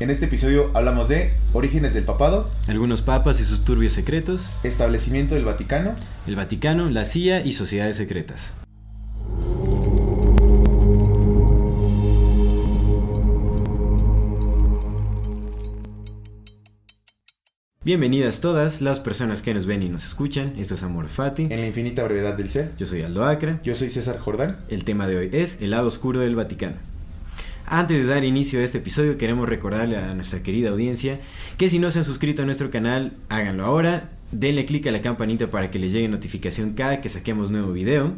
En este episodio hablamos de orígenes del papado, Algunos papas y sus turbios secretos, establecimiento del Vaticano, el Vaticano, la CIA y sociedades secretas. Bienvenidas todas las personas que nos ven y nos escuchan. Esto es Amor Fati. en la infinita brevedad del ser. Yo soy Aldo Acra. Yo soy César Jordán. El tema de hoy es el lado oscuro del Vaticano. Antes de dar inicio a este episodio, queremos recordarle a nuestra querida audiencia que si no se han suscrito a nuestro canal, háganlo ahora. Denle click a la campanita para que les llegue notificación cada que saquemos nuevo video.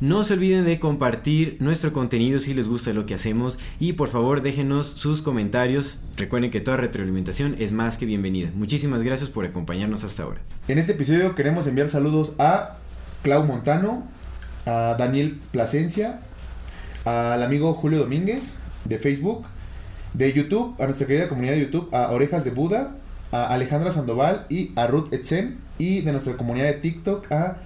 No se olviden de compartir nuestro contenido si les gusta lo que hacemos y por favor déjenos sus comentarios. Recuerden que toda retroalimentación es más que bienvenida. Muchísimas gracias por acompañarnos hasta ahora. En este episodio queremos enviar saludos a Clau Montano, a Daniel Plasencia, al amigo Julio Domínguez de Facebook, de YouTube, a nuestra querida comunidad de YouTube, a Orejas de Buda, a Alejandra Sandoval y a Ruth Etzen, y de nuestra comunidad de TikTok a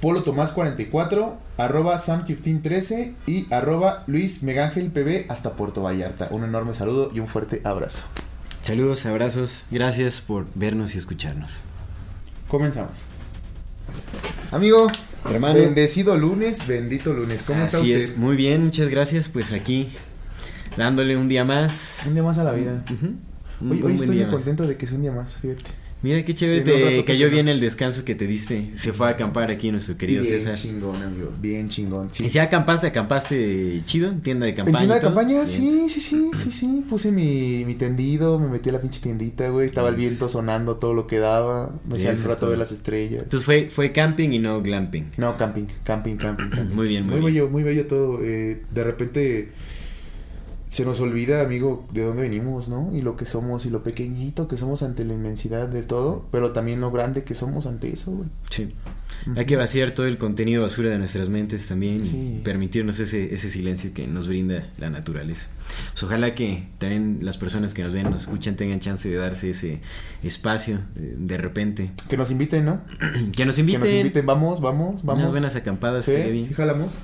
Polo Tomás 44, arroba Sam1513 y arroba Luis Megángel PB hasta Puerto Vallarta. Un enorme saludo y un fuerte abrazo. Saludos, abrazos, gracias por vernos y escucharnos. Comenzamos. Amigo, Hermano. bendecido lunes, bendito lunes. ¿Cómo está Así usted? es, muy bien, muchas gracias. Pues aquí dándole un día más. Un día más a la vida. Ujú, un- Hoy, estoy muy más. contento de que sea un día más, fíjate. Mira qué chévere, te cayó bien el descanso que te diste. Se fue a acampar aquí nuestro querido bien César. chingón, amigo. Bien chingón. Sí. ¿Y si acampaste, acampaste chido? ¿En tienda de ¿En campaña? tienda de campaña? Bien. Sí, sí, sí, sí, sí. Puse mi, mi tendido, me metí a la pinche tiendita, güey. Estaba el viento sonando todo lo que daba. Me hacía un rato ver las estrellas. Entonces fue, fue camping y no glamping. No, camping, camping, camping. camping. Muy bien, muy muy bien. bello, muy bello todo. Eh, de repente se nos olvida, amigo, de dónde venimos, ¿no? Y lo que somos y lo pequeñito que somos ante la inmensidad de todo, pero también lo grande que somos ante eso, güey. Sí. Hay que vaciar todo el contenido basura de nuestras mentes también Sí. y permitirnos ese, ese silencio que nos brinda la naturaleza. Pues ojalá que también las personas que nos ven, nos escuchan, tengan chance de darse ese espacio eh, de repente. Que nos inviten, ¿no? Que nos Que inviten. nos inviten, vamos, vamos, vamos. Unas buenas acampadas Sí, sí, jalamos.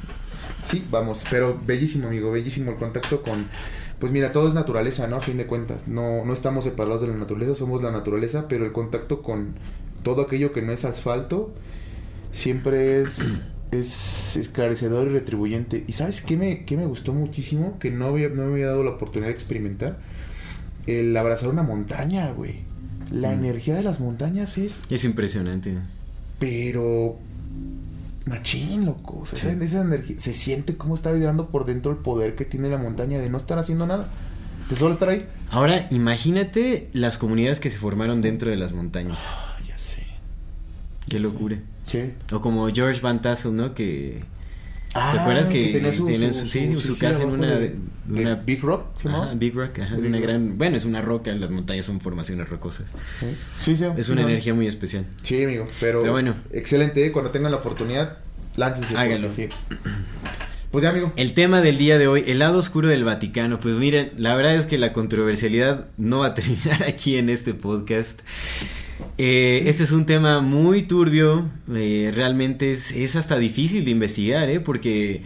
Sí, vamos, pero bellísimo, amigo, bellísimo el contacto con... Pues mira, todo es naturaleza, ¿no? A fin de cuentas, no, no estamos separados de la naturaleza, somos la naturaleza, pero el contacto con todo aquello que no es asfalto siempre es, es esclarecedor y retribuyente. ¿Y sabes qué me, qué me gustó muchísimo? Que no, había, no me había dado la oportunidad de experimentar. El abrazar una montaña, güey. La Mm. energía de las montañas es Es impresionante. pero machín, loco. O sea, Sí. esa, esa energía. Se siente cómo está vibrando por dentro el poder que tiene la montaña de no estar haciendo nada. De solo estar ahí. Ahora, imagínate las comunidades que se formaron dentro de las montañas. Ah, ya sé. Qué locura. Sí. O como George Van Tassel, ¿no? Que Ah, ¿Te acuerdas que, tenía su, tiene su- su, sí, su- sí, casa en una, de, de una- Big Rock? ¿sí, no? Ajá, Big Rock, ajá, Big una Rock. gran, bueno, es una roca, las montañas son formaciones rocosas. Sí, sí. Es sí, una no. energía muy especial. Sí, amigo. Pero, Pero bueno. Excelente. ¿eh? Cuando tengan la oportunidad, láncense. Háganlo. porque Sí. Pues ya, amigo. El tema del día de hoy, el lado oscuro del Vaticano. Pues miren, la verdad es que la controversialidad no va a terminar aquí en este podcast. Eh, este es un tema muy turbio, eh, realmente es, es hasta difícil de investigar, ¿eh? porque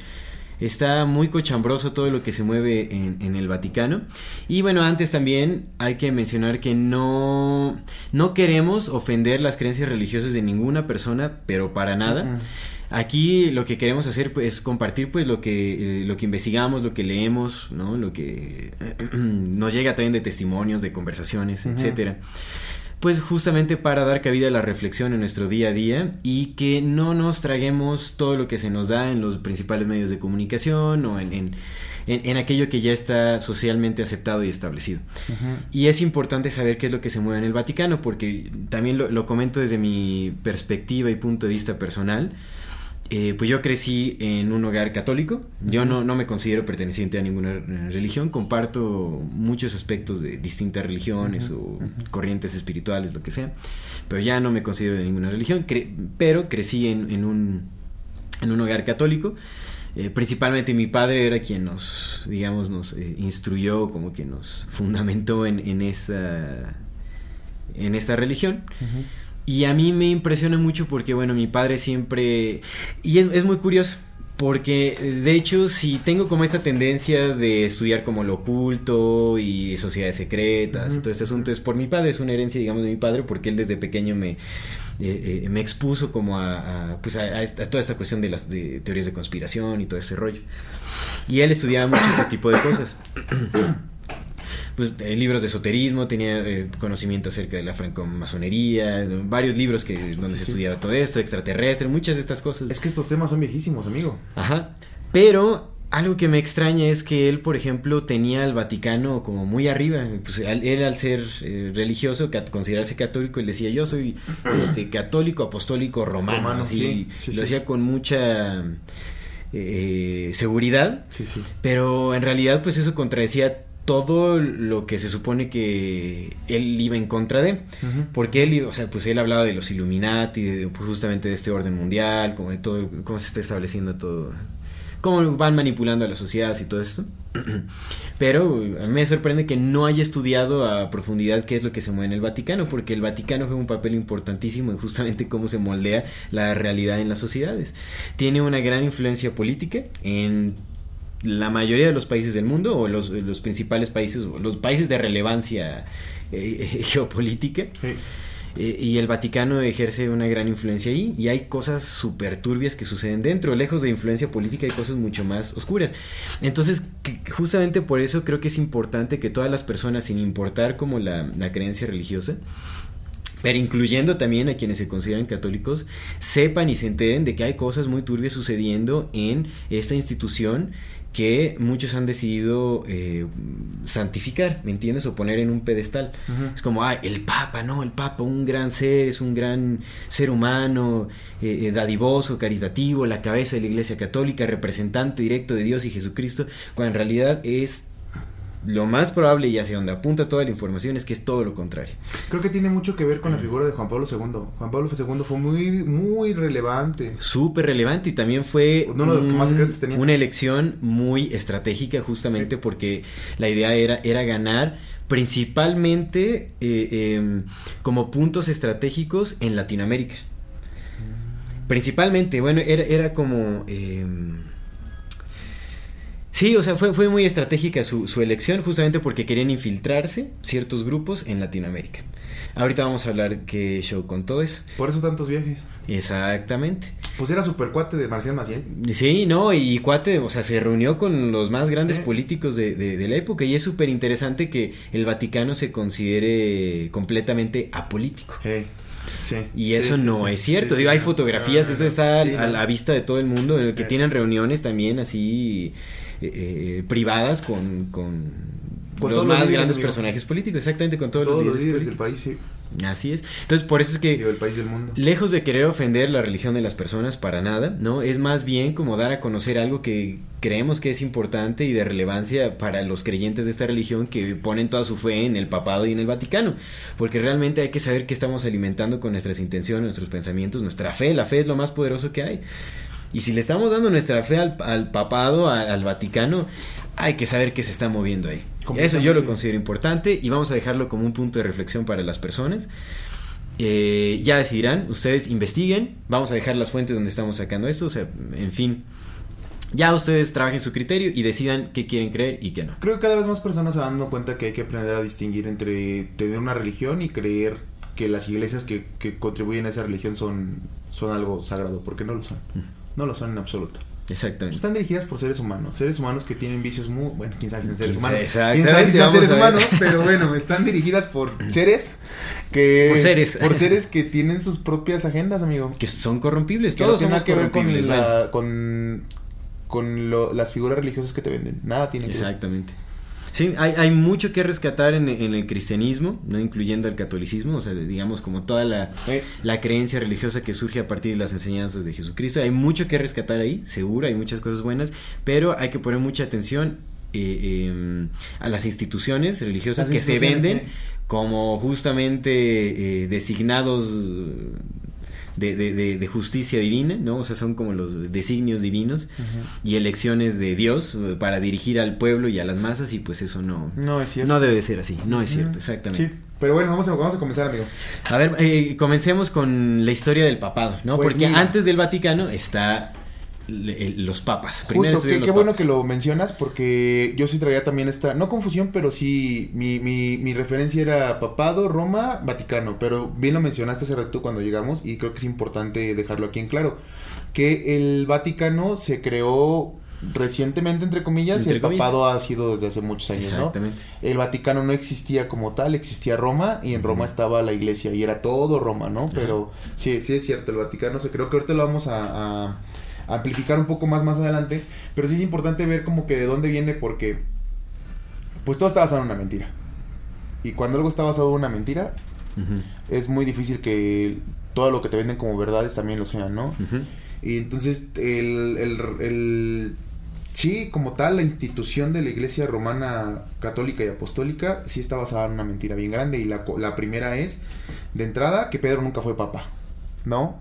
está muy cochambroso todo lo que se mueve en, en el Vaticano. Y bueno, antes también hay que mencionar que no, no queremos ofender las creencias religiosas de ninguna persona, pero para nada. Aquí lo que queremos hacer pues, es compartir pues lo que, eh, lo que investigamos, lo que leemos, ¿no? Lo que nos llega también de testimonios, de conversaciones, Ujú. etcétera. Pues justamente para dar cabida a la reflexión en nuestro día a día y que no nos traguemos todo lo que se nos da en los principales medios de comunicación o en, en, en- en aquello que ya está socialmente aceptado y establecido. Y es importante saber qué es lo que se mueve en el Vaticano, porque también lo, lo comento desde mi perspectiva y punto de vista personal. Eh, pues yo crecí en un hogar católico. Yo no, no me considero perteneciente a ninguna religión. Comparto muchos aspectos de distintas religiones o corrientes espirituales, lo que sea. Pero ya no me considero de ninguna religión. pero crecí en, en, un, en un hogar católico. Eh, principalmente mi padre era quien nos, digamos, nos eh, instruyó, como que nos fundamentó en, en, esta, en esta religión. Y a mí me impresiona mucho porque, bueno, mi padre siempre... Y es, es muy curioso, porque de hecho si tengo como esta tendencia de estudiar como lo oculto y sociedades secretas, todo este asunto es por mi padre, es una herencia digamos de mi padre porque él desde pequeño me, eh, eh, me expuso como a, pues a, toda esta cuestión de las de teorías de conspiración y todo ese rollo. Y él estudiaba mucho este tipo de cosas. Pues, eh, libros de esoterismo, tenía eh, conocimiento acerca de la francomasonería, varios libros que donde se estudiaba todo esto, extraterrestre, muchas de estas cosas. Es que estos temas son viejísimos, amigo. Ajá. Pero algo que me extraña es que él, por ejemplo, tenía al Vaticano como muy arriba. Pues él, al ser eh, religioso, considerarse católico, él decía, yo soy este, católico, apostólico, romano. así, lo hacía con mucha seguridad. Pero en realidad, pues eso contradecía todo lo que se supone que él iba en contra de, porque él, o sea, pues él hablaba de los Illuminati, de, pues justamente de este orden mundial, como de todo, cómo se está estableciendo todo, cómo van manipulando a las sociedades y todo esto. Pero a mí me sorprende que no haya estudiado a profundidad qué es lo que se mueve en el Vaticano, porque el Vaticano juega un papel importantísimo en justamente cómo se moldea la realidad en las sociedades. Tiene una gran influencia política en la mayoría de los países del mundo o los, los principales países, o los países de relevancia eh, geopolítica. Eh, y el Vaticano ejerce una gran influencia ahí y hay cosas súper turbias que suceden dentro. Lejos de influencia política hay cosas mucho más oscuras. Entonces, justamente por eso creo que es importante que todas las personas, sin importar como la, la creencia religiosa, pero incluyendo también a quienes se consideran católicos, sepan y se enteren de que hay cosas muy turbias sucediendo en esta institución que muchos han decidido eh, santificar, ¿me entiendes? O poner en un pedestal. Es como, ah, el Papa, no, el Papa, un gran ser, es un gran ser humano, eh, eh, dadivoso, caritativo, la cabeza de la Iglesia Católica, representante directo de Dios y Jesucristo, cuando en realidad es lo más probable y hacia donde apunta toda la información es que es todo lo contrario. Creo que tiene mucho que ver con la figura de Juan Pablo II. Juan Pablo II fue muy, muy relevante. Súper relevante y también fue Uno de los que más secretos tenía. una elección muy estratégica justamente porque la idea era, era ganar principalmente eh, em, como puntos estratégicos en Latinoamérica. Mm. Principalmente, bueno, era, era como... Em, Sí, o sea, fue, fue muy estratégica su, su, elección justamente porque querían infiltrarse ciertos grupos en Latinoamérica. Ahorita vamos a hablar qué show con todo eso. Por eso tantos viajes. Exactamente. Pues era super cuate de Marcial Maciel. Sí, no, y cuate, o sea, se reunió con los más grandes políticos de, de, la época y es súper interesante que el Vaticano se considere completamente apolítico. Sí, y eso no es cierto. Digo, hay fotografías, eso está a, la vista de todo el mundo, que tienen reuniones también así eh, eh, privadas con, con, los más grandes personajes políticos, exactamente con todos, los líderes, del país. Sí. Así es. Entonces, por eso es que el país del mundo. lejos de querer ofender la religión de las personas para nada, ¿no? Es más bien como dar a conocer algo que creemos que es importante y de relevancia para los creyentes de esta religión que ponen toda su fe en el papado y en el Vaticano, porque realmente hay que saber qué estamos alimentando con nuestras intenciones, nuestros pensamientos, nuestra fe, la fe es lo más poderoso que hay. Y si le estamos dando nuestra fe al, papado, al, Vaticano, hay que saber qué se está moviendo ahí. Eso yo lo considero importante y vamos a dejarlo como un punto de reflexión para las personas. Eh, ya decidirán, ustedes investiguen, vamos a dejar las fuentes donde estamos sacando esto, o sea, en fin. Ya ustedes trabajen su criterio y decidan qué quieren creer y qué no. Creo que cada vez más personas se van dando cuenta que hay que aprender a distinguir entre tener una religión y creer que las iglesias que, que contribuyen a esa religión son, son algo sagrado, porque no lo son. No lo son en absoluto. Exactamente. Están dirigidas por seres humanos, seres humanos que tienen vicios muy, bueno, quién sabe si son seres humanos. Quién sabe si son seres humanos, pero bueno, están dirigidas por seres que por seres, por seres que tienen sus propias agendas, amigo. Que son corrompibles, todos no somos que ver con la, con con lo, las figuras religiosas que te venden. Nada tiene que Exactamente. Sí, hay, hay mucho que rescatar en, en el cristianismo, no incluyendo el catolicismo, o sea, digamos como toda la, la creencia religiosa que surge a partir de las enseñanzas de Jesucristo. Hay mucho que rescatar ahí, seguro, hay muchas cosas buenas, pero hay que poner mucha atención eh, eh, a las instituciones religiosas Las que se venden eh. como justamente eh, designados de, de- de- de justicia divina, ¿no? O sea, son como los designios divinos y elecciones de Dios eh, para dirigir al pueblo y a las masas y pues eso no, No es cierto. no debe de ser así, no es cierto, exactamente. Sí, pero bueno, vamos a, vamos a comenzar, amigo. A ver, eh, comencemos con la historia del papado, ¿no? Pues Porque mira. antes del Vaticano está le- el- los papas. Primero Justo, qué, bueno que lo mencionas porque yo sí traía también esta, no confusión, pero sí, mi, mi, mi referencia era papado, Roma, Vaticano, pero bien lo mencionaste hace rato cuando llegamos y creo que es importante dejarlo aquí en claro, que el Vaticano se creó recientemente, entre comillas, Entre el comillas. papado ha sido desde hace muchos años, ¿no? Exactamente. El Vaticano no existía como tal, existía Roma y en Roma estaba la iglesia y era todo Roma, ¿no? Pero sí, sí es cierto, el Vaticano se creo que ahorita lo vamos a, a amplificar un poco más más adelante, pero sí es importante ver como que de dónde viene porque pues todo está basado en una mentira. Y cuando algo está basado en una mentira, es muy difícil que todo lo que te venden como verdades también lo sean, ¿no? Y entonces el, el, el- sí, como tal, la institución de la iglesia romana católica y apostólica sí está basada en una mentira bien grande. Y la, la primera es, de entrada, que Pedro nunca fue papa, ¿no?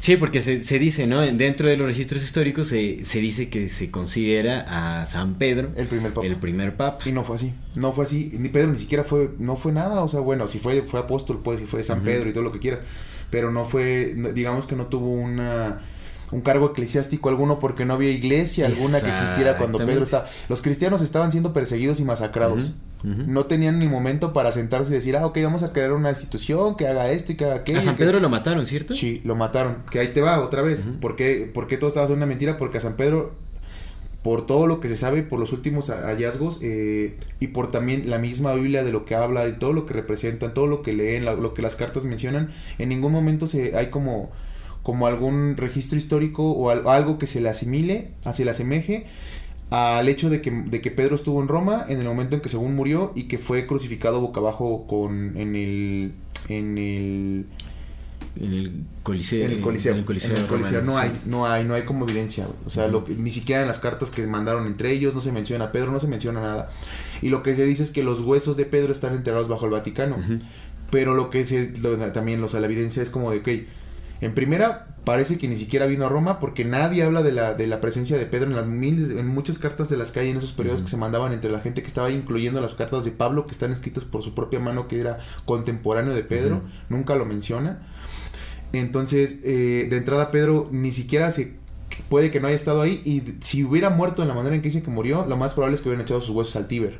Sí, porque se, se dice, ¿no? Dentro de los registros históricos se, se dice que se considera a San Pedro El primer papa. el primer papa. Y no fue así, no fue así, ni Pedro ni siquiera fue, no fue nada, o sea, bueno, si fue, fue apóstol, pues, si fue San. Pedro y todo lo que quieras, pero no fue, digamos que no tuvo una, un cargo eclesiástico alguno porque no había iglesia alguna que existiera cuando Pedro estaba, los cristianos estaban siendo perseguidos y masacrados, no tenían el momento para sentarse y decir, ah, ok, vamos a crear una institución que haga esto y que haga aquello. A San que- Pedro lo mataron, ¿cierto? Sí, lo mataron. Que ahí te va otra vez. Ujú. ¿Por, qué, por qué todo estaba siendo una mentira? Porque a San Pedro, por todo lo que se sabe, por los últimos ha- hallazgos eh, y por también la misma Biblia de lo que habla, de todo lo que representan, todo lo que leen, la- lo que las cartas mencionan, en ningún momento se hay como como algún registro histórico o al- algo que se le asimile, se le asemeje al hecho de que, de que Pedro estuvo en Roma en el momento en que según murió y que fue crucificado boca abajo con en el en el En el Coliseo. en el Coliseo. en el Coliseo En el Coliseo. romano, no hay, sí. no hay, no hay como evidencia. O sea, lo que, ni siquiera en las cartas que mandaron entre ellos no se menciona a Pedro, no se menciona nada. Y lo que se dice es que los huesos de Pedro están enterrados bajo el Vaticano. Pero lo que se, lo- también, o sea, la evidencia es como de, ok, en primera, parece que ni siquiera vino a Roma porque nadie habla de la, de la presencia de Pedro en las miles, en muchas cartas de las que hay en esos periodos que se mandaban entre la gente que estaba ahí, incluyendo las cartas de Pablo que están escritas por su propia mano que era contemporáneo de Pedro, nunca lo menciona. Entonces, eh, de entrada Pedro ni siquiera se puede que no haya estado ahí y si hubiera muerto en la manera en que dice que murió, lo más probable es que hubieran echado sus huesos al Tíber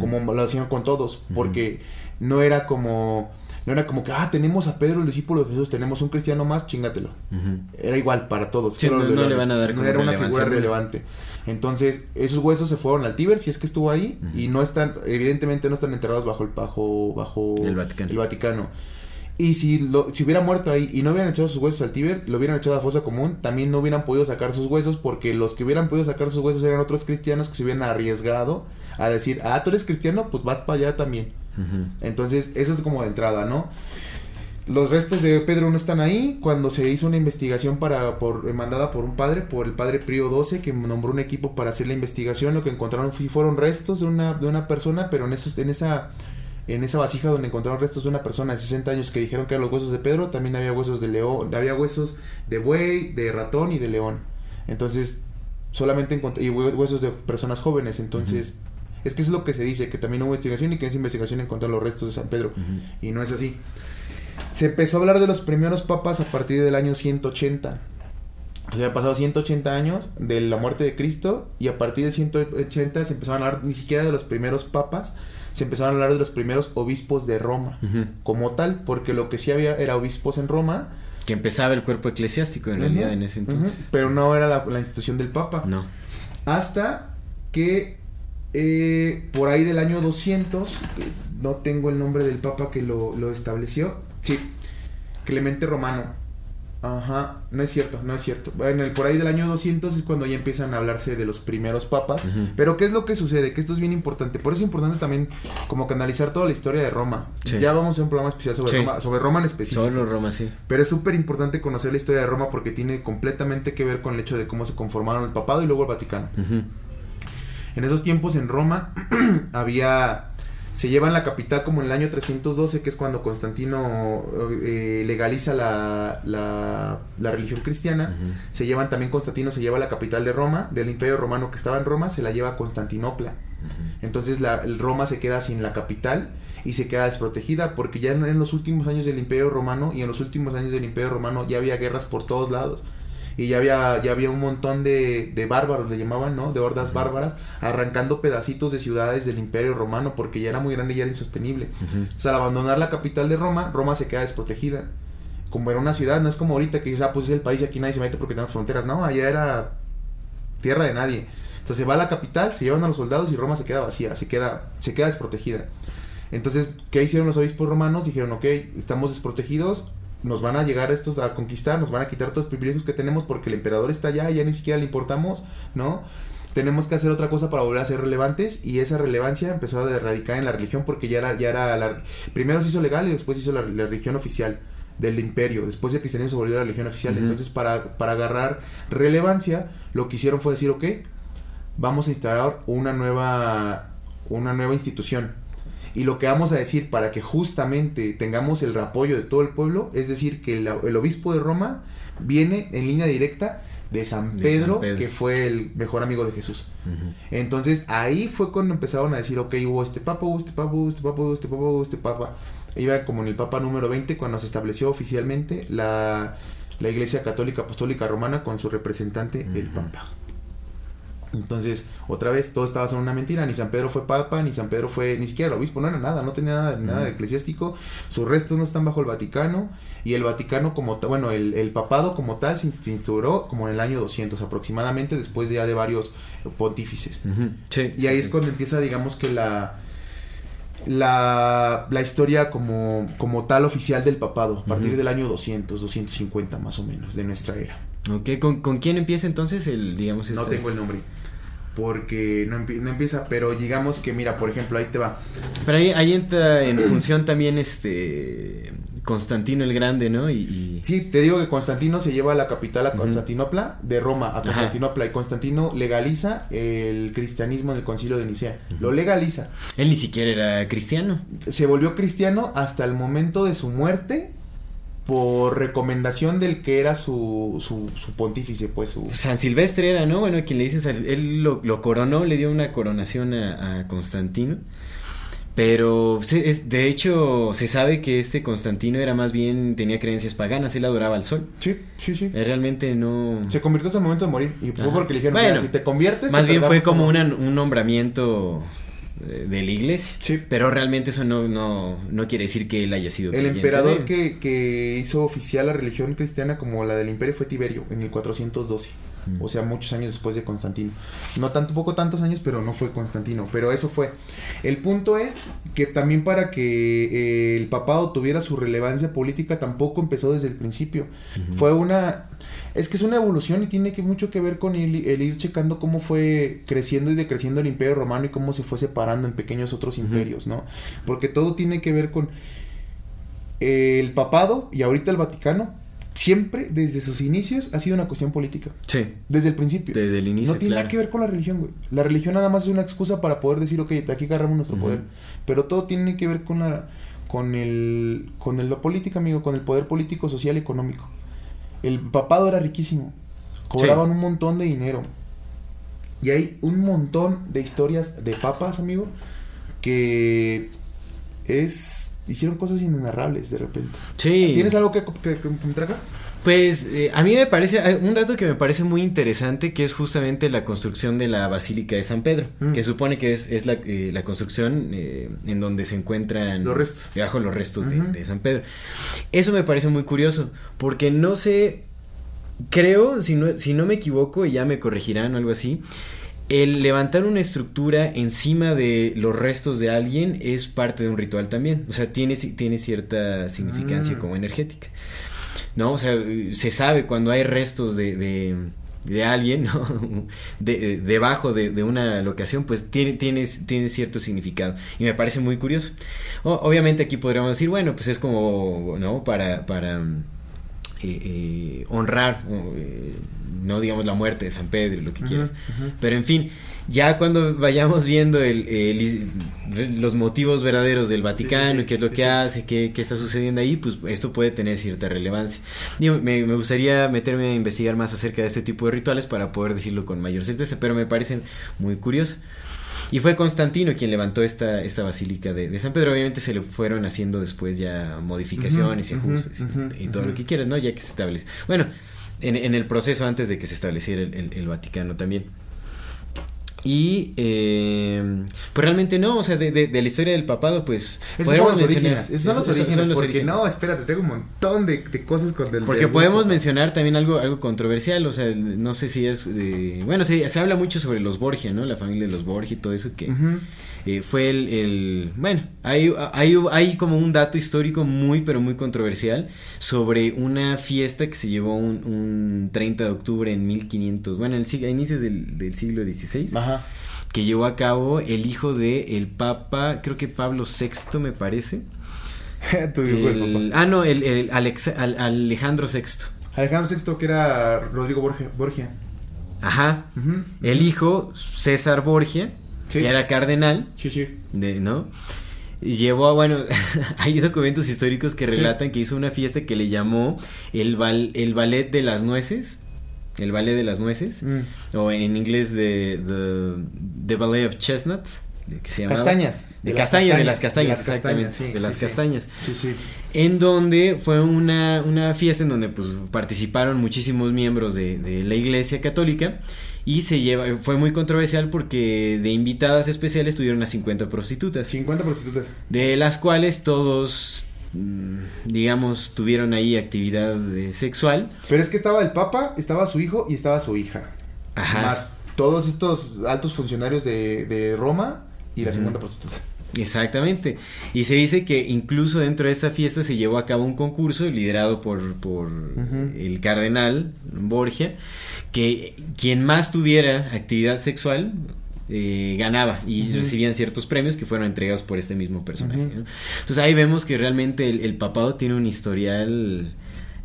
como lo hacían con todos, porque no era como no era como que ah, tenemos a Pedro el discípulo de Jesús, tenemos un cristiano más, chingatelo. Ujú. Era igual para todos. Sí, no- le van a dar No era una figura relevante. Entonces, esos huesos se fueron al Tíber, si es que estuvo ahí, y no están, evidentemente no están enterrados bajo el bajo, bajo El Vaticano. el Vaticano. Y si, lo, si hubiera muerto ahí y no hubieran echado sus huesos al Tíber, lo hubieran echado a fosa común, también no hubieran podido sacar sus huesos porque los que hubieran podido sacar sus huesos eran otros cristianos que se hubieran arriesgado a decir, ah, tú eres cristiano, pues vas para allá también. Entonces, eso es como de entrada, ¿no? Los restos de Pedro no están ahí. Cuando se hizo una investigación para, por, mandada por un padre, por el padre Prío XII, que nombró un equipo para hacer la investigación, lo que encontraron fue- fueron restos de una, de una persona, pero en, esos, en, esa, en esa vasija donde encontraron restos de una persona de 60 años que dijeron que eran los huesos de Pedro, también había huesos de león, había huesos de buey, de ratón y de león. Entonces, solamente encontré, y hue- huesos de personas jóvenes. Entonces, es que es lo que se dice, que también hubo investigación y que en esa investigación encontraron los restos de San Pedro. Y no es así. Se empezó a hablar de los primeros papas a partir del año 180. O sea, han pasado 180 años de la muerte de Cristo y a partir del 180 se empezaron a hablar ni siquiera de los primeros papas, se empezaron a hablar de los primeros obispos de Roma como tal, porque lo que sí había era obispos en Roma. Que empezaba el cuerpo eclesiástico en realidad en ese entonces. pero no era la, la institución del papa. No. Hasta que eh, por ahí del año 200, eh, no tengo el nombre del papa que lo, lo estableció, sí, Clemente Romano. Ajá, no es cierto, no es cierto. En el, por ahí del año 200 es cuando ya empiezan a hablarse de los primeros papas. Pero ¿qué es lo que sucede? Que esto es bien importante. Por eso es importante también como canalizar toda la historia de Roma. Sí. Ya vamos a hacer un programa especial sobre Sí. Roma, sobre Roma en específico. Solo Roma, sí. Pero es súper importante conocer la historia de Roma porque tiene completamente que ver con el hecho de cómo se conformaron el papado y luego el Vaticano. Ujú. En esos tiempos en Roma había... Se lleva en la capital como en el año 312, que es cuando Constantino eh, legaliza la, la, la religión cristiana. Se llevan también Constantino, se lleva la capital de Roma, del imperio romano que estaba en Roma, se la lleva a Constantinopla. Entonces la, Roma se queda sin la capital y se queda desprotegida porque ya en, en los últimos años del imperio romano y en los últimos años del imperio romano ya había guerras por todos lados. Y ya había, ya había un montón de, de bárbaros, le llamaban, ¿no? De hordas bárbaras, arrancando pedacitos de ciudades del imperio romano porque ya era muy grande y ya era insostenible. O sea, al abandonar la capital de Roma, Roma se queda desprotegida. Como era una ciudad, no es como ahorita que dices, ah, pues es el país y aquí nadie se mete porque tenemos fronteras. No, allá era tierra de nadie. Entonces se va a la capital, se llevan a los soldados y Roma se queda vacía, se queda, se queda desprotegida. Entonces, ¿qué hicieron los obispos romanos? Dijeron, ok, estamos desprotegidos, nos van a llegar estos a conquistar, nos van a quitar todos los privilegios que tenemos porque el emperador está allá, ya ni siquiera le importamos, ¿no? Tenemos que hacer otra cosa para volver a ser relevantes y esa relevancia empezó a erradicar en la religión porque ya era, ya era la, primero se hizo legal y después se hizo la, la religión oficial del imperio, después el cristianismo se volvió la religión oficial, entonces para, para agarrar relevancia lo que hicieron fue decir, ok, vamos a instalar una nueva, una nueva institución. Y lo que vamos a decir para que justamente tengamos el apoyo de todo el pueblo, es decir, que el, el obispo de Roma viene en línea directa de San De Pedro, San Pedro. que fue el mejor amigo de Jesús. Entonces ahí fue cuando empezaron a decir, ok, hubo este papa, hubo este papa, hubo este papa, hubo este papa, hubo este papa. Iba como en el papa número 20 cuando se estableció oficialmente la, la Iglesia Católica Apostólica Romana con su representante, el papa. Entonces, otra vez, todo estaba en una mentira. Ni San Pedro fue papa, ni San Pedro fue, ni siquiera el obispo, no era nada, no tenía nada, nada de eclesiástico. Sus restos no están bajo el Vaticano. Y el Vaticano, como bueno, el, el papado como tal se, ins- se instauró como en el año 200 aproximadamente, después ya de varios pontífices. Sí, Y ahí sí. es cuando empieza, digamos que la. La, la historia como, como tal oficial del papado, a partir del año 200, 250 más o menos de nuestra era. Ok, ¿con, con quién empieza entonces el, digamos, No este- tengo el nombre. Porque no, empie- no empieza, pero digamos que, mira, por ejemplo, ahí te va. Pero ahí, ahí entra en función también este Constantino el Grande, ¿no? Y, y- Sí, te digo que Constantino se lleva a la capital a. Constantinopla, de Roma a Ajá. Constantinopla, y Constantino legaliza el cristianismo en el concilio de Nicea. Lo legaliza. él ni siquiera era cristiano. Se volvió cristiano hasta el momento de su muerte por recomendación del que era su, su, su pontífice, pues su... San Silvestre era, ¿no? Bueno, quien le dicen, San- él lo, lo coronó, le dio una coronación a, a Constantino. Pero se- es, de hecho se sabe que este Constantino era más bien, tenía creencias paganas, él adoraba al sol. Sí, sí, sí. Él realmente no... Se convirtió hasta el momento de morir. Y fue Ajá. porque le dijeron, Bueno, "Mira, si te conviertes... Más te bien fue como como-". una- un nombramiento eh, de la iglesia. Sí. Pero realmente eso no, no, no quiere decir que él haya sido El emperador que, que hizo oficial la religión cristiana como la del imperio fue Tiberio en el 412. Mm. O sea, muchos años después de Constantino. No tanto, poco tantos años, pero no fue Constantino. Pero eso fue. El punto es que también para que eh, el papado tuviera su relevancia política tampoco empezó desde el principio. Fue una... Es que es una evolución y tiene que mucho que ver con el, el ir checando cómo fue creciendo y decreciendo el imperio romano y cómo se fue separando en pequeños otros imperios, ¿no? Porque todo tiene que ver con el papado y ahorita el Vaticano. Siempre, desde sus inicios, ha sido una cuestión política. Sí, Desde el principio. desde el inicio. no tiene nada que ver con la religión, güey. La religión nada más es una excusa para poder decir, ok, de aquí agarramos nuestro poder. Pero todo tiene que ver con la con el con el- la política, amigo, con el poder político, social y económico. El papado era riquísimo. Cobraban un montón de dinero. Y hay un montón de historias de papas, amigo, que es hicieron cosas inenarrables de repente. Sí. ¿Tienes algo que, que, que? Pues eh, a mí me parece, hay un dato que me parece muy interesante que es justamente la construcción de la Basílica de San Pedro, Mm. que supone que es, es la, eh, la construcción eh, en donde se encuentran Los restos. debajo los restos de, de San Pedro. Eso me parece muy curioso, porque no sé, creo, si no, si no me equivoco, y ya me corregirán o algo así, el levantar una estructura encima de los restos de alguien es parte de un ritual también. O sea, tiene, tiene cierta significancia Mm. como energética. ¿no? O sea, se sabe cuando hay restos de, de, de alguien, ¿no? De, debajo de, de, una locación, pues tiene, tiene, tiene cierto significado. Y me parece muy curioso. O, obviamente aquí podríamos decir, bueno, pues es como, ¿no? Para, para eh, eh, honrar, eh, no digamos la muerte de San Pedro, lo que quieras. Pero en fin, ya cuando vayamos viendo el, los motivos verdaderos del Vaticano, qué es lo que hace, qué, qué, está sucediendo ahí, pues esto puede tener cierta relevancia. me, me, gustaría meterme a investigar más acerca de este tipo de rituales para poder decirlo con mayor certeza, pero me parecen muy curiosos. Y fue Constantino quien levantó esta, esta basílica de, de San Pedro. Obviamente se le fueron haciendo después ya modificaciones y ajustes y, todo lo que quieras, ¿no? Ya que se establece. Bueno, en, en, el proceso antes de que se estableciera el, el, el Vaticano también. Y eh, pues realmente no, o sea, de, de, de, la historia del papado, pues. Esos son los orígenes. Esos son los orígenes. Son los porque orígenes. no, espérate, traigo un montón de, de cosas con el. Porque podemos mencionar también algo, algo controversial, o sea, no sé si es. De, bueno, se, se habla mucho sobre los Borgia, ¿no? La familia de los Borgia y todo eso que. Uh -huh. Eh, fue el, el, bueno, hay, hay, hay como un dato histórico muy pero muy controversial sobre una fiesta que se llevó un, un 30 de octubre en 1500, bueno, en el, a inicios del, del siglo XVI. Ajá que llevó a cabo el hijo de el Papa, creo que Pablo VI me parece. el, ah, no, el, el Alex, al, Alejandro VI. Alejandro VI que era Rodrigo Borgia. Borgia. Ajá. Uh -huh. El hijo, César Borgia, sí. que era cardenal. Sí, sí. De, ¿No? llevó a, bueno, hay documentos históricos que relatan sí. que hizo una fiesta que le llamó el, bal, el ballet de las nueces el ballet de las nueces, mm. o en inglés de the, the, Ballet of Chestnuts, que se llamaba, Castañas. De, de castañas, de las castañas, de las exactamente, castañas, sí, de las sí, castañas. Sí, sí. En donde fue una, una fiesta en donde pues participaron muchísimos miembros de, de la iglesia católica y se lleva, fue muy controversial porque de invitadas especiales tuvieron a 50 prostitutas. 50 prostitutas. De las cuales todos mm, digamos, tuvieron ahí actividad sexual. Pero es que estaba el Papa, estaba su hijo y estaba su hija. Ajá. Más todos estos altos funcionarios de, de Roma y las uh -huh. 50 prostitutas. Exactamente. Y se dice que incluso dentro de esta fiesta se llevó a cabo un concurso liderado por, por uh -huh. el cardenal Borgia, que quien más tuviera actividad sexual eh, ganaba y uh -huh. recibían ciertos premios que fueron entregados por este mismo personaje. Uh -huh. ¿no? Entonces ahí vemos que realmente el, el, papado tiene un historial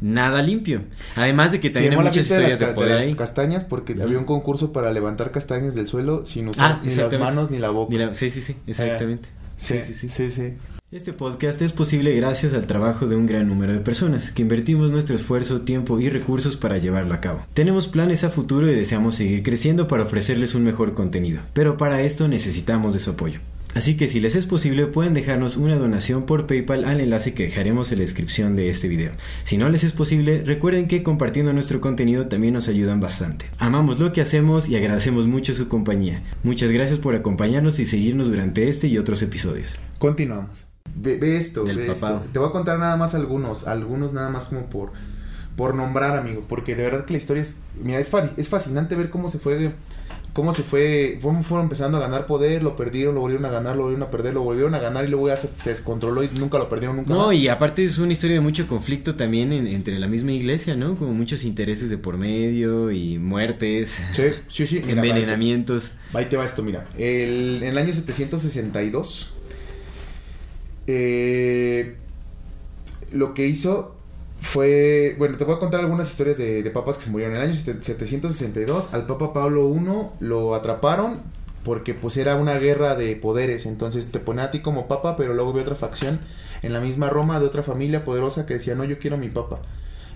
nada limpio. Además de que también hay muchas historias de, de poder de las castañas porque había un concurso para levantar castañas del suelo sin usar ah, ni las manos ni la boca. Ni la, sí, sí, sí, exactamente. Eh, sí, sí, sí, sí, sí. Este podcast es posible gracias al trabajo de un gran número de personas que invertimos nuestro esfuerzo, tiempo y recursos para llevarlo a cabo. Tenemos planes a futuro y deseamos seguir creciendo para ofrecerles un mejor contenido, pero para esto necesitamos de su apoyo. Así que si les es posible pueden dejarnos una donación por PayPal al enlace que dejaremos en la descripción de este video. Si no les es posible, recuerden que compartiendo nuestro contenido también nos ayudan bastante. Amamos lo que hacemos y agradecemos mucho su compañía. Muchas gracias por acompañarnos y seguirnos durante este y otros episodios. Continuamos. Ve, ve esto, Del ve papado. esto. Te voy a contar nada más algunos, algunos nada más como por, por nombrar, amigo, porque de verdad que la historia es, mira, es, es fascinante ver cómo se fue cómo se fue, cómo fueron empezando a ganar poder, lo perdieron, lo volvieron a ganar, lo volvieron a perder, lo volvieron a ganar y luego ya se, se descontroló y nunca lo perdieron nunca No, más. y aparte es una historia de mucho conflicto también en, entre la misma iglesia, ¿no? Como muchos intereses de por medio y muertes. Sí, sí, sí. Mira, envenenamientos. Ahí te va esto, mira. El, en el año 762, eh, lo que hizo fue, bueno, te voy a contar algunas historias de, de, papas que se murieron. En el año 762 al Papa Pablo I lo atraparon porque pues era una guerra de poderes, entonces te pone a ti como papa, pero luego había otra facción en la misma Roma de otra familia poderosa que decía, no, yo quiero a mi papa.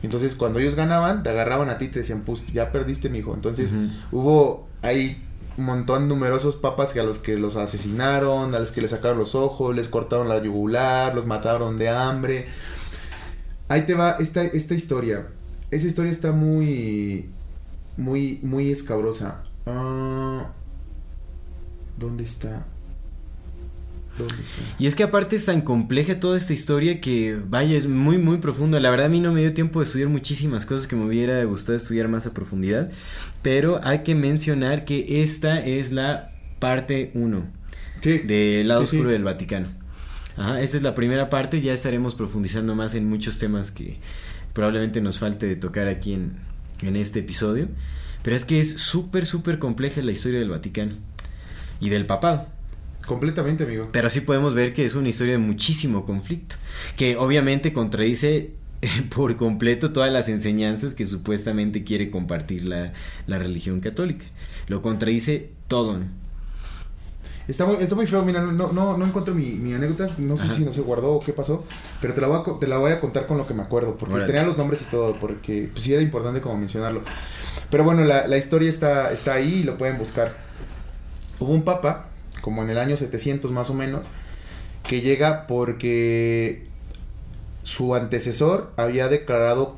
Entonces cuando ellos ganaban, te agarraban a ti y te decían, pues ya perdiste, mi hijo. Entonces uh -huh. hubo ahí un montón numerosos papas que a los que los asesinaron, a los que les sacaron los ojos, les cortaron la yugular, los mataron de hambre. Ahí te va esta, esta historia. Esa historia está muy. Muy, muy escabrosa. Uh, ¿Dónde está? Y es que aparte es tan compleja toda esta historia que, vaya, es muy, muy profundo. La verdad a mí no me dio tiempo de estudiar muchísimas cosas que me hubiera gustado estudiar más a profundidad. Pero hay que mencionar que esta es la parte 1 sí, del lado sí, oscuro sí. del Vaticano. Ajá, esta es la primera parte, ya estaremos profundizando más en muchos temas que probablemente nos falte de tocar aquí en, en este episodio. Pero es que es súper, súper compleja la historia del Vaticano y del papado. Completamente, amigo. Pero sí podemos ver que es una historia de muchísimo conflicto, que obviamente contradice por completo todas las enseñanzas que supuestamente quiere compartir la, la religión católica. Lo contradice todo. Está muy, está muy feo, mira, no, no, no encuentro mi, mi anécdota, no sé Ajá. si no se guardó o qué pasó, pero te la voy a, te la voy a contar con lo que me acuerdo, porque Órale. tenía los nombres y todo, porque pues, sí era importante como mencionarlo. Pero bueno, la, la historia está, está ahí y lo pueden buscar. Hubo un papa, como en el año 700 más o menos, que llega porque su antecesor había declarado...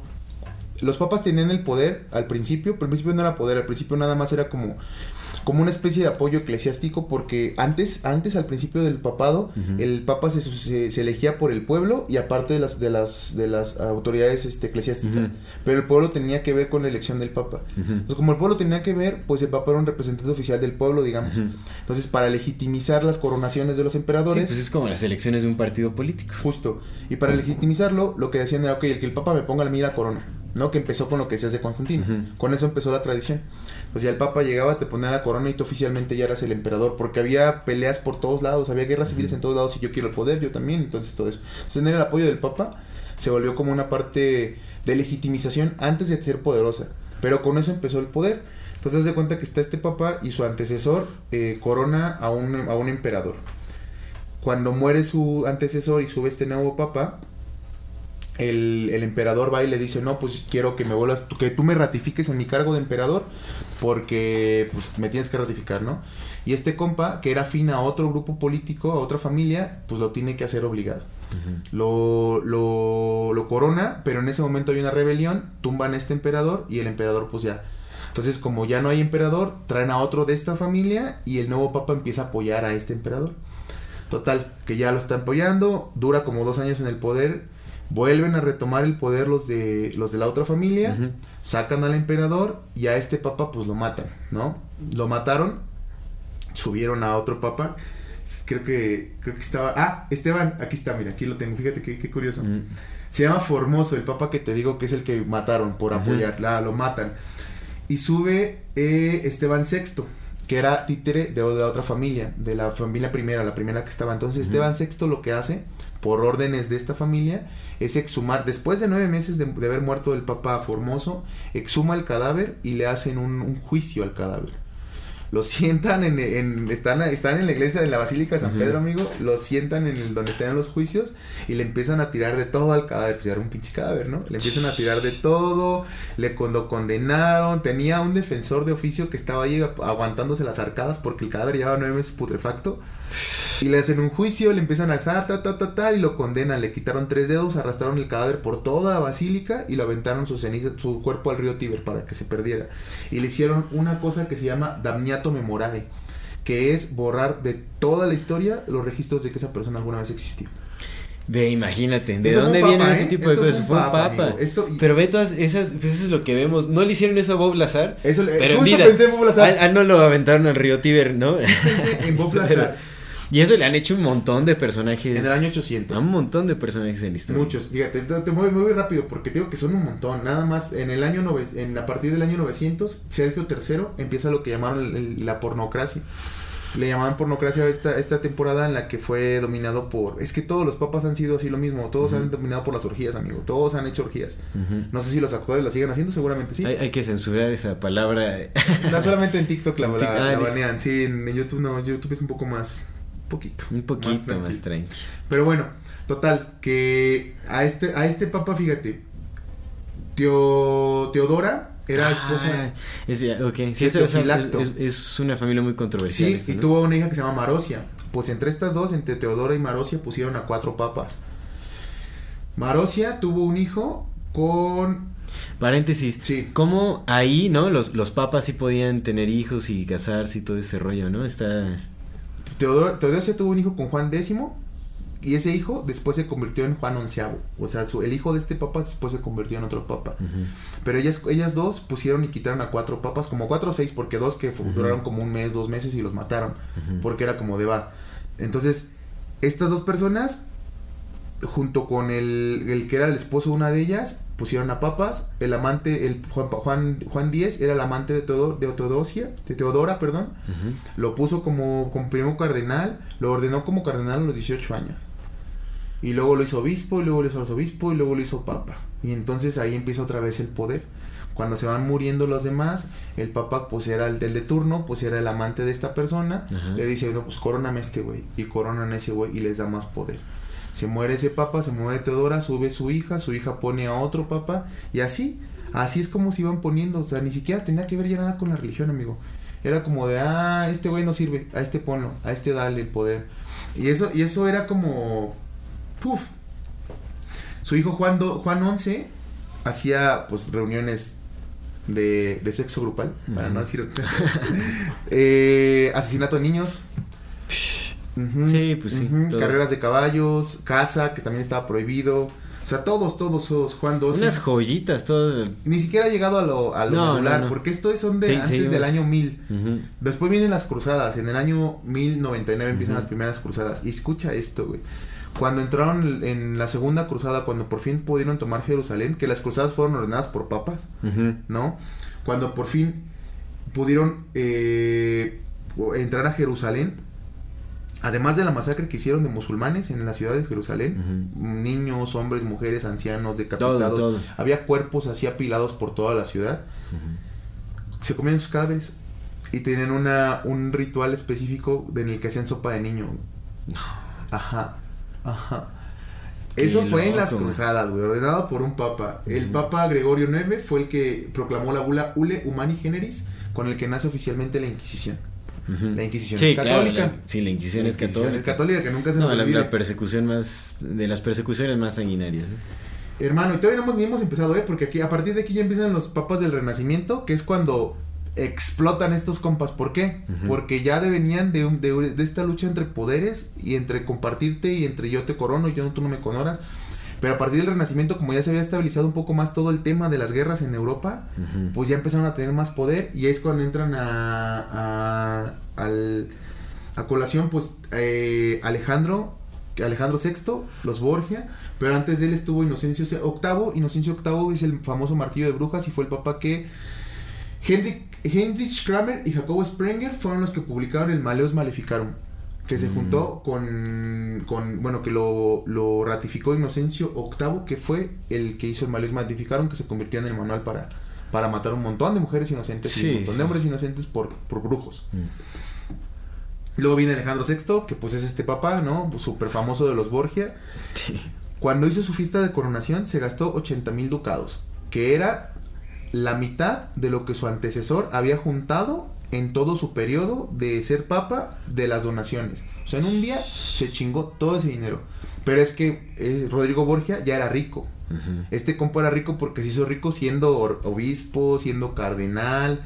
Los papas tenían el poder al principio, pero al principio no era poder, al principio nada más era como como una especie de apoyo eclesiástico porque antes antes al principio del papado el papa se, se, se elegía por el pueblo y aparte de las de las de las autoridades este, eclesiásticas pero el pueblo tenía que ver con la elección del papa entonces como el pueblo tenía que ver pues el papa era un representante oficial del pueblo digamos entonces para legitimizar las coronaciones de los Sí, emperadores pues es como las elecciones de un partido político. Justo. Y para legitimizarlo, lo que decían era, ok, el que el Papa me ponga a mí la corona, ¿no? Que empezó con lo que decías de Constantino. Con eso empezó la tradición. Pues ya el Papa llegaba, te ponía la corona y tú oficialmente ya eras el emperador, porque había peleas por todos lados, había guerras civiles en todos lados y yo quiero el poder, yo también, entonces todo eso. Entonces, tener el apoyo del Papa se volvió como una parte de legitimización antes de ser poderosa. Pero con eso empezó el poder. Entonces, de cuenta que está este Papa y su antecesor eh, corona a un, a un emperador cuando muere su antecesor y sube este nuevo papa, el, el emperador va y le dice, no, pues quiero que me vuelvas, que tú me ratifiques en mi cargo de emperador, porque pues me tienes que ratificar, ¿no? Y este compa, que era afín a otro grupo político, a otra familia, pues lo tiene que hacer obligado. Lo, lo, lo corona, pero en ese momento hay una rebelión, tumban a este emperador y el emperador pues ya. Entonces como ya no hay emperador, traen a otro de esta familia y el nuevo papa empieza a apoyar a este emperador. Total, que ya lo están apoyando, dura como dos años en el poder, vuelven a retomar el poder los de, los de la otra familia, sacan al emperador y a este papa pues lo matan, ¿no? Lo mataron, subieron a otro papa, creo que, creo que estaba, ah, Esteban, aquí está, mira, aquí lo tengo, fíjate qué, qué curioso. Se llama Formoso, el papa que te digo que es el que mataron por apoyar, la, lo matan. Y sube eh, Esteban VI, que era títere de, de otra familia, de la familia primera, la primera que estaba. Entonces. Esteban VI lo que hace, por órdenes de esta familia, es exhumar, después de nueve meses de, de haber muerto el papa Formoso, exhuma el cadáver y le hacen un, un juicio al cadáver. Lo sientan en, en- están, están en la iglesia de la Basílica de San. Pedro, amigo, lo sientan en el donde están los juicios y le empiezan a tirar de todo al cadáver, pues ya era un pinche cadáver, ¿no? Le empiezan a tirar de todo, le cuando condenaron, tenía un defensor de oficio que estaba ahí aguantándose las arcadas porque el cadáver llevaba nueve meses putrefacto. Y le hacen un juicio, le empiezan a asar, ta, ta, ta, ta, y lo condenan. Le quitaron tres dedos, arrastraron el cadáver por toda la basílica y lo aventaron su ceniza, su cuerpo al río Tíber para que se perdiera. Y le hicieron una cosa que se llama damniato memorae, que es borrar de toda la historia los registros de que esa persona alguna vez existió. Ve, imagínate, ¿de Eso dónde vienen papa, ese ¿eh? tipo de Esto cosas? Fue un papa. Esto- Pero ve todas esas, pues eso es lo que vemos. No le hicieron eso a Bob Lazar. Eso le- pero en justo vida. pensé en Bob Lazar. No lo aventaron al río Tíber, ¿no? Pensé en Bob Pero- Lazar. Y eso le han hecho un montón de personajes. En el año 800. A un montón de personajes en la historia. Muchos, fíjate, te, te muevo muy rápido porque te digo que son un montón. Nada más en el año nove- en a partir del año 900, Sergio III empieza lo que llamaron el- la pornocracia. Le llamaban pornocracia esta, esta temporada en la que fue dominado por... Es que todos los papas han sido así lo mismo. Todos han dominado por las orgías, amigo. Todos han hecho orgías. No sé si los actores la siguen haciendo, seguramente sí. Hay, hay que censurar esa palabra. No solamente en TikTok la, la- la ah, listo. banean. Sí, en YouTube no. YouTube es un poco más... Poquito. un poquito más, tranquilo. tranqui. Pero bueno, total, que a este, a este papa, fíjate, Teo, Teodora era esposa. Ah, es, ya, ok. Sí, es, es una familia muy controversial. Sí, esta, y tuvo una hija que se llama Marosia. Pues entre estas dos, entre Teodora y Marosia, pusieron a cuatro papas. Marosia tuvo un hijo con. Paréntesis. Sí. ¿Cómo ahí, no? Los, los papas sí podían tener hijos y casarse y todo ese rollo, ¿no? Está... Teodosia tuvo un hijo con Juan X. Y ese hijo después se convirtió en Juan XI. O sea, su, el hijo de este papa después se convirtió en otro papa. Pero ellas, ellas dos pusieron y quitaron a cuatro papas, como cuatro o seis, porque dos que duraron como un mes, dos meses y los mataron, porque era como de va. Entonces, estas dos personas junto con el, el que era el esposo de una de ellas, pusieron a papas, el amante, el Juan, Juan, Juan Díez era el amante de, Teodor, de Teodosia, de Teodora, perdón, lo puso como, como primo cardenal, lo ordenó como cardenal a los 18 años. Y luego lo hizo obispo, y luego lo hizo arzobispo, y luego lo hizo papa. Y entonces ahí empieza otra vez el poder. Cuando se van muriendo los demás, el papa pues era el del de turno, pues era el amante de esta persona. Le dice, no, pues coróname a este güey. Y coronan a ese güey y les da más poder. Se muere ese papa, se muere Teodora, sube su hija, su hija pone a otro papa. Y así, así es como se iban poniendo. O sea, ni siquiera tenía que ver ya nada con la religión, amigo. Era como de, ah, este güey no sirve, a este ponlo, a este dale el poder. Y eso, y eso era como, puf. Su hijo Juan, Do- Juan 11 hacía pues reuniones de, de sexo grupal, para no decir eh, asesinato de niños. Sí, pues sí, todos. Carreras de caballos, caza, que también estaba prohibido. O sea, todos, todos esos Juan 12. Unas joyitas, todas. Ni siquiera ha llegado a lo, a lo No, regular, no, no. porque estos son de Sí, antes seguimos. del año 1000. Ujú. Después vienen las cruzadas. En el año 1099 empiezan las primeras cruzadas. Y escucha esto, güey. Cuando entraron en la segunda cruzada, cuando por fin pudieron tomar Jerusalén, que las cruzadas fueron ordenadas por papas. ¿no? Cuando por fin pudieron eh, entrar a Jerusalén, además de la masacre que hicieron de musulmanes en la ciudad de Jerusalén, niños, hombres, mujeres, ancianos, decapitados, todo. había cuerpos así apilados por toda la ciudad se comían sus cadáveres y tenían una, un ritual específico en el que hacían sopa de niño. Ajá, ajá. Qué Eso fue en las cruzadas, güey, ordenado por un papa. El papa Gregorio IX fue el que proclamó la bula Ule Humani Generis, con el que nace oficialmente la Inquisición. La Inquisición sí, es claro, católica. la- sí, la Inquisición La es Inquisición católica. es católica, que nunca se No, nos la, persecución más. de las persecuciones más sanguinarias. ¿no? Hermano, y todavía no hemos, ni hemos empezado, ¿eh? Porque aquí, a partir de aquí ya empiezan los papas del Renacimiento, que es cuando explotan estos compas. ¿Por qué? Porque ya de- venían de, un- de, de esta lucha entre poderes y entre compartirte y entre yo te corono y yo no, tú no me coronas. Pero a partir del Renacimiento, como ya se había estabilizado un poco más todo el tema de las guerras en Europa, pues ya empezaron a tener más poder y es cuando entran a, a, al- a colación pues eh, Alejandro Alejandro VI, los Borgia, pero antes de él estuvo Inocencio VIII, Inocencio VIII es el famoso martillo de brujas y fue el papa que Henry, Heinrich Kramer y Jacobo Sprenger fueron los que publicaron el Maleus Maleficarum, que se Mm. juntó con, con bueno, que lo, lo ratificó Inocencio VIII, que fue el que hizo el Maleus Maleficarum, que se convirtió en el manual para, para matar un montón de mujeres inocentes y un montón sí. de hombres inocentes por, por brujos. Mm. Luego viene Alejandro VI, que pues es este papá, ¿no? Súper famoso de los Borgia. Sí. Cuando hizo su fiesta de coronación se gastó 80 mil ducados, que era la mitad de lo que su antecesor había juntado en todo su periodo de ser papa de las donaciones. O sea, en un día se chingó todo ese dinero. Pero es que eh, Rodrigo Borgia ya era rico. Este compa era rico porque se hizo rico siendo obispo, siendo cardenal.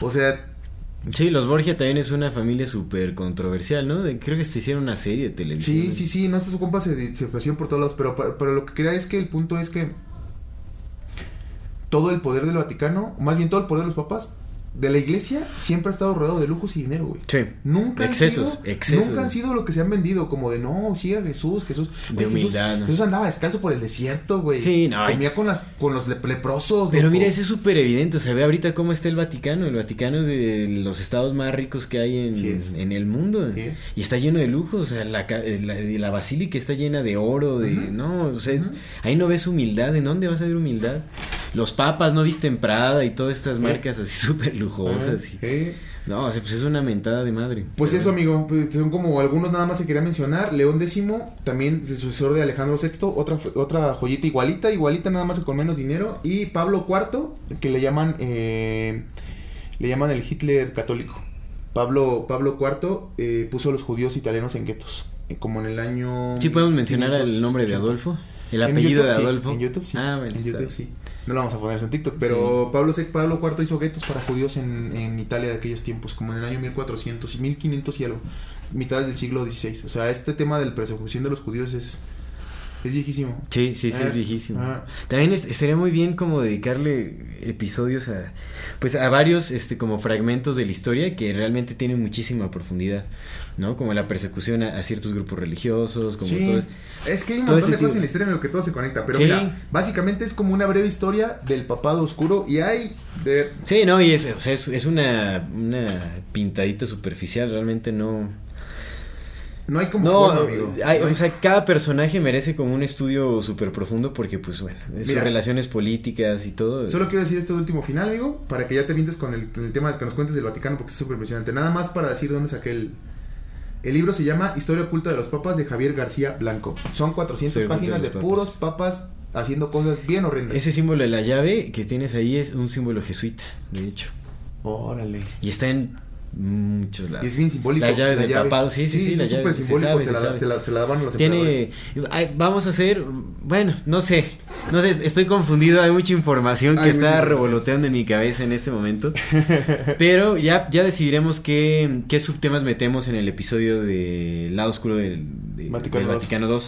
O sea, Sí, los Borgia también es una familia súper controversial, ¿no? De- creo que se hicieron una serie de televisión. Sí, sí, sí, no, estos compas se, se por todos lados, pero, pero, pero lo que quería es que el punto es que todo el poder del Vaticano, más bien todo el poder de los papas, de la iglesia, siempre ha estado rodeado de lujos y dinero, güey. Sí. Nunca Excesos, han sido, excesos. nunca han sido lo que se han vendido, como de no, siga Jesús, Jesús. De Jesús- humildad, ¿no? Jesús, andaba descalzo por el desierto, güey. Sí, no, Comía con las, con los lep- leprosos. Pero loco. mira, eso es súper evidente. O sea, ve ahorita cómo está el Vaticano. El Vaticano es de los estados más ricos que hay en, Sí en el mundo. Sí. Y está lleno de lujos. O sea, la, ca- la, la basílica está llena de oro. De. No, o sea, es- ahí no ves humildad. ¿En dónde vas a ver humildad? Los papas no visten Prada y todas estas Sí. marcas así súper lujosas. y- Sí. No, o sea, pues es una mentada de madre. Pues Pero- eso, amigo, pues son como algunos nada más se quería mencionar. León X, también sucesor de Alejandro VI, otra, otra joyita igualita, igualita nada más con menos dinero. Y Pablo IV, que le llaman, eh, le llaman el Hitler católico. Pablo, Pablo IV eh, puso a los judíos italianos en guetos, eh, como en el año... ¿Sí podemos mencionar el nombre de 580. Adolfo? ¿El apellido YouTube, de sí, Adolfo? en YouTube sí. Ah, bueno, en YouTube sí. No lo vamos a poner en TikTok, pero Pablo, Se- Pablo IV hizo guetos para judíos en, en Italia de aquellos tiempos, como en el año 1400 y 1500 y algo, mitades del siglo XVI. O sea, este tema de la persecución de los judíos es Es viejísimo. Sí, sí, sí, Ah, es viejísimo. ah. También es- estaría muy bien como dedicarle episodios a, pues a varios, este, como fragmentos de la historia que realmente tienen muchísima profundidad, ¿no? Como la persecución a, a ciertos grupos religiosos, como Sí. todo. Es que hay un montón de cosas en la historia en lo que todo se conecta. Pero Sí. mira, básicamente es como una breve historia del papado oscuro. Y hay de. Sí, no, y es, o sea, es, es una, una pintadita superficial, realmente no... No hay como No, amigo. hay- No hay- o sea, cada personaje merece como un estudio súper profundo porque, pues, bueno, sus relaciones políticas y todo. Solo quiero decir este último final, amigo, para que ya te vientes con el, con el tema que nos cuentes del Vaticano, porque es súper impresionante. Nada más para decir dónde saqué el... El libro se llama Historia oculta de los papas de Javier García Blanco. Son 400 Historia oculta páginas de de, puros papas haciendo cosas bien horrendas. Ese símbolo de la llave que tienes ahí es un símbolo jesuita, de hecho. Órale. Y está en muchos Y lados. es bien simbólico. Las llaves la del llave. papado, sí, sí, sí, la es súper se simbólico, sabe, se, se la, te la- se la daban los Tiene, ay, vamos a hacer, bueno, no sé, no sé, estoy confundido, hay mucha información que está revoloteando en mi cabeza en este momento, pero ya, ya decidiremos qué, qué subtemas metemos en el episodio de Lado Oscuro del, de- Vaticano del. Vaticano II,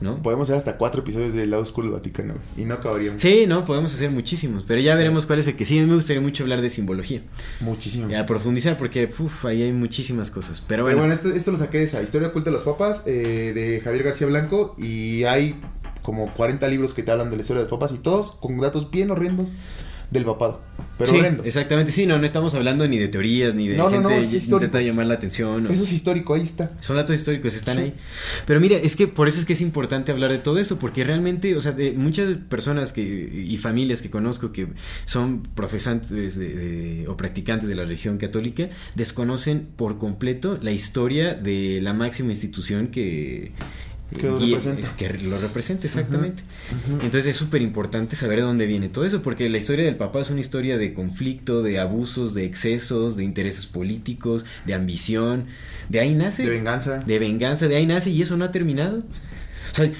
¿no? Podemos hacer hasta cuatro episodios del lado oscuro del Vaticano y no acabaríamos. Sí, no, podemos hacer muchísimos, pero ya veremos cuál es el que sí, a mí me gustaría mucho hablar de simbología, Muchísimo. y a profundizar porque, uff, ahí hay muchísimas cosas, pero Pero bueno. bueno, esto, esto lo saqué de esa Historia oculta de los papas eh, de Javier García Blanco y hay como 40 libros que te hablan de la historia de los papas y todos con datos bien horrendos del papado. Pero sí, horrendos. exactamente, sí, no, no estamos hablando ni de teorías, ni de No, gente no, que intenta llamar la atención. o- Eso es histórico, ahí está. Son datos históricos, están Sí. ahí. Pero mira, es que por eso es que es importante hablar de todo eso, porque realmente, o sea, de muchas personas que y familias que conozco que son profesantes de- de- o practicantes de la religión católica, desconocen por completo la historia de la máxima institución que... Que lo es que lo representa exactamente. Entonces es súper importante saber de dónde viene todo eso, porque la historia del papá es una historia de conflicto, de abusos, de excesos, de intereses políticos, de ambición. De ahí nace. De venganza. De venganza, de ahí nace y eso no ha terminado. O sea,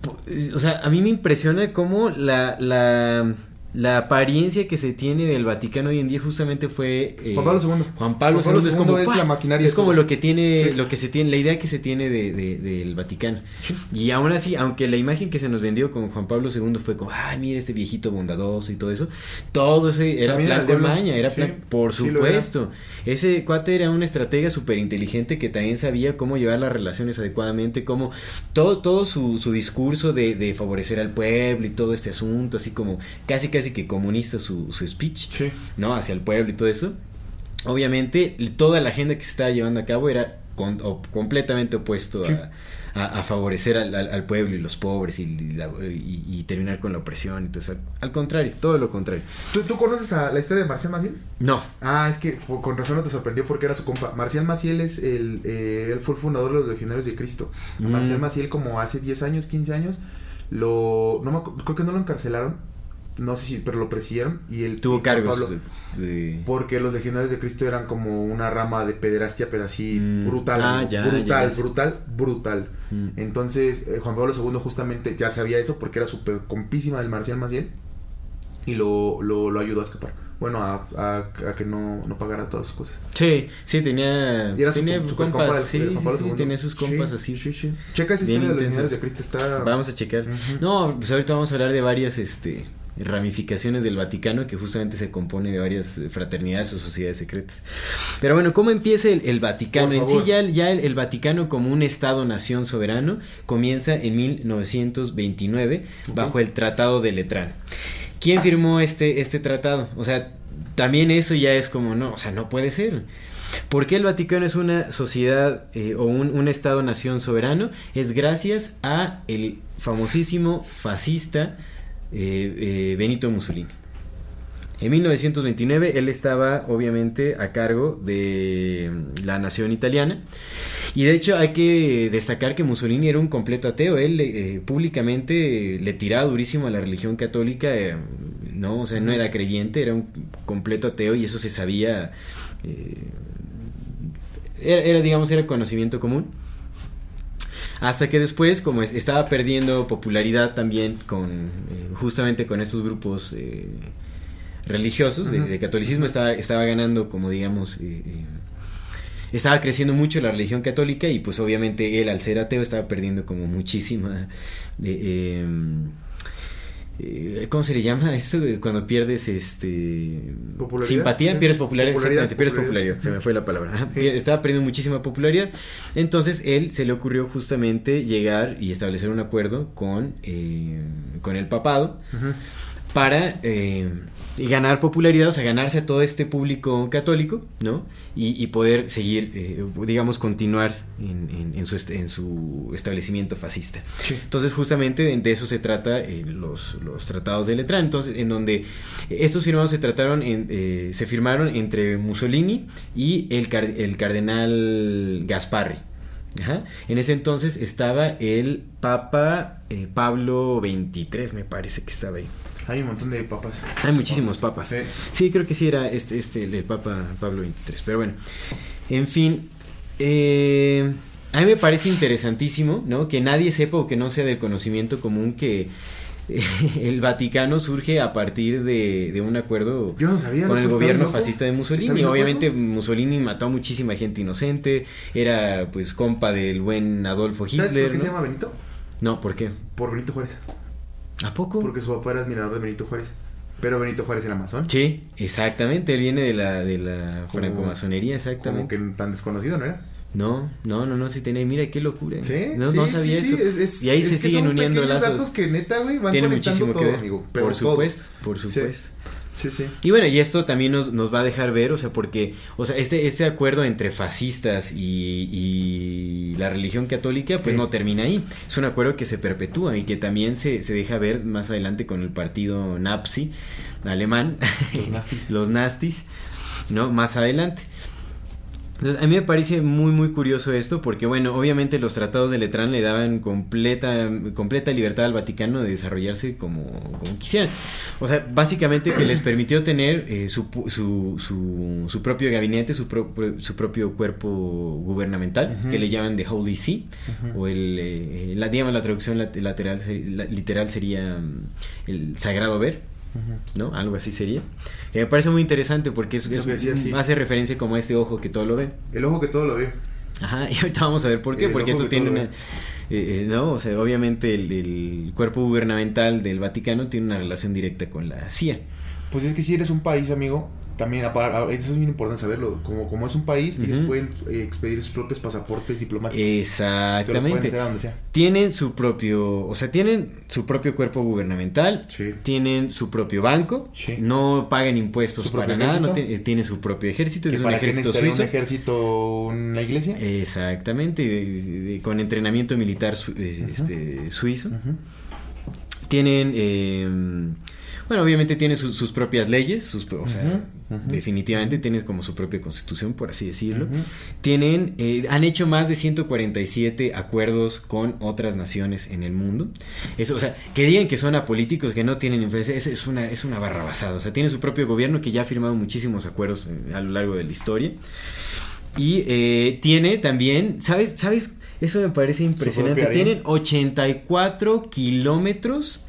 po- o sea a mí me impresiona cómo la, la, la apariencia que se tiene del Vaticano hoy en día justamente fue... eh, Juan Pablo II. Juan Pablo, Juan Pablo II es como, es la maquinaria es de como lo que tiene, Sí. lo que se tiene, la idea que se tiene de, de- del Vaticano. Y aún así, aunque la imagen que se nos vendió con Juan Pablo II fue como, ay, mira este viejito bondadoso y todo eso, todo eso era También plan diablo. maña, era Sí, plan, por era. Ese cuate era un estratega súper inteligente que también sabía cómo llevar las relaciones adecuadamente, cómo todo, todo su, su discurso de, de favorecer al pueblo y todo este asunto, así como casi casi que comunista su, su speech. Sí. ¿no? Hacia el pueblo y todo eso. Obviamente, toda la agenda que se estaba llevando a cabo era con- o- completamente opuesto Sí. a, a- a favorecer al, al- al pueblo y los pobres y, la- y- y terminar con la opresión. Entonces, al, contrario, todo lo contrario. ¿Tú, tú conoces a la historia de Marcial Maciel? No, Ah, es que con razón no te sorprendió porque era su compa. Marcial Maciel es el, eh, él fue el fundador de los Legionarios de Cristo. Mm. Marcial Maciel como hace 10 años, 15 años, lo, no me creo que no lo encarcelaron, no sé si, pero lo persiguieron y él tuvo cargos Pablo- de- de- porque los Legionarios de Cristo eran como una rama de pederastia, pero así Mm. brutal, Ah, ya, brutal, ya. brutal, brutal. Mm. Entonces, eh, Juan Pablo II justamente ya sabía eso porque era súper compísima del Marcial Maciel y lo, lo, lo ayudó a escapar. Bueno, a, a- a que no, no pagara todas sus cosas. Sí, sí, tenía, Y era su- tenía compas, compa del- sí, del sí, tenía sus compas Sí, así. Sí, sí. Checa esa Bien historia de los de Cristo. Está... Vamos a checar. No, pues ahorita vamos a hablar de varias este, ramificaciones del Vaticano que justamente se compone de varias eh, fraternidades o sociedades secretas. Pero bueno, ¿cómo empieza el, el Vaticano? En sí ya, el- ya el, el Vaticano como un Estado-nación soberano comienza en 1929 bajo el Tratado de Letrán. ¿Quién firmó este, este tratado? O sea, también eso ya es como, no, o sea, no puede ser. ¿Por qué el Vaticano es una sociedad eh, o un, un Estado-nación soberano? Es gracias a el famosísimo fascista eh, eh, Benito Mussolini. En 1929 él estaba obviamente a cargo de la nación italiana y de hecho hay que destacar que Mussolini era un completo ateo, él eh, públicamente le tiraba durísimo a la religión católica, no, o sea, no era creyente, era un completo ateo y eso se sabía, era, digamos, era conocimiento común. Hasta que después, como es- estaba perdiendo popularidad también con eh, justamente con estos grupos eh, religiosos de, catolicismo, estaba, estaba ganando como digamos eh, eh, estaba creciendo mucho la religión católica y pues obviamente él al ser ateo estaba perdiendo como muchísima... de em, eh, ¿Cómo se le llama esto? Cuando pierdes este simpatía, pierdes popularidad, exactamente, pierdes popularidad, se me fue la palabra. Estaba perdiendo muchísima popularidad. Entonces él se le ocurrió justamente llegar y establecer un acuerdo con, eh, con el papado para eh, ganar popularidad, o sea, ganarse a todo este público católico, ¿no? Y, poder seguir, eh, digamos, continuar en, su en, su establecimiento fascista. Entonces, justamente de, eso se trata eh, los, los, tratados de Letrán, entonces, en donde estos firmados se trataron, en, se firmaron entre Mussolini y el, el cardenal Gasparri. En ese entonces estaba el Papa Pablo XXIII, me parece que estaba ahí. Hay un montón de papas. Hay muchísimos papas. Sí. creo que sí era este, este el Papa Pablo XXIII. Pero bueno, en fin. Eh, a mí me parece interesantísimo, ¿no? Que nadie sepa o que no sea del conocimiento común que el Vaticano surge a partir de, un acuerdo con el gobierno fascista de Mussolini. Obviamente Mussolini mató a muchísima gente inocente, era pues compa del buen Adolfo Hitler. ¿Sabes por qué se llama Benito? No, ¿por qué? Por Benito Juárez. ¿A poco? Porque su papá era admirador de Benito Juárez. Pero Benito Juárez era masón. Sí, exactamente. Él viene de la, de la francomasonería, exactamente. Como que tan desconocido, ¿no era? No, no, no, no, sí tenía. Mira qué locura. Sí, no, no sabía eso. y ahí se siguen uniendo lazos. datos que neta, güey, van Tiene muchísimo que ver. por supuesto, por supuesto. Sí, sí. Y bueno, y esto también nos, nos, va a dejar ver, o sea, porque, o sea, este, este acuerdo entre fascistas y, y la religión católica, pues no termina ahí. Es un acuerdo que se perpetúa y que también se, se deja ver más adelante con el partido nazi alemán, los nazis, los nazis ¿no? Más adelante. Entonces, a mí me parece muy, muy curioso esto, porque, bueno, obviamente los tratados de Letrán le daban completa, completa libertad al Vaticano de desarrollarse como, como quisieran. O sea, básicamente que les permitió tener eh, su, su, su, propio gabinete, su, su propio cuerpo gubernamental, que le llaman The Holy See, o el, eh, la, digamos, la traducción lateral, literal sería mm, el Sagrado Ver. ¿No? Algo así sería. me parece muy interesante porque es, hace referencia como a este ojo que todo lo ve. El ojo que todo lo ve. Ajá, y ahorita vamos a ver por qué, porque esto tiene una... Eh, eh, ¿no? O sea, obviamente el, cuerpo gubernamental del Vaticano tiene una relación directa con la CIA. Pues es que si eres un país, amigo, también, eso es muy importante saberlo. Como, como es un país, ellos pueden eh, expedir sus propios pasaportes diplomáticos. Exactamente. Tienen su propio, o sea, tienen su propio cuerpo gubernamental, tienen su propio banco, no pagan impuestos para nada, no eh, tienen su propio ejército, es un ejército suizo. un ejército, una iglesia? Exactamente, con entrenamiento militar eh, este, suizo. Tienen eh, bueno, obviamente tiene sus, propias leyes, sus, o sea, definitivamente tiene como su propia constitución, por así decirlo. Tienen, eh, han hecho más de 147 acuerdos con otras naciones en el mundo. Eso, o sea, que digan que son apolíticos, que no tienen influencia, es, es, una, es una barra basada. O sea, tiene su propio gobierno que ya ha firmado muchísimos acuerdos eh, a lo largo de la historia. Y eh, tiene también, ¿sabes? ¿Sabes? Eso me parece impresionante. Tienen 84 kilómetros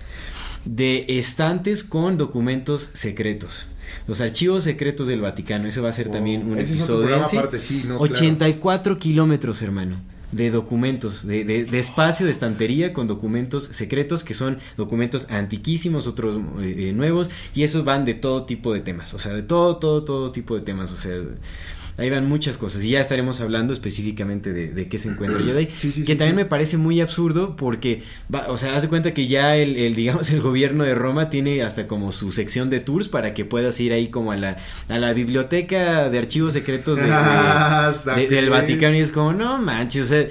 de estantes con documentos secretos. Los archivos secretos del Vaticano. Ese va a ser también un episodio. aparte, sí, 84 kilómetros, hermano de documentos, de, de, espacio de estantería con documentos secretos que son documentos antiquísimos, otros eh, eh, nuevos, y esos van de todo tipo de temas, o sea, de todo, todo, todo tipo de temas, o sea, ahí van muchas cosas. Y ya estaremos hablando específicamente de, qué se encuentra Jedi, que también me parece muy absurdo porque, o sea, haz de cuenta que ya el, digamos, el gobierno de Roma tiene hasta como su sección de tours para que puedas ir ahí como a la, a la biblioteca de archivos secretos ah, del Vaticano y es como, no manches, o sea...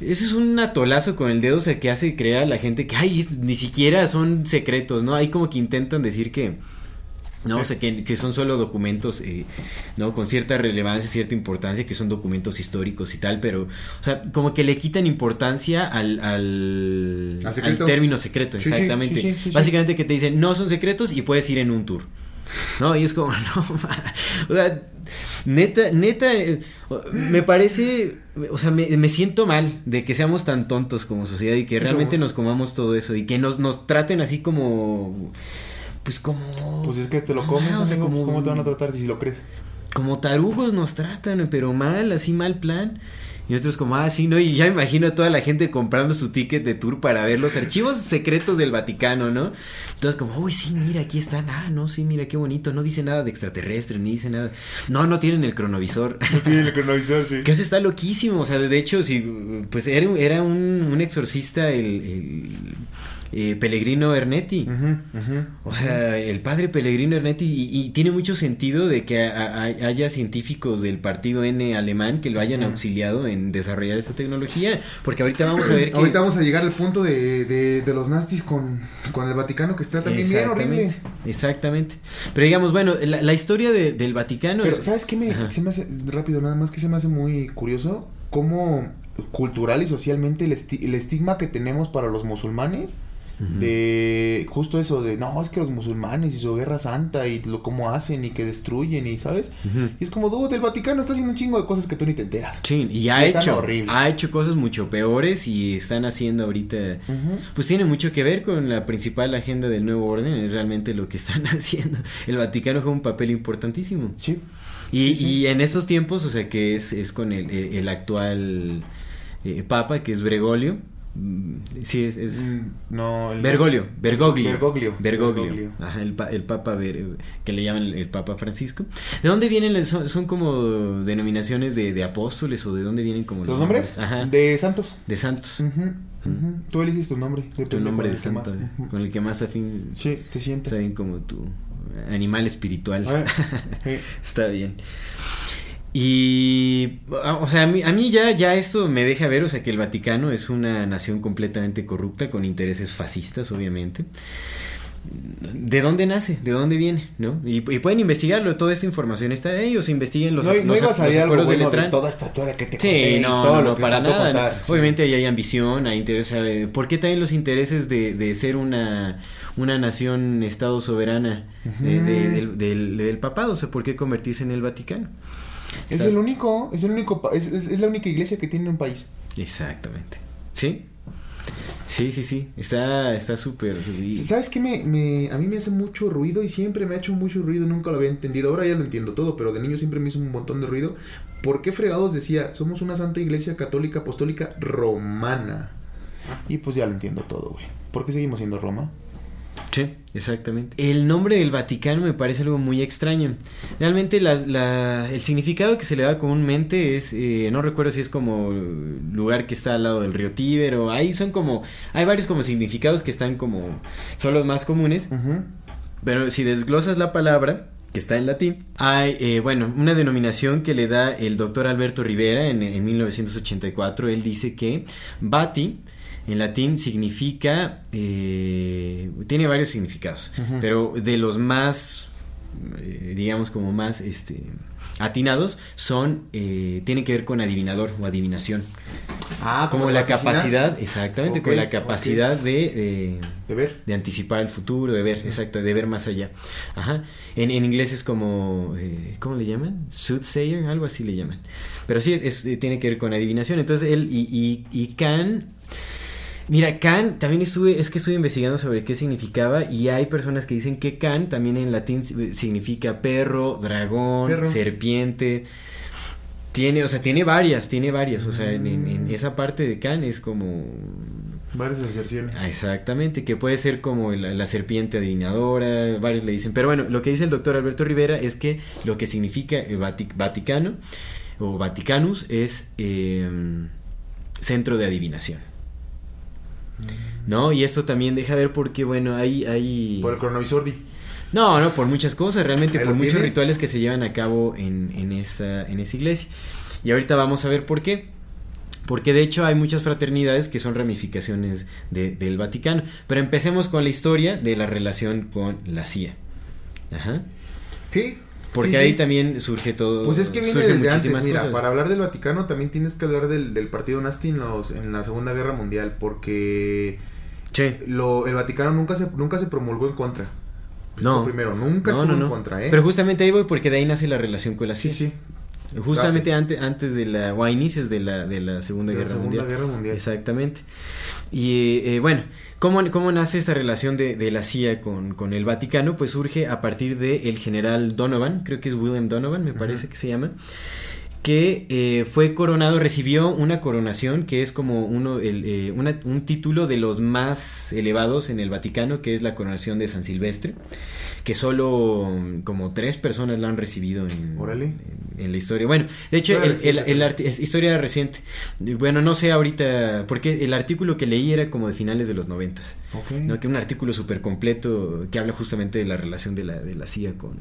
Eso es un atolazo con el dedo, o sea, que hace creer a la gente que, ay, ni siquiera son secretos, ¿no? Hay como que intentan decir que, ¿no? O sea, que, son solo documentos, eh, ¿no? Con cierta relevancia, cierta importancia, que son documentos históricos y tal, pero, o sea, como que le quitan importancia al, al, al, término secreto, exactamente. Básicamente que te dicen, no son secretos y puedes ir en un tour. ¿No? Y es como, no, o sea, neta, neta, me parece, o sea, me, me, siento mal de que seamos tan tontos como sociedad y que realmente nos comamos todo eso y que nos, nos traten así como pues como... Pues es que te lo comes, o sea, ¿cómo te van a tratar si lo crees? como tarugos nos tratan, pero mal, así mal plan. Y nosotros como, ah, sí, ¿no? Y ya imagino a toda la gente comprando su ticket de tour para ver los archivos secretos del Vaticano, ¿no? Entonces como, uy, sí, mira, aquí están. Ah, no, sí, mira, qué bonito. No dice nada de extraterrestre, ni dice nada. No, no tienen el cronovisor. No tienen el cronovisor, sí. Que eso está loquísimo. O sea, de hecho, si, pues era, era un, un exorcista el, el eh, Pellegrino Ernetti. o sea, el padre Pellegrino Ernetti. Y, tiene mucho sentido de que haya científicos del partido N alemán que lo hayan auxiliado en desarrollar esta tecnología. Porque ahorita vamos a ver que. Ahorita vamos a llegar al punto de, de, los nastis con, con, el Vaticano que está también bien horrible. Exactamente. Pero digamos, bueno, la, historia del Vaticano. Pero, ¿sabes qué me, se me hace rápido? Nada más que se me hace muy curioso. Cómo cultural y socialmente el, el estigma que tenemos para los musulmanes de justo eso de no es que los musulmanes y su guerra santa y lo cómo hacen y que destruyen y sabes y es como dude el Vaticano está haciendo un chingo de cosas que tú ni te enteras sí y ha hecho ha hecho cosas mucho peores y están haciendo ahorita pues tiene mucho que ver con la principal agenda del nuevo orden es realmente lo que están haciendo. El Vaticano juega un papel importantísimo. Sí. Y, y en estos tiempos o sea que es, es con el, el, actual eh, papa que es Bregolio sí, es. es... Mm, no, el Bergoglio, Bergoglio. Bergoglio. Bergoglio. Ajá, el, el Papa, que le llaman el, Papa Francisco. ¿De dónde vienen? Son, son como denominaciones de, de, apóstoles o de dónde vienen como los, nombres? Ajá. De santos. De santos. Tú eliges tu nombre. Tu nombre de santo. Con el que más afín. Sí, te sientes. Está bien como tu animal espiritual. Está bien. Y, o sea, a mí, a mí, ya, ya esto me deja ver, o sea, que el Vaticano es una nación completamente corrupta, con intereses fascistas, obviamente. ¿De dónde nace? ¿De dónde viene? ¿No? Y, pueden investigarlo, toda esta información está ahí, o se investiguen los, no, los, no iba a salir algo bueno de, toda esta historia que te Sí, no, no, para nada. Obviamente ahí hay ambición, hay interés, ¿por qué también los intereses de, de ser una, una nación, estado soberana del, del, del papado? O sea, ¿por qué convertirse en el Vaticano? Es el único, es el único, es, es, la única iglesia que tiene un país. Exactamente. ¿Sí? Sí, sí, sí. Está está súper. ¿Sabes qué? Me, me, a mí me hace mucho ruido y siempre me ha hecho mucho ruido. Nunca lo había entendido. Ahora ya lo entiendo todo, pero de niño siempre me hizo un montón de ruido. ¿Por qué fregados decía, somos una santa iglesia católica apostólica romana? Y pues ya lo entiendo todo, güey. ¿Por qué seguimos siendo Roma? Sí, exactamente. El nombre del Vaticano me parece algo muy extraño. Realmente el significado que se le da comúnmente es, eh, no recuerdo si es como lugar que está al lado del río Tíber o ahí son como, hay varios como significados que están como, son los más comunes. Pero si desglosas la palabra, que está en latín. Hay, eh, bueno, una denominación que le da el doctor Alberto Rivera en, en 1984. Él dice que Vati en latín significa, eh, tiene varios significados, pero de los más, eh, digamos como más este, atinados, son, eh, tienen que ver con adivinador o adivinación. Ah, como la capacidad, exactamente, con la capacidad de, de ver. De anticipar el futuro, de ver, exacto, de ver más allá. Ajá. En, en inglés es como, ¿cómo le llaman? Soothsayer, algo así le llaman. Pero sí, es, tiene que ver con adivinación. Entonces él y, y, y Can Mira, Can, también estuve, es que estuve investigando sobre qué significaba y hay personas que dicen que Can también en latín significa perro, dragón, serpiente. Tiene, o sea, tiene varias, tiene varias. O sea, en, mm. esa parte de Can es como. Varias aserciones. Ah, exactamente, que puede ser como la, serpiente adivinadora, varios le dicen. Pero bueno, lo que dice el doctor Alberto Rivera es que lo que significa el Vaticano o Vaticanus es em, centro de adivinación. ¿No? Y esto también deja ver porque, bueno, hay... hay... Por el cronovisor, No, no, por muchas cosas, realmente por muchos rituales que se llevan a cabo en, en, esa, en esa iglesia. Y ahorita vamos a ver por qué. Porque de hecho hay muchas fraternidades que son ramificaciones del Vaticano. Pero empecemos con la historia de la relación con la CIA. Ajá. Sí, porque ahí también surge todo. Pues es que viene desde antes. Mira, para hablar del Vaticano también tienes que hablar del, del partido nazi en, en la Segunda Guerra Mundial. Porque sí. lo, el Vaticano nunca se, nunca se promulgó en contra. No. Primero, nunca estuvo en contra, ¿eh? Pero justamente ahí voy porque de ahí nace la relación con la CIA. Sí, sí. Justamente antes, antes de la, o a inicios de la, de la Segunda, De la Guerra, Segunda Mundial. Guerra Mundial. Exactamente. Y eh, eh, bueno, ¿cómo, ¿cómo nace esta relación de, de la CIA con, con el Vaticano? Pues surge a partir del el general Donovan, creo que es William Donovan, me parece que se llama, que eh, fue coronado, recibió una coronación que es como uno, el, eh, una- un título de los más elevados en el Vaticano, que es la coronación de San Silvestre, que solo mm, como tres personas la han recibido en, en, en la historia. Bueno, de hecho, Historia el, es historia reciente. Bueno, no sé ahorita, porque el artículo que leí era como de finales de los noventas. ¿no? Que un artículo súper completo que habla justamente de la relación de la, de la CIA con,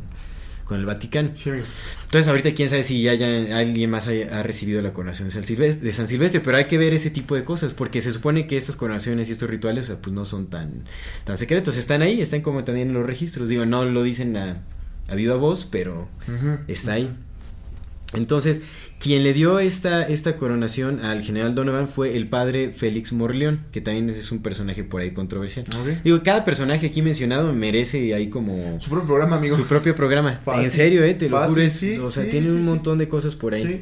con el Vaticano. Sí. Entonces ahorita quién sabe si ya, ya alguien más haya- ha recibido la coronación de San, Silvestre, de San Silvestre, pero hay que ver ese tipo de cosas, porque se supone que estas coronaciones y estos rituales o sea, pues no son tan, tan secretos, están ahí, están como también en los registros, digo, no lo dicen a, a viva voz, pero está ahí. Entonces, quien le dio esta, esta coronación al general Donovan fue el padre Félix Morleón, que también es un personaje por ahí controversial. Digo, cada personaje aquí mencionado merece ahí como Su propio programa, amigo. su propio programa. Fácil. en serio, eh, te lo Fácil, juro. es- sí, o sea, sí, tiene sí, un montón de cosas por ahí. Sí.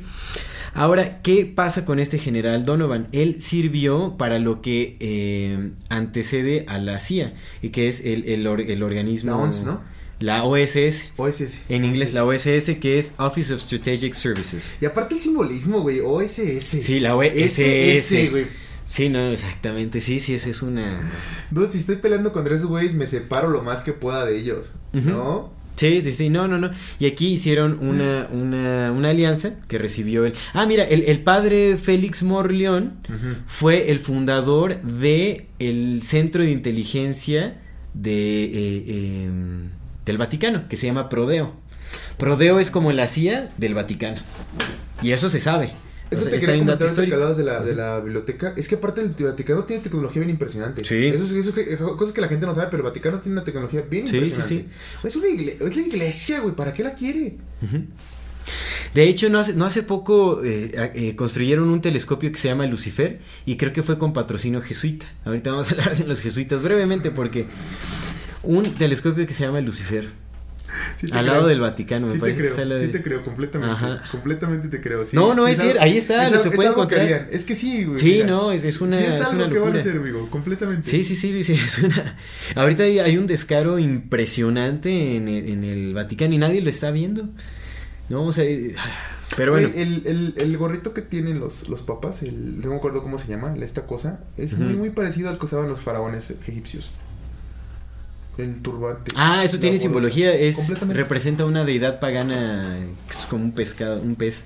Ahora, ¿qué pasa con este general Donovan? Él sirvió para lo que eh, antecede a la CIA, y que es el, el, or- el organismo... La ONS, ¿no? La OSS. OSS. En inglés, OSS. la OSS, que es Office of Strategic Services. Y aparte el simbolismo, güey. OSS. Sí, la OSS. SS, güey. Sí, no, exactamente. Sí, sí, esa es una... Dude, si estoy peleando contra esos güeyes, me separo lo más que pueda de ellos. ¿No? Sí, sí, sí, no, no, no. Y aquí hicieron una, una, una alianza que recibió el... Ah, mira, el, el padre Félix Morleón fue el fundador de el Centro de Inteligencia de, eh, em, del Vaticano, que se llama Prodeo. Prodeo es como la CIA del Vaticano. Y eso se sabe. Eso O sea, te está quería comentar que hablabas de la, de la biblioteca. Es que aparte el Vaticano tiene tecnología bien impresionante. Sí. Eso, es- eso es cosas que la gente no sabe, pero el Vaticano tiene una tecnología bien Sí, impresionante. sí, Es una iglesia, es la iglesia, güey. ¿Para qué la quiere? De hecho, no hace, no hace poco eh, eh, construyeron un telescopio que se llama Lucifer y creo que fue con patrocinio jesuita. Ahorita vamos a hablar de los jesuitas brevemente porque un telescopio que se llama Lucifer Sí al creo. lado del Vaticano, me Sí parece te que creo, está la sí te creo, completamente. Ajá. Completamente te creo. sí, No, no, es cierto, ahí está, es lo se es puede que encontrar. harían. Es que sí, güey. Sí, mira. no, es, es una, Sí, es, es algo una que van a hacer, amigo, completamente. Sí, sí, sí, sí, es una... Ahorita hay, hay un descaro impresionante en el, en el Vaticano y nadie lo está viendo. No, o sea, eh, pero bueno. Güey, El, el, el gorrito que tienen los, los papas, el, no me acuerdo cómo se llama, esta cosa, es muy, muy parecido al que usaban los faraones egipcios. El turbante. Ah, eso tiene simbología, es representa una deidad pagana, es como un pescado, un pez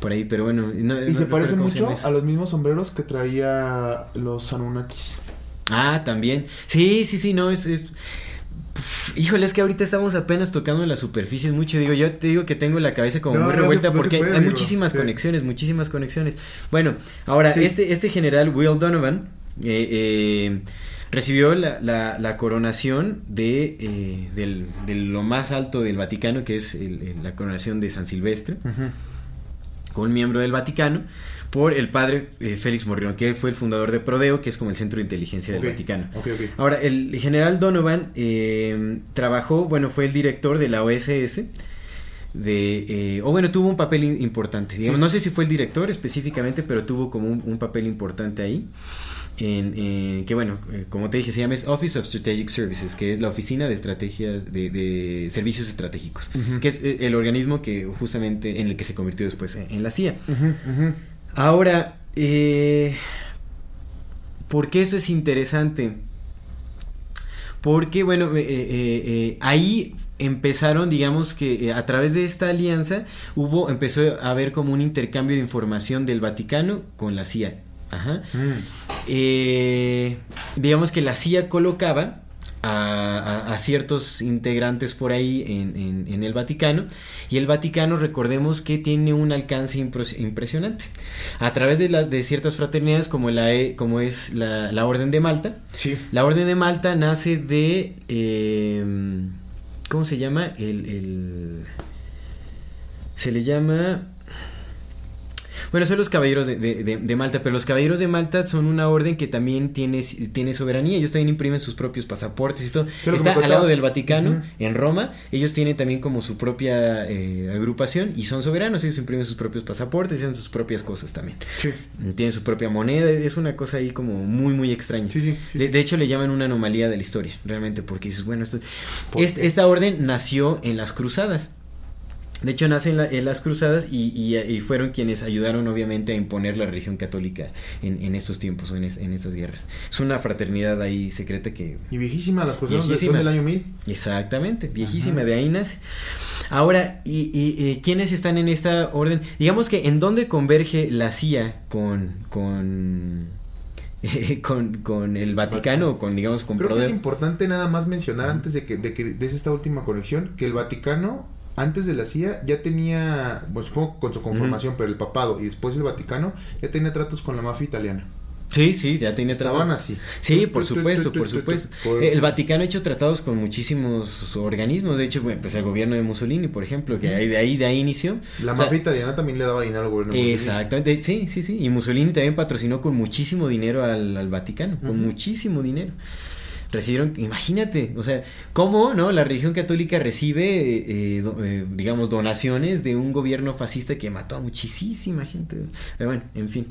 por ahí, pero bueno, no- Y no se parece mucho eso. a los mismos sombreros que traía los Anunnakis. Ah, también. Sí, sí, sí, no, es, es- híjole, es que ahorita estamos apenas tocando las superficies mucho. Digo, yo te digo que tengo la cabeza como No, muy no se- revuelta no se porque puede, hay muchísimas Sí. conexiones, muchísimas conexiones. Bueno, ahora, Sí. este, este general Will Donovan eh, eh, recibió la, la- la coronación de, eh, del- de lo más alto del Vaticano, que es el- la coronación de San Silvestre, con un miembro del Vaticano, por el padre eh, Félix Morrión, que fue el fundador de Prodeo, que es como el centro de inteligencia del Vaticano. Ahora, el general Donovan eh, trabajó, bueno, fue el director de la OSS. De, eh, o bueno, tuvo un papel importante. Digamos, Sí. No sé si fue el director específicamente, pero tuvo como un, un papel importante ahí. En, eh, que bueno, eh, como te dije, se llama es Office of Strategic Services, que es la oficina de estrategias, de, de servicios estratégicos, que es eh, el organismo que justamente en el que se convirtió después en, en la CIA. Ahora, eh, ¿por qué eso es interesante? Porque, bueno, eh, eh, eh, ahí empezaron, digamos que a través de esta alianza hubo, empezó a haber como un intercambio de información del Vaticano con la CIA. Ajá. Mm. Eh, digamos que la CIA colocaba a, a- a ciertos integrantes por ahí en, en- en el Vaticano y el Vaticano recordemos que tiene un alcance impresionante a través de, las de ciertas fraternidades como, la, E- como es la, la Orden de Malta Sí. la Orden de Malta nace de eh, ¿cómo se llama? el, el- se le llama Bueno, son los caballeros de, de- de- de Malta, pero los caballeros de Malta son una orden que también tiene, tiene soberanía. Ellos también imprimen sus propios pasaportes y todo. Pero Está al lado del Vaticano, en Roma. Ellos tienen también como su propia eh, agrupación y son soberanos. Ellos imprimen sus propios pasaportes y hacen sus propias cosas también. Sí, Tienen su propia moneda. Es una cosa ahí como muy, muy extraña. sí, sí. sí. De, hecho, le llaman una anomalía de la historia, realmente, porque dices, bueno, esto, esta orden nació en las cruzadas. De hecho, nace en, la- en las cruzadas y, y- y fueron quienes ayudaron, obviamente, a imponer la religión católica en, en estos tiempos o en, es- en estas guerras. Es una fraternidad ahí secreta que Y viejísima, las son Viejísima. del año 1000. Exactamente, viejísima Ajá. de ahí nace. Ahora, ¿y, y, quiénes están en esta orden? Digamos que en dónde converge la CIA con con con, con el Vaticano o con digamos con Creo que es importante nada más mencionar antes de que, de que des esta última conexión que el Vaticano antes de la CIA ya tenía, pues supongo con su conformación, pero el papado y después el Vaticano ya tenía tratos con la mafia italiana. Sí, sí, ya tiene Estaban tratados. así. Sí, por supuesto, por supuesto. El Vaticano ha hecho tratados con muchísimos organismos. De hecho, pues el gobierno de Mussolini, por ejemplo, que de ahí de ahí inició. La O sea, mafia italiana también le daba dinero al gobierno. Mussolini. Exactamente, sí, sí, sí. Y Mussolini también patrocinó con muchísimo dinero al, al Vaticano, con muchísimo dinero. Recibieron, imagínate, o sea, cómo, ¿no? La religión católica recibe, eh, eh, do- eh, digamos, donaciones de un gobierno fascista que mató a muchísima gente. Pero bueno, en fin.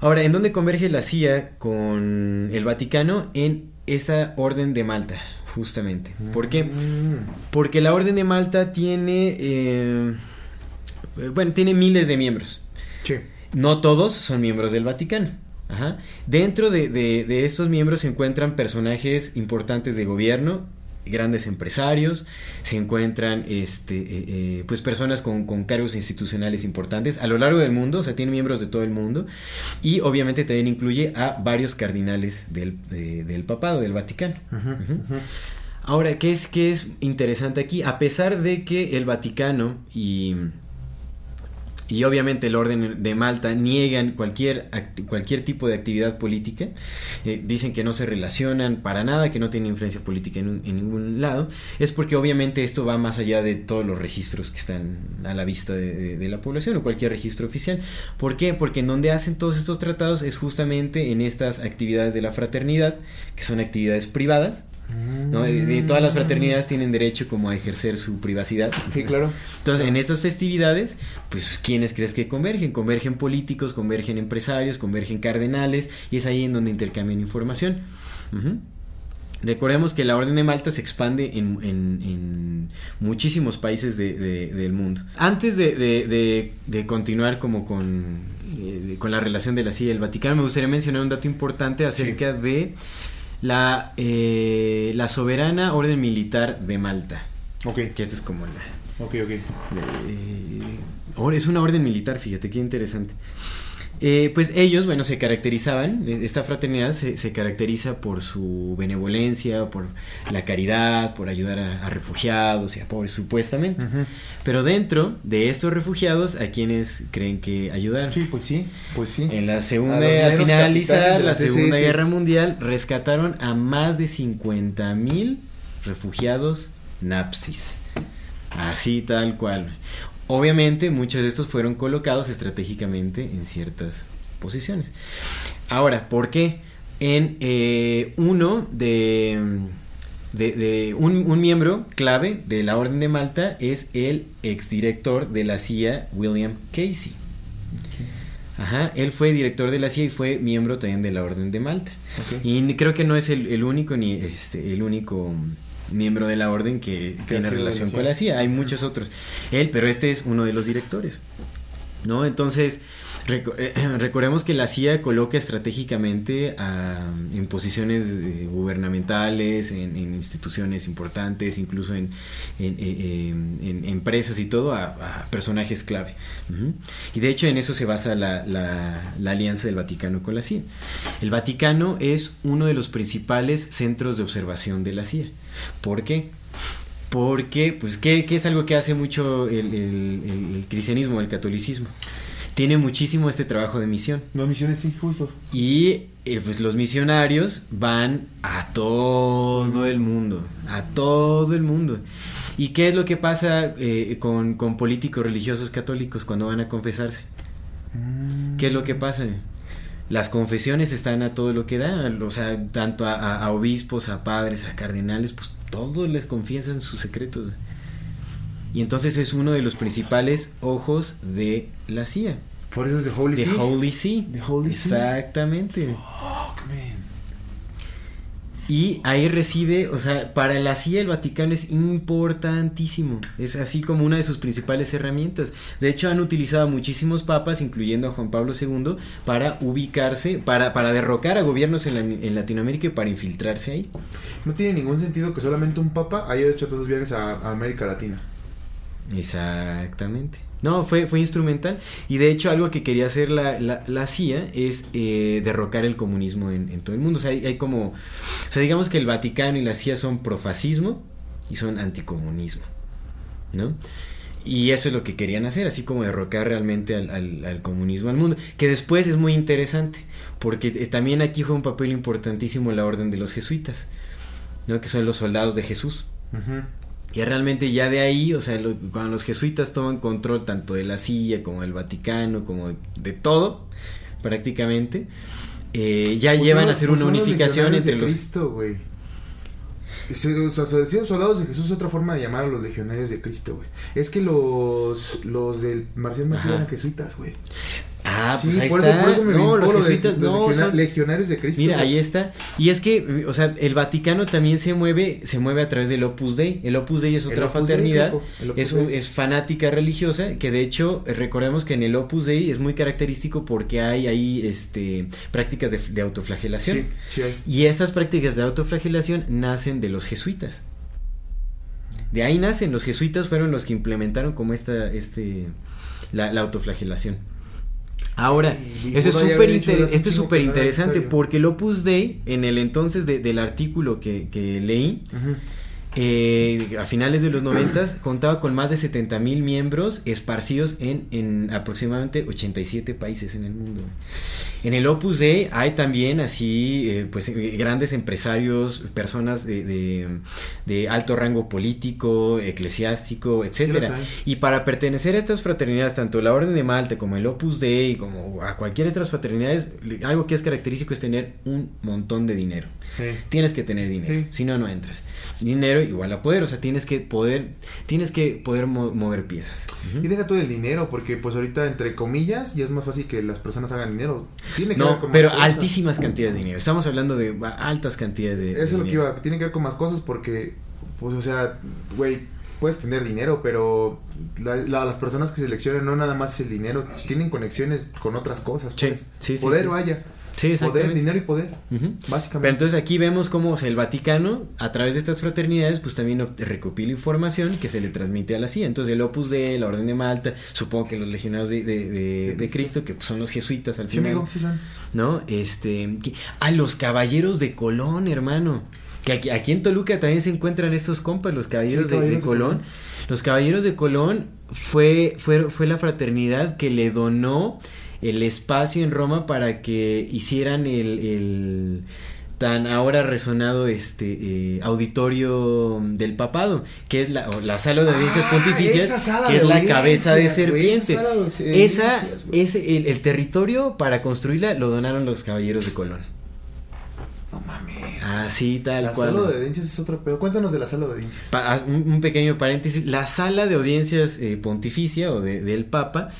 Ahora, ¿en dónde converge la CIA con el Vaticano? En esa orden de Malta, justamente. ¿Por qué? Mm. Porque la Orden de Malta tiene, eh, bueno, tiene miles de miembros. Sí. No todos son miembros del Vaticano. Ajá. Dentro de, de- de estos miembros se encuentran personajes importantes de gobierno, grandes empresarios, se encuentran este, eh, eh, pues personas con, con cargos institucionales importantes a lo largo del mundo, o sea, tiene miembros de todo el mundo, y obviamente también incluye a varios cardinales del, de- del papado, del Vaticano. Ahora, ¿qué es, ¿qué es interesante aquí? A pesar de que el Vaticano y, y obviamente el Orden de Malta niegan cualquier, cualquier tipo de actividad política, eh, dicen que no se relacionan para nada, que no tienen influencia política en, ningún lado, es porque obviamente esto va más allá de todos los registros que están a la vista de la población o cualquier registro oficial. ¿Por qué? Porque en donde hacen todos estos tratados es justamente en estas actividades de la fraternidad, que son actividades privadas, ¿no? De, de todas las fraternidades tienen derecho como a ejercer su privacidad. Sí, claro. Entonces, en estas festividades, pues, ¿quiénes crees que convergen? Convergen políticos, convergen empresarios, convergen cardenales, y es ahí en donde intercambian información. Recordemos que la Orden de Malta se expande en, en- en muchísimos países de- de- del mundo. Antes de, de- continuar como con, eh, con la relación de la CIA y el Vaticano, me gustaría mencionar un dato importante acerca de la, eh, la soberana Orden Militar de Malta. Ok, Que esta es como la, ok, ok. eh, es una orden militar, fíjate, qué interesante. Eh, pues ellos, bueno, se caracterizaban, eh, esta fraternidad se, se caracteriza por su benevolencia, por la caridad, por ayudar a, a refugiados y a pobres, supuestamente. Pero dentro de estos refugiados, ¿a quienes creen que ayudaron? Sí, pues sí, pues sí. En la segunda, al finalizar la Segunda. Guerra Mundial, rescataron a más de 50 mil refugiados napsis. Así tal cual. Obviamente, muchos de estos fueron colocados estratégicamente en ciertas posiciones. Ahora, ¿por qué? En eh, uno de, de, de un, un miembro clave de la Orden de Malta es el exdirector de la CIA, William Casey. Ajá, él fue director de la CIA y fue miembro también de la Orden de Malta. Y creo que no es el, el único ni este el único miembro de la orden que Que tiene relación. con la CIA. Hay muchos otros. Él, pero este es uno de los directores. ¿No? Entonces, eh, recordemos que la CIA coloca estratégicamente en posiciones eh, gubernamentales, en, instituciones importantes, incluso en, eh, empresas y todo, a, personajes clave. Y de hecho en eso se basa la, la- la alianza del Vaticano con la CIA. El Vaticano es uno de los principales centros de observación de la CIA. ¿Por qué? Porque, pues, ¿qué, es algo que hace mucho el cristianismo, el catolicismo? Tiene muchísimo este trabajo de misión. No, misiones, sí, justo. Y eh, pues los misionarios van a todo el mundo, a todo el mundo. ¿Y qué es lo que pasa eh, con, con políticos religiosos católicos cuando van a confesarse? Mm. ¿Qué es lo que pasa? Las confesiones están a todo lo que da, o sea, tanto a, a- a obispos, a padres, a cardenales, pues todos les confiesan sus secretos. Y entonces es uno de los principales ojos de la CIA. Por eso es de Holy The. Holy See. The Holy See. Exactamente. Fuck, man. Y ahí recibe, o sea, para la CIA el Vaticano es importantísimo. Es así como una de sus principales herramientas. De hecho, han utilizado muchísimos papas, incluyendo a Juan Pablo II, para ubicarse, para, para derrocar a gobiernos en, la- en Latinoamérica y para infiltrarse ahí. No tiene ningún sentido que solamente un papa haya hecho todos los viajes a, a América Latina. Exactamente. No, fue, fue instrumental. Y de hecho, algo que quería hacer la, la, la CIA es eh, derrocar el comunismo en, todo el mundo. O sea, hay, hay como. O sea, digamos que el Vaticano y la CIA son profascismo y son anticomunismo. ¿No? Y eso es lo que querían hacer, así como derrocar realmente al, al- comunismo al mundo. Que después es muy interesante, porque eh, también aquí juega un papel importantísimo la orden de los jesuitas, ¿no? Que son los soldados de Jesús. Que realmente ya de ahí, o sea, lo- cuando los jesuitas toman control tanto de la CIA como del Vaticano, como de todo, prácticamente, eh, ya Pues llevan son- a hacer pues una los unificación legionarios entre de los... Cristo, güey. Se- O sea, se decían soldados de Jesús es otra forma de llamar a los legionarios de Cristo, güey. Es que los los del Marcial Ajá. eran jesuitas, güey. Ah, Sí, pues ahí por eso- está. por eso me no, los jesuitas, de no, legiona- son- legionarios de Cristo. Mira, güey. ahí está. Y es que, o sea, el Vaticano también se mueve, se mueve a través del Opus Dei. El Opus Dei es otra fraternidad, es, es fanática religiosa, que de hecho, recordemos que en el Opus Dei es muy característico porque hay ahí este, prácticas de, de autoflagelación. Sí, sí hay. Y estas prácticas de autoflagelación nacen de los jesuitas. De ahí nacen, los jesuitas fueron los que implementaron como esta, este, la, la autoflagelación. Ahora, eso es inter- hace esto es súper interesante porque el Opus Dei, en el entonces de- del artículo que, que leí. Eh, a finales de los noventas, contaba con más de 70 mil miembros esparcidos en, en aproximadamente 87 países en el mundo. En el Opus Dei hay también así, eh, pues eh, grandes empresarios, personas de, de- de alto rango político, eclesiástico, etcétera. y para pertenecer a estas fraternidades, tanto la Orden de Malta como el Opus Dei, como a cualquiera de estas fraternidades, algo que es característico es tener un montón de dinero. Sí. Tienes que tener dinero, Sí. si no no entras. Dinero igual a poder, o sea, tienes que poder tienes que poder mo- mover piezas. Y deja todo el dinero, porque pues ahorita, entre comillas, ya es más fácil que las personas hagan dinero. Tiene que ver No, con más pero cosas. altísimas cantidades de dinero. Estamos hablando de altas cantidades de, Eso de es lo que iba, tiene que ver con más cosas porque, pues, o sea, güey, puedes tener dinero, pero la- la- las personas que seleccionan no nada más es el dinero, tienen conexiones con otras cosas. Pues. sí, sí, Poder, sí. vaya. Sí, Poder, dinero y poder, básicamente. Pero entonces aquí vemos cómo o sea, el Vaticano, a través de estas fraternidades, pues también recopila información que se le transmite a la CIA. Entonces el Opus Dei, la Orden de Malta, supongo que los legionarios de, de- de- de Cristo, que pues, son los jesuitas al Sí, final. amigo, sí son. ¿no? Este, que- a los caballeros de Colón, hermano. Que aquí, aquí en Toluca también se encuentran estos compas, los caballeros, Sí, de- de, de. Colón. Los caballeros de Colón fue, fue, fue la fraternidad que le donó el espacio en Roma para que hicieran el, el tan ahora resonado este eh, auditorio del papado, que es la, la sala de audiencias Ah, pontificias, sala que de es la cabeza de esa serpiente. de Esa, güey. ese, el, el territorio para construirla lo donaron los caballeros de Colón. Mames. Así tal la cual. sala de audiencias es otro pedo. Cuéntanos de la sala de audiencias. Pa- ah, un, un pequeño paréntesis. La sala de audiencias eh, pontificia o de- del Papa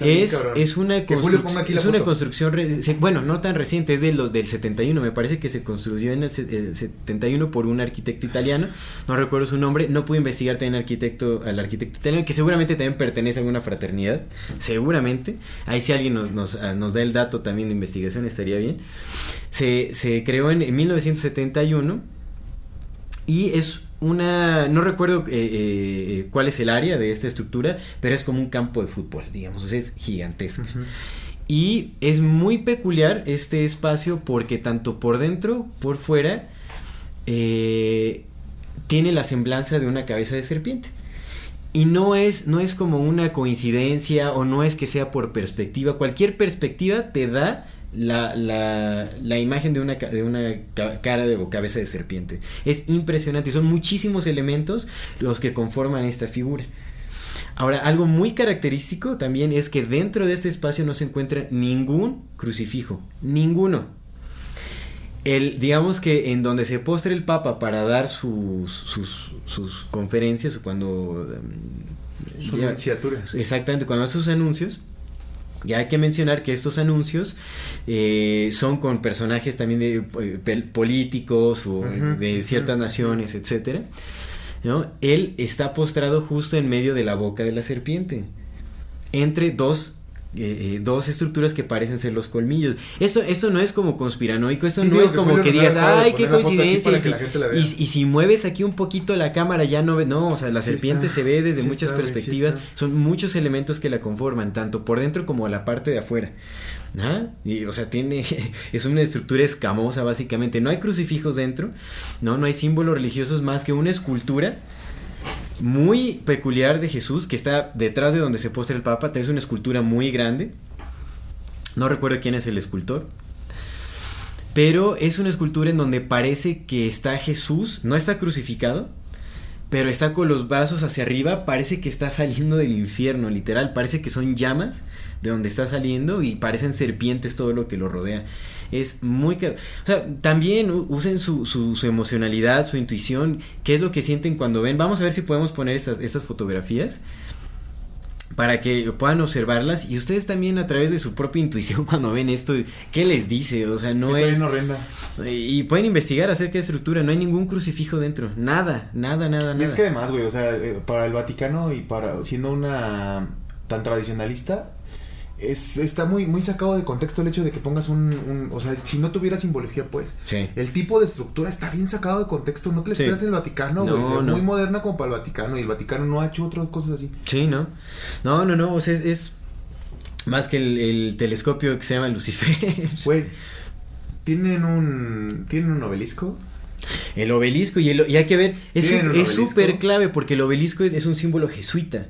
es, es una, Que Julio construc- ponga aquí la es una construcción, bueno, no tan reciente, es de los del 71, me parece que se construyó en el, se- el 71 por un arquitecto italiano, no recuerdo su nombre, no pude investigar también arquitecto, al arquitecto italiano, que seguramente también pertenece a alguna fraternidad, seguramente, ahí si alguien nos, nos, ah, nos da el dato también de investigación estaría bien. Se, se creó en, en 1971 y es una, no recuerdo eh, eh, cuál es el área de esta estructura, pero es como un campo de fútbol, digamos, o sea, es gigantesca. Y es muy peculiar este espacio porque tanto por dentro, por fuera, eh, tiene la semblanza de una cabeza de serpiente. Y no es, no es como una coincidencia o no es que sea por perspectiva. Cualquier perspectiva te da la, la, la imagen de una, de una ca- cara de, cabeza de serpiente. Es impresionante. Son muchísimos elementos los que conforman esta figura. Ahora, algo muy característico también es que dentro de este espacio no se encuentra ningún crucifijo, ninguno. El, digamos que en donde se postre el Papa para dar sus, sus, sus conferencias, cuando... em, sus anunciaturas. Exactamente, cuando hace sus anuncios, ya hay que mencionar que estos anuncios eh, son con personajes también de, eh, políticos o de ciertas naciones, etcétera. ¿no? Él está postrado justo en medio de la boca de la serpiente, entre dos eh, dos estructuras que parecen ser los colmillos. Esto, esto no es como conspiranoico, esto no es como que digas, ay, qué coincidencia. Y si, y, si mueves aquí un poquito la cámara, ya no ve, no, o sea, la serpiente se ve desde muchas perspectivas. Son muchos elementos que la conforman, tanto por dentro como la parte de afuera. ¿Ah? Y, o sea, tiene, es una estructura escamosa básicamente. No hay crucifijos dentro, no, no hay símbolos religiosos más que una escultura muy peculiar de Jesús que está detrás de donde se postra el Papa. Es una escultura muy grande. No recuerdo quién es el escultor. Pero es una escultura en donde parece que está Jesús, no está crucificado, pero está con los brazos hacia arriba, parece que está saliendo del infierno, literal, parece que son llamas de donde está saliendo y parecen serpientes todo lo que lo rodea es muy... O sea, también usen su, su, emocionalidad, su intuición, qué es lo que sienten cuando ven. Vamos a ver si podemos poner estas, estas fotografías para que puedan observarlas y ustedes también a través de su propia intuición cuando ven esto, ¿qué les dice? O sea, no es... Horrenda. Y pueden investigar acerca de estructura, no hay ningún crucifijo dentro, nada, nada, nada, nada. Es que además, güey, o sea, eh, para el Vaticano y para siendo una tan tradicionalista, es, está muy, muy sacado de contexto el hecho de que pongas un, o sea, si no tuviera simbología, pues, el tipo de estructura está bien sacado de contexto, no te lo esperas en el Vaticano, güey, muy moderna como para el Vaticano, y el Vaticano no ha hecho otras cosas así. Sí, ¿no? No, no, no, o sea, es, más que el, telescopio que se llama Lucifer. Güey, tienen un, tienen un obelisco. El obelisco, y, el, y hay que ver, es súper clave porque el obelisco es un símbolo jesuita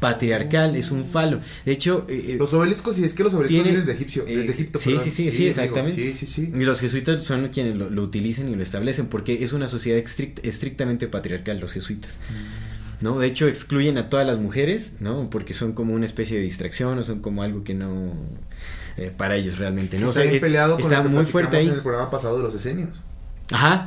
patriarcal, es un falo. De hecho, eh, eh, los obeliscos, y es que los obeliscos vienen de, Egipcio, eh, desde Egipto. Sí, sí, sí, sí, exactamente. sí, sí, Y los jesuitas son quienes lo, utilizan y lo establecen, porque es una sociedad estrictamente patriarcal, los jesuitas. Mm. ¿no? De hecho, excluyen a todas las mujeres, ¿no? Porque son como una especie de distracción o son como algo que no... para ellos realmente, ¿no? Está o sea, peleado con está muy fuerte ahí. en el programa pasado de los esenios. Ajá.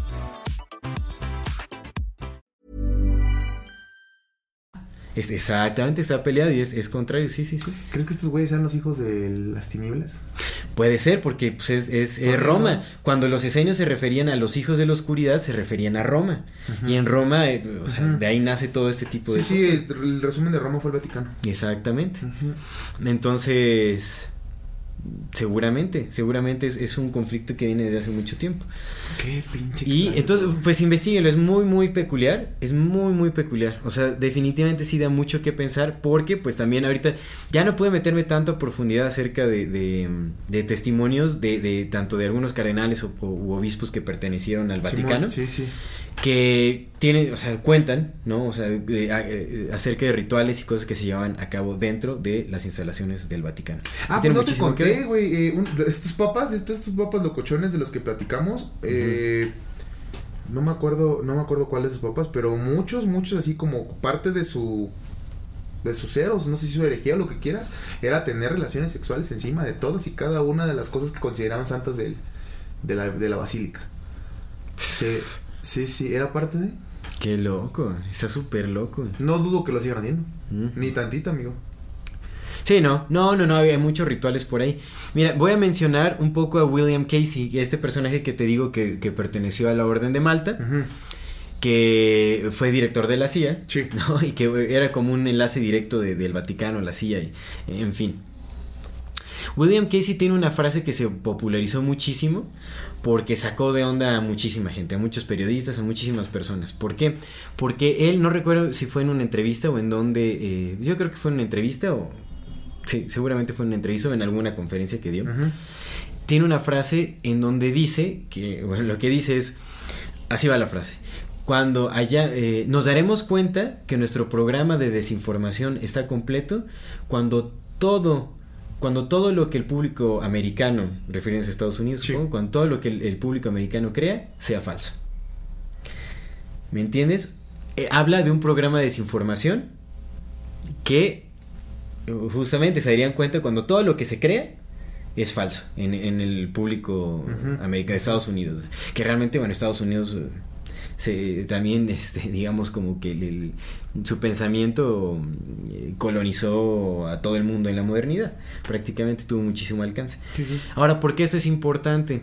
Exactamente, está peleado y es, es, contrario, sí, sí, sí. ¿Crees que estos güeyes sean los hijos de las tinieblas? Puede ser, porque pues, es, es, Roma. Cuando los esenios se referían a los hijos de la oscuridad, se referían a Roma. Y en Roma, eh, o sea, de ahí nace todo este tipo de sí, cosas. Sí, el, resumen de Roma fue el Vaticano. Exactamente. Entonces Seguramente, seguramente es, un conflicto que viene desde hace mucho tiempo. Qué pinche. Y entonces, pues investiguenlo, es muy, muy peculiar, es muy, muy peculiar. O sea, definitivamente sí da mucho que pensar porque pues también ahorita ya no puedo meterme tanto a profundidad acerca de, de, testimonios de, de, tanto de algunos cardenales o, u obispos que pertenecieron al Vaticano. sí, sí que tienen, o sea, cuentan, ¿no? O sea, eh, acerca de rituales y cosas que se llevan a cabo dentro de las instalaciones del Vaticano. Ah, pues no te conté, güey, eh, estos papas, estos, estos papas locochones de los que platicamos, eh, no me acuerdo, no me acuerdo cuáles de sus papas, pero muchos, muchos así como parte de su de sus ceros, no sé si su herejía o lo que quieras, era tener relaciones sexuales encima de todas y cada una de las cosas que consideraban santas de, de, la, de la basílica. Sí, Sí, sí, ¿era parte de? Qué loco, está súper loco. No dudo que lo sigan haciendo. Ni tantito, amigo. Sí, no, no, no, no, había muchos rituales por ahí. Mira, voy a mencionar un poco a William Casey, este personaje que te digo que, que perteneció a la Orden de Malta, que fue director de la CIA, Sí. ¿no? Y que era como un enlace directo de- del Vaticano, la CIA, y, en fin. William Casey tiene una frase que se popularizó muchísimo porque sacó de onda a muchísima gente, a muchos periodistas, a muchísimas personas. ¿Por qué? Porque él, no recuerdo si fue en una entrevista o en donde, eh, yo creo que fue en una entrevista o... Sí, seguramente fue en una entrevista o en alguna conferencia que dio. Tiene una frase en donde dice, que bueno, lo que dice es, así va la frase, cuando haya, eh, nos daremos cuenta que nuestro programa de desinformación está completo cuando todo, cuando todo lo que el público americano, refiriéndose a Estados Unidos, Sí. cuando todo lo que el, el público americano crea sea falso. ¿Me entiendes? Eh, habla de un programa de desinformación que justamente se darían cuenta cuando todo lo que se crea es falso en, en el público americano de Estados Unidos que realmente bueno Estados Unidos eh, se también este digamos como que el- el- su pensamiento eh, colonizó a todo el mundo en la modernidad prácticamente tuvo muchísimo alcance. Ahora, ¿por qué esto es importante?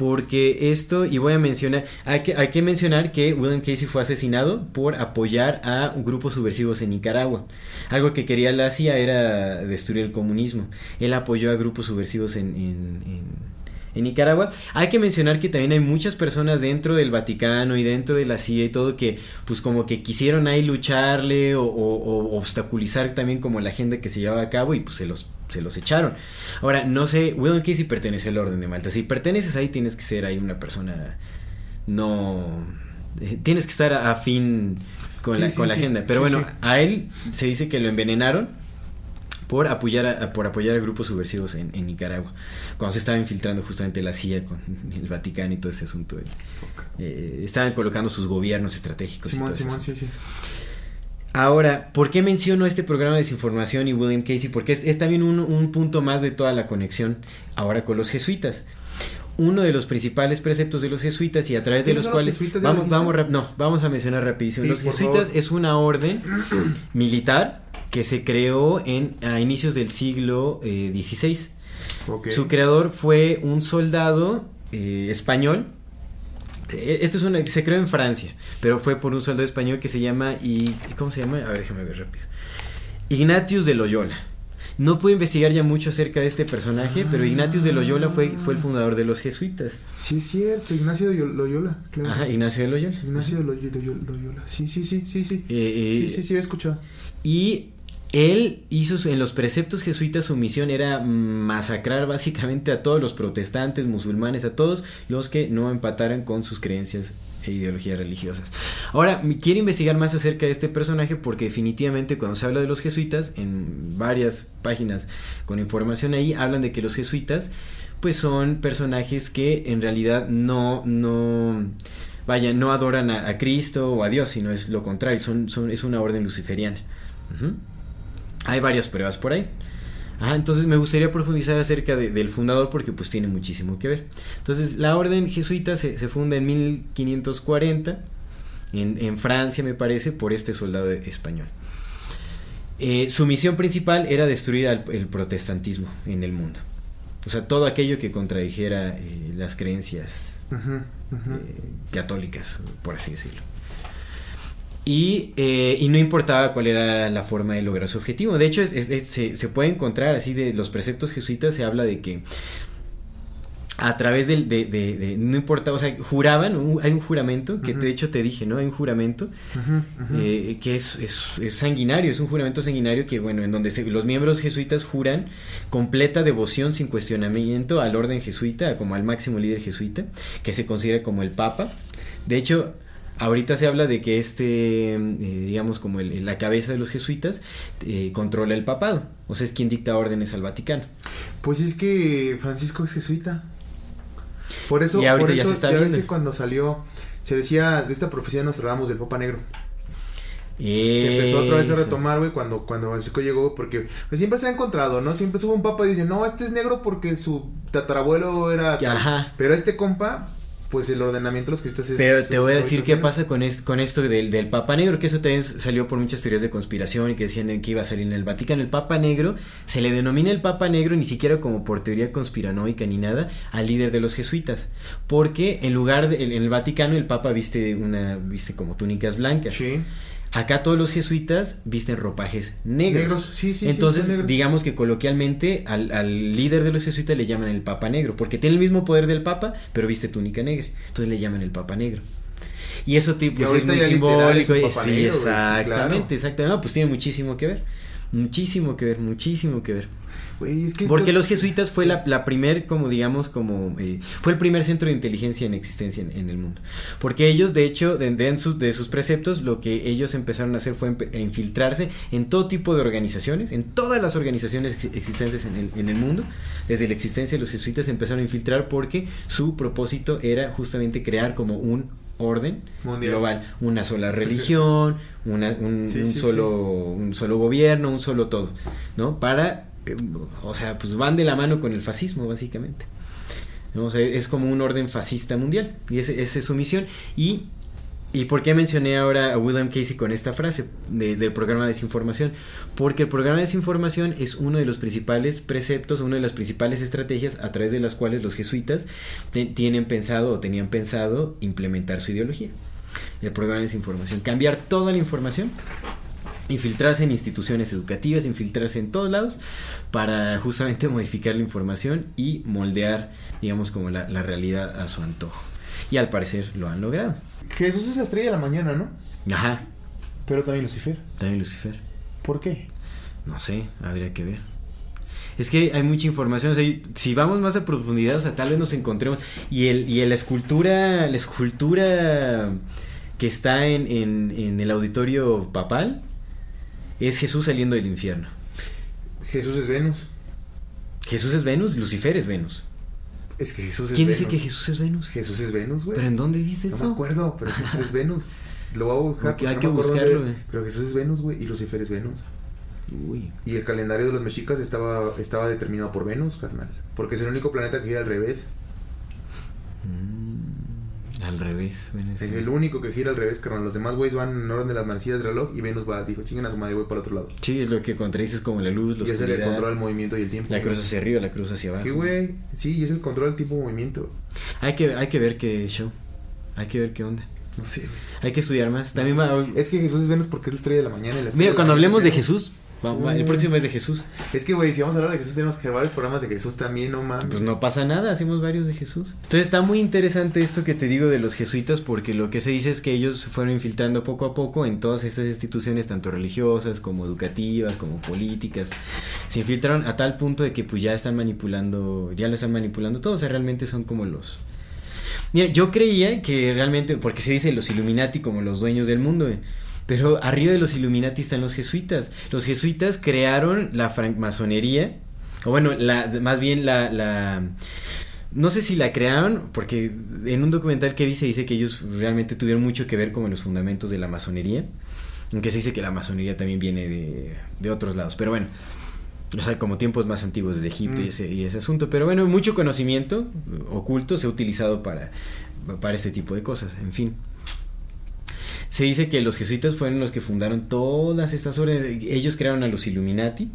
Porque esto, y voy a mencionar, hay que, hay que mencionar que William Casey fue asesinado por apoyar a grupos subversivos en Nicaragua. Algo que quería la CIA era destruir el comunismo. Él apoyó a grupos subversivos en, en- en- en Nicaragua. Hay que mencionar que también hay muchas personas dentro del Vaticano y dentro de la CIA y todo que pues como que quisieron ahí lucharle o, o- o obstaculizar también como la agenda que se llevaba a cabo y pues se los se los echaron. Ahora, no sé, William Casey pertenece al Orden de Malta. Si perteneces ahí, tienes que ser ahí una persona no... eh, tienes que estar a- afín con, Sí, la, sí, con la agenda. Pero bueno, a él se dice que lo envenenaron por apoyar a, por apoyar a grupos subversivos en, en Nicaragua. Cuando se estaba infiltrando justamente la CIA con el Vaticano y todo ese asunto. Eh, estaban colocando sus gobiernos estratégicos. y Simón, todo Simón, sí, sí. Ahora, ¿por qué menciono este programa de desinformación y William Casey? Porque es, es también un, un punto más de toda la conexión ahora con los jesuitas. Uno de los principales preceptos de los jesuitas y a través de ¿Quiénes los los cuales? ¿Ya vamos, vamos, no, vamos a mencionar rapidísimo. Sí, los jesuitas favor. es una orden militar que se creó en a inicios del siglo eh, XVI. Ok. Su creador fue un soldado eh, español. Eh, Esto es una se creó en Francia, pero fue por un soldado español que se llama y ¿cómo se llama? A ver, déjame ver rápido. Ignatius de Loyola. No pude investigar ya mucho acerca de este personaje, pero Ignatius de Loyola fue, fue el fundador de los jesuitas. Sí, es cierto, Ignacio de Yo- Loyola. Claro. Ajá, Ignacio de Loyola. Ignacio de Loy- de Yo- Loyola. Sí, sí, sí, sí, sí. Eh, eh, sí, sí, sí, he escuchado. Y él hizo su- en los preceptos jesuitas su misión era masacrar básicamente a todos los protestantes, musulmanes, a todos los que no empataran con sus creencias e ideologías religiosas. Ahora, quiero investigar más acerca de este personaje porque definitivamente cuando se habla de los jesuitas, en varias páginas con información ahí, hablan de que los jesuitas pues son personajes que en realidad no, no, vaya, no adoran a, Cristo o a Dios, sino es lo contrario, es una orden luciferiana. Hay varias pruebas por ahí. Ajá, entonces me gustaría profundizar acerca de- del fundador porque pues tiene muchísimo que ver. Entonces la orden jesuita se, se funda en 1540 en, en Francia me parece por este soldado español. Eh, su misión principal era destruir al- el protestantismo en el mundo. O sea, todo aquello que contradijera eh, las creencias eh, católicas, por así decirlo. Y, eh, y no importaba cuál era la forma de lograr su objetivo. De hecho, es- es- es- se, se puede encontrar así de los preceptos jesuitas, se habla de que a través del, de, de- de- no importa, o sea, juraban, un- hay un juramento, que de hecho te dije, ¿no? Hay un juramento eh, que es, es- es sanguinario, es un juramento sanguinario que, bueno, en donde se- los miembros jesuitas juran completa devoción sin cuestionamiento al orden jesuita, como al máximo líder jesuita, que se considera como el Papa. De hecho, ahorita se habla de que este, eh, digamos, como el- la cabeza de los jesuitas, eh, controla el papado, o sea, es quien dicta órdenes al Vaticano. Pues es que Francisco es jesuita. Por eso, Y ahorita por ya eso se está viendo. que cuando salió, se decía de esta profecía de Nostradamus del Papa Negro. Se empezó otra vez a retomar, güey, cuando, cuando Francisco llegó, porque pues, siempre se ha encontrado, ¿no? Siempre sube un papa y dice, no, este es negro porque su tatarabuelo era... tal". Ajá. Pero este compa pues el ordenamiento de los jesuitas es... Pero te voy a decir qué pasa con, es- con esto del, del Papa Negro, que eso también salió por muchas teorías de conspiración y que decían que iba a salir en el Vaticano. El Papa Negro se le denomina el Papa Negro ni siquiera como por teoría conspiranoica ni nada al líder de los jesuitas, porque en lugar de en el Vaticano el Papa viste una viste como túnicas blancas. Sí. Acá todos los jesuitas visten ropajes negros. Negros, sí, sí, Entonces, negros. digamos que coloquialmente al, al líder de los jesuitas le llaman el Papa Negro, porque tiene el mismo poder del Papa, pero viste túnica negra. Entonces le llaman el Papa Negro. Y eso tipo, pues, es muy es simbólico. Papa sí, Negro, exactamente, claro. exactamente. No, pues tiene muchísimo que ver. Muchísimo que ver, muchísimo que ver. Güey, es que Porque los jesuitas fue sí. la, la primer, como digamos, como eh, fue el primer centro de inteligencia en existencia en, en el mundo. Porque ellos, de hecho, de, de sus, de sus preceptos, lo que ellos empezaron a hacer fue empe- a infiltrarse en todo tipo de organizaciones, en todas las organizaciones ex- existentes en el, en el mundo. Desde la existencia de los jesuitas se empezaron a infiltrar porque su propósito era justamente crear como un orden Mundial. global, una sola religión, una- un, Sí, un sí, solo, un solo gobierno, un solo todo, ¿no? Para, eh, o sea, pues van de la mano con el fascismo, básicamente. O sea, es como un orden fascista mundial, y esa es su misión. Y, ¿y por qué mencioné ahora a William Casey con esta frase de- del programa de desinformación? Porque el programa de desinformación es uno de los principales preceptos, una de las principales estrategias a través de las cuales los jesuitas te- tienen pensado o tenían pensado implementar su ideología. El programa de desinformación, cambiar toda la información infiltrarse en instituciones educativas, infiltrarse en todos lados para justamente modificar la información y moldear, digamos, como la, la realidad a su antojo. Y al parecer lo han logrado. Jesús es la estrella de la mañana, ¿no? Ajá, Pero también Lucifer. también Lucifer. ¿Por qué? No sé, habría que ver. Es que hay mucha información, o sea, si vamos más a profundidad, o sea, tal vez nos encontremos. Y el, y la escultura, la escultura que está en, en, en el auditorio papal es Jesús saliendo del infierno. Jesús es Venus. Jesús es Venus, Lucifer es Venus. Es que Jesús es ¿Quién Venus. dice que Jesús es Venus? Jesús es Venus, güey. ¿Pero en dónde dice No eso? me acuerdo, pero Jesús es Venus. Lo voy a buscar. Hay no que buscarlo, güey. Pero Jesús es Venus, güey, y Lucifer es Venus. Uy. Y el calendario de los mexicas estaba, estaba determinado por Venus, carnal. Porque es el único planeta que gira al revés. Mm, al revés. Bueno, Es el único que gira al revés, carnal. Los demás güeyes van en orden de las manecillas del reloj y Venus va, dijo, chinguen a su madre, voy para otro lado. Sí, es lo que contradices como la luz, la y es el que oscuridad, controla el movimiento y el tiempo. la cruz hacia arriba, la cruz hacia abajo. Sí, güey. Sí, y es el control del tipo de movimiento. Hay que, hay que ver qué show. Hay que ver qué onda. No sé. Hay que estudiar más. También va- Es que Jesús es Venus porque es la estrella de la mañana. y la Mira, cuando hablemos de es Venus. Jesús, el Mm. próximo es de Jesús. Es que, güey, si vamos a hablar de Jesús, tenemos que hacer varios programas de Jesús también, no mames. Pues no pasa nada, hacemos varios de Jesús. Entonces está muy interesante esto que te digo de los jesuitas porque lo que se dice es que ellos se fueron infiltrando poco a poco en todas estas instituciones, tanto religiosas como educativas, como políticas. Se infiltraron a tal punto de que pues ya están manipulando, ya lo están manipulando todo, o sea, realmente son como los... Mira, yo creía que realmente, porque se dice los Illuminati como los dueños del mundo, güey, pero arriba de los Illuminati están los jesuitas. Los jesuitas crearon la francmasonería, o bueno, la, más bien la, la... No sé si la crearon, porque en un documental que vi se dice que ellos realmente tuvieron mucho que ver con los fundamentos de la masonería. Aunque se dice que la masonería también viene de, de otros lados. Pero bueno, o sea, como tiempos más antiguos desde Egipto y, Mm. ese, y ese asunto. Pero bueno, mucho conocimiento oculto se ha utilizado para, para este tipo de cosas. En fin. Se dice que los jesuitas fueron los que fundaron todas estas órdenes. Ellos crearon a los Illuminati,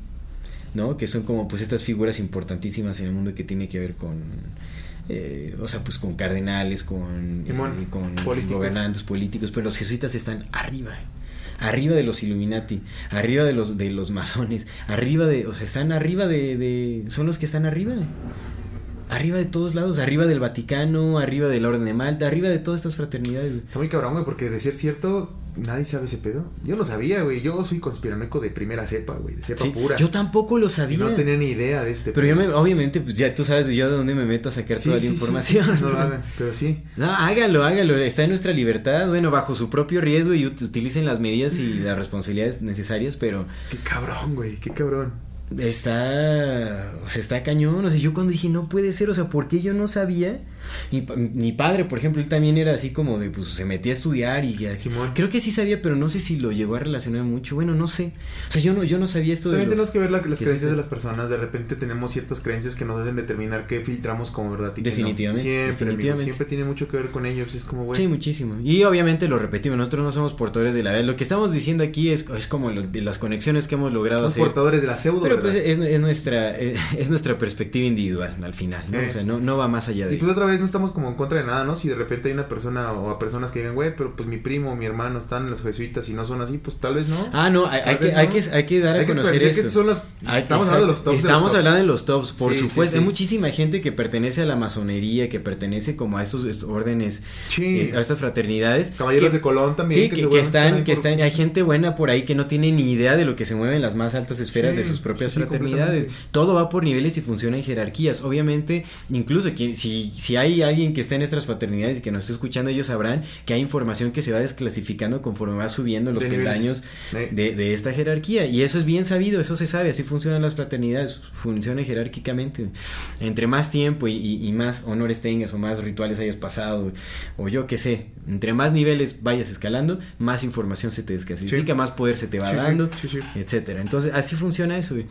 ¿no? Que son como pues estas figuras importantísimas en el mundo que tiene que ver con... eh, o sea, pues con cardenales, con, eh, con políticos. gobernantes políticos, pero los jesuitas están arriba, eh. arriba de los Illuminati, arriba de los de los masones, arriba de, o sea, están arriba de, de son los que están arriba. Arriba de todos lados, arriba del Vaticano, arriba del Orden de Malta, arriba de todas estas fraternidades. Está muy cabrón, güey, porque de ser cierto, nadie sabe ese pedo. Yo no sabía, güey. Yo soy conspiranoico de primera cepa, güey. De cepa Sí, pura. Yo tampoco lo Y sabía. no tenía ni idea de este Pero yo pedo. me, obviamente, pues ya tú sabes yo de dónde me meto a sacar Sí, toda sí, la información. no lo hagan, pero sí. No, hágalo, hágalo, está en nuestra libertad, bueno, bajo su propio riesgo y ut- utilicen las medidas y las responsabilidades necesarias, pero Qué cabrón, güey. Qué cabrón. Está, o sea, está cañón, o sea, yo cuando dije, no puede ser, o sea, ¿por qué yo no sabía? Mi, mi padre, por ejemplo, él también era así como de, pues se metía a estudiar y ya. Simón. Creo que sí sabía, pero no sé si lo llegó a relacionar mucho. Bueno, no sé. O sea, yo no, yo no sabía esto de Solamente los tenemos que ver la- las creencias de las personas. De repente tenemos ciertas creencias que nos hacen determinar qué filtramos como verdad y qué no. Definitivamente, Siempre, definitivamente. amigo, siempre tiene mucho que ver con ellos. Es como, güey. Sí, muchísimo. Y obviamente lo repetimos, nosotros no somos portadores de la verdad. Lo que estamos diciendo aquí es, es como lo- de las conexiones que hemos logrado somos hacer. portadores de la pseudo. Pero pues es, es nuestra eh, es nuestra perspectiva individual al final, ¿no? O sea, no, no va más allá de Y pues otra vez no estamos como en contra de nada, ¿no? Si de repente hay una persona o a personas que digan, güey, pero pues mi primo o mi hermano están en los jesuitas y no son así, pues tal vez no. Ah, no, hay, que, hay, que, hay que dar a Hay que conocer esclarecer eso. que son las- Hay- estamos hablando de los tops de Estamos los tops. hablando de los tops, por Sí, supuesto. sí. Hay muchísima gente que pertenece a la masonería, que pertenece como a estos, estos órdenes, eh, a estas fraternidades. Caballeros que- de Colón también. Sí, que, que están, que están, hay gente buena por ahí que no tiene ni idea de lo que se mueve en las más altas esferas de sus propias sí, sí, fraternidades. Todo va por niveles y funciona en jerarquías. Obviamente, incluso si, si hay alguien que está en estas fraternidades y que nos esté escuchando, ellos sabrán que hay información que se va desclasificando conforme va subiendo los De peldaños de, de esta jerarquía. Y eso es bien sabido, eso se sabe, así funcionan las fraternidades, funciona jerárquicamente. Entre más tiempo y, y- y más honores tengas o más rituales hayas pasado, o yo qué sé, entre más niveles vayas escalando, más información se te desclasifica, Sí. más poder se te va Sí, dando, sí. etcétera. Entonces, así funciona eso. güey.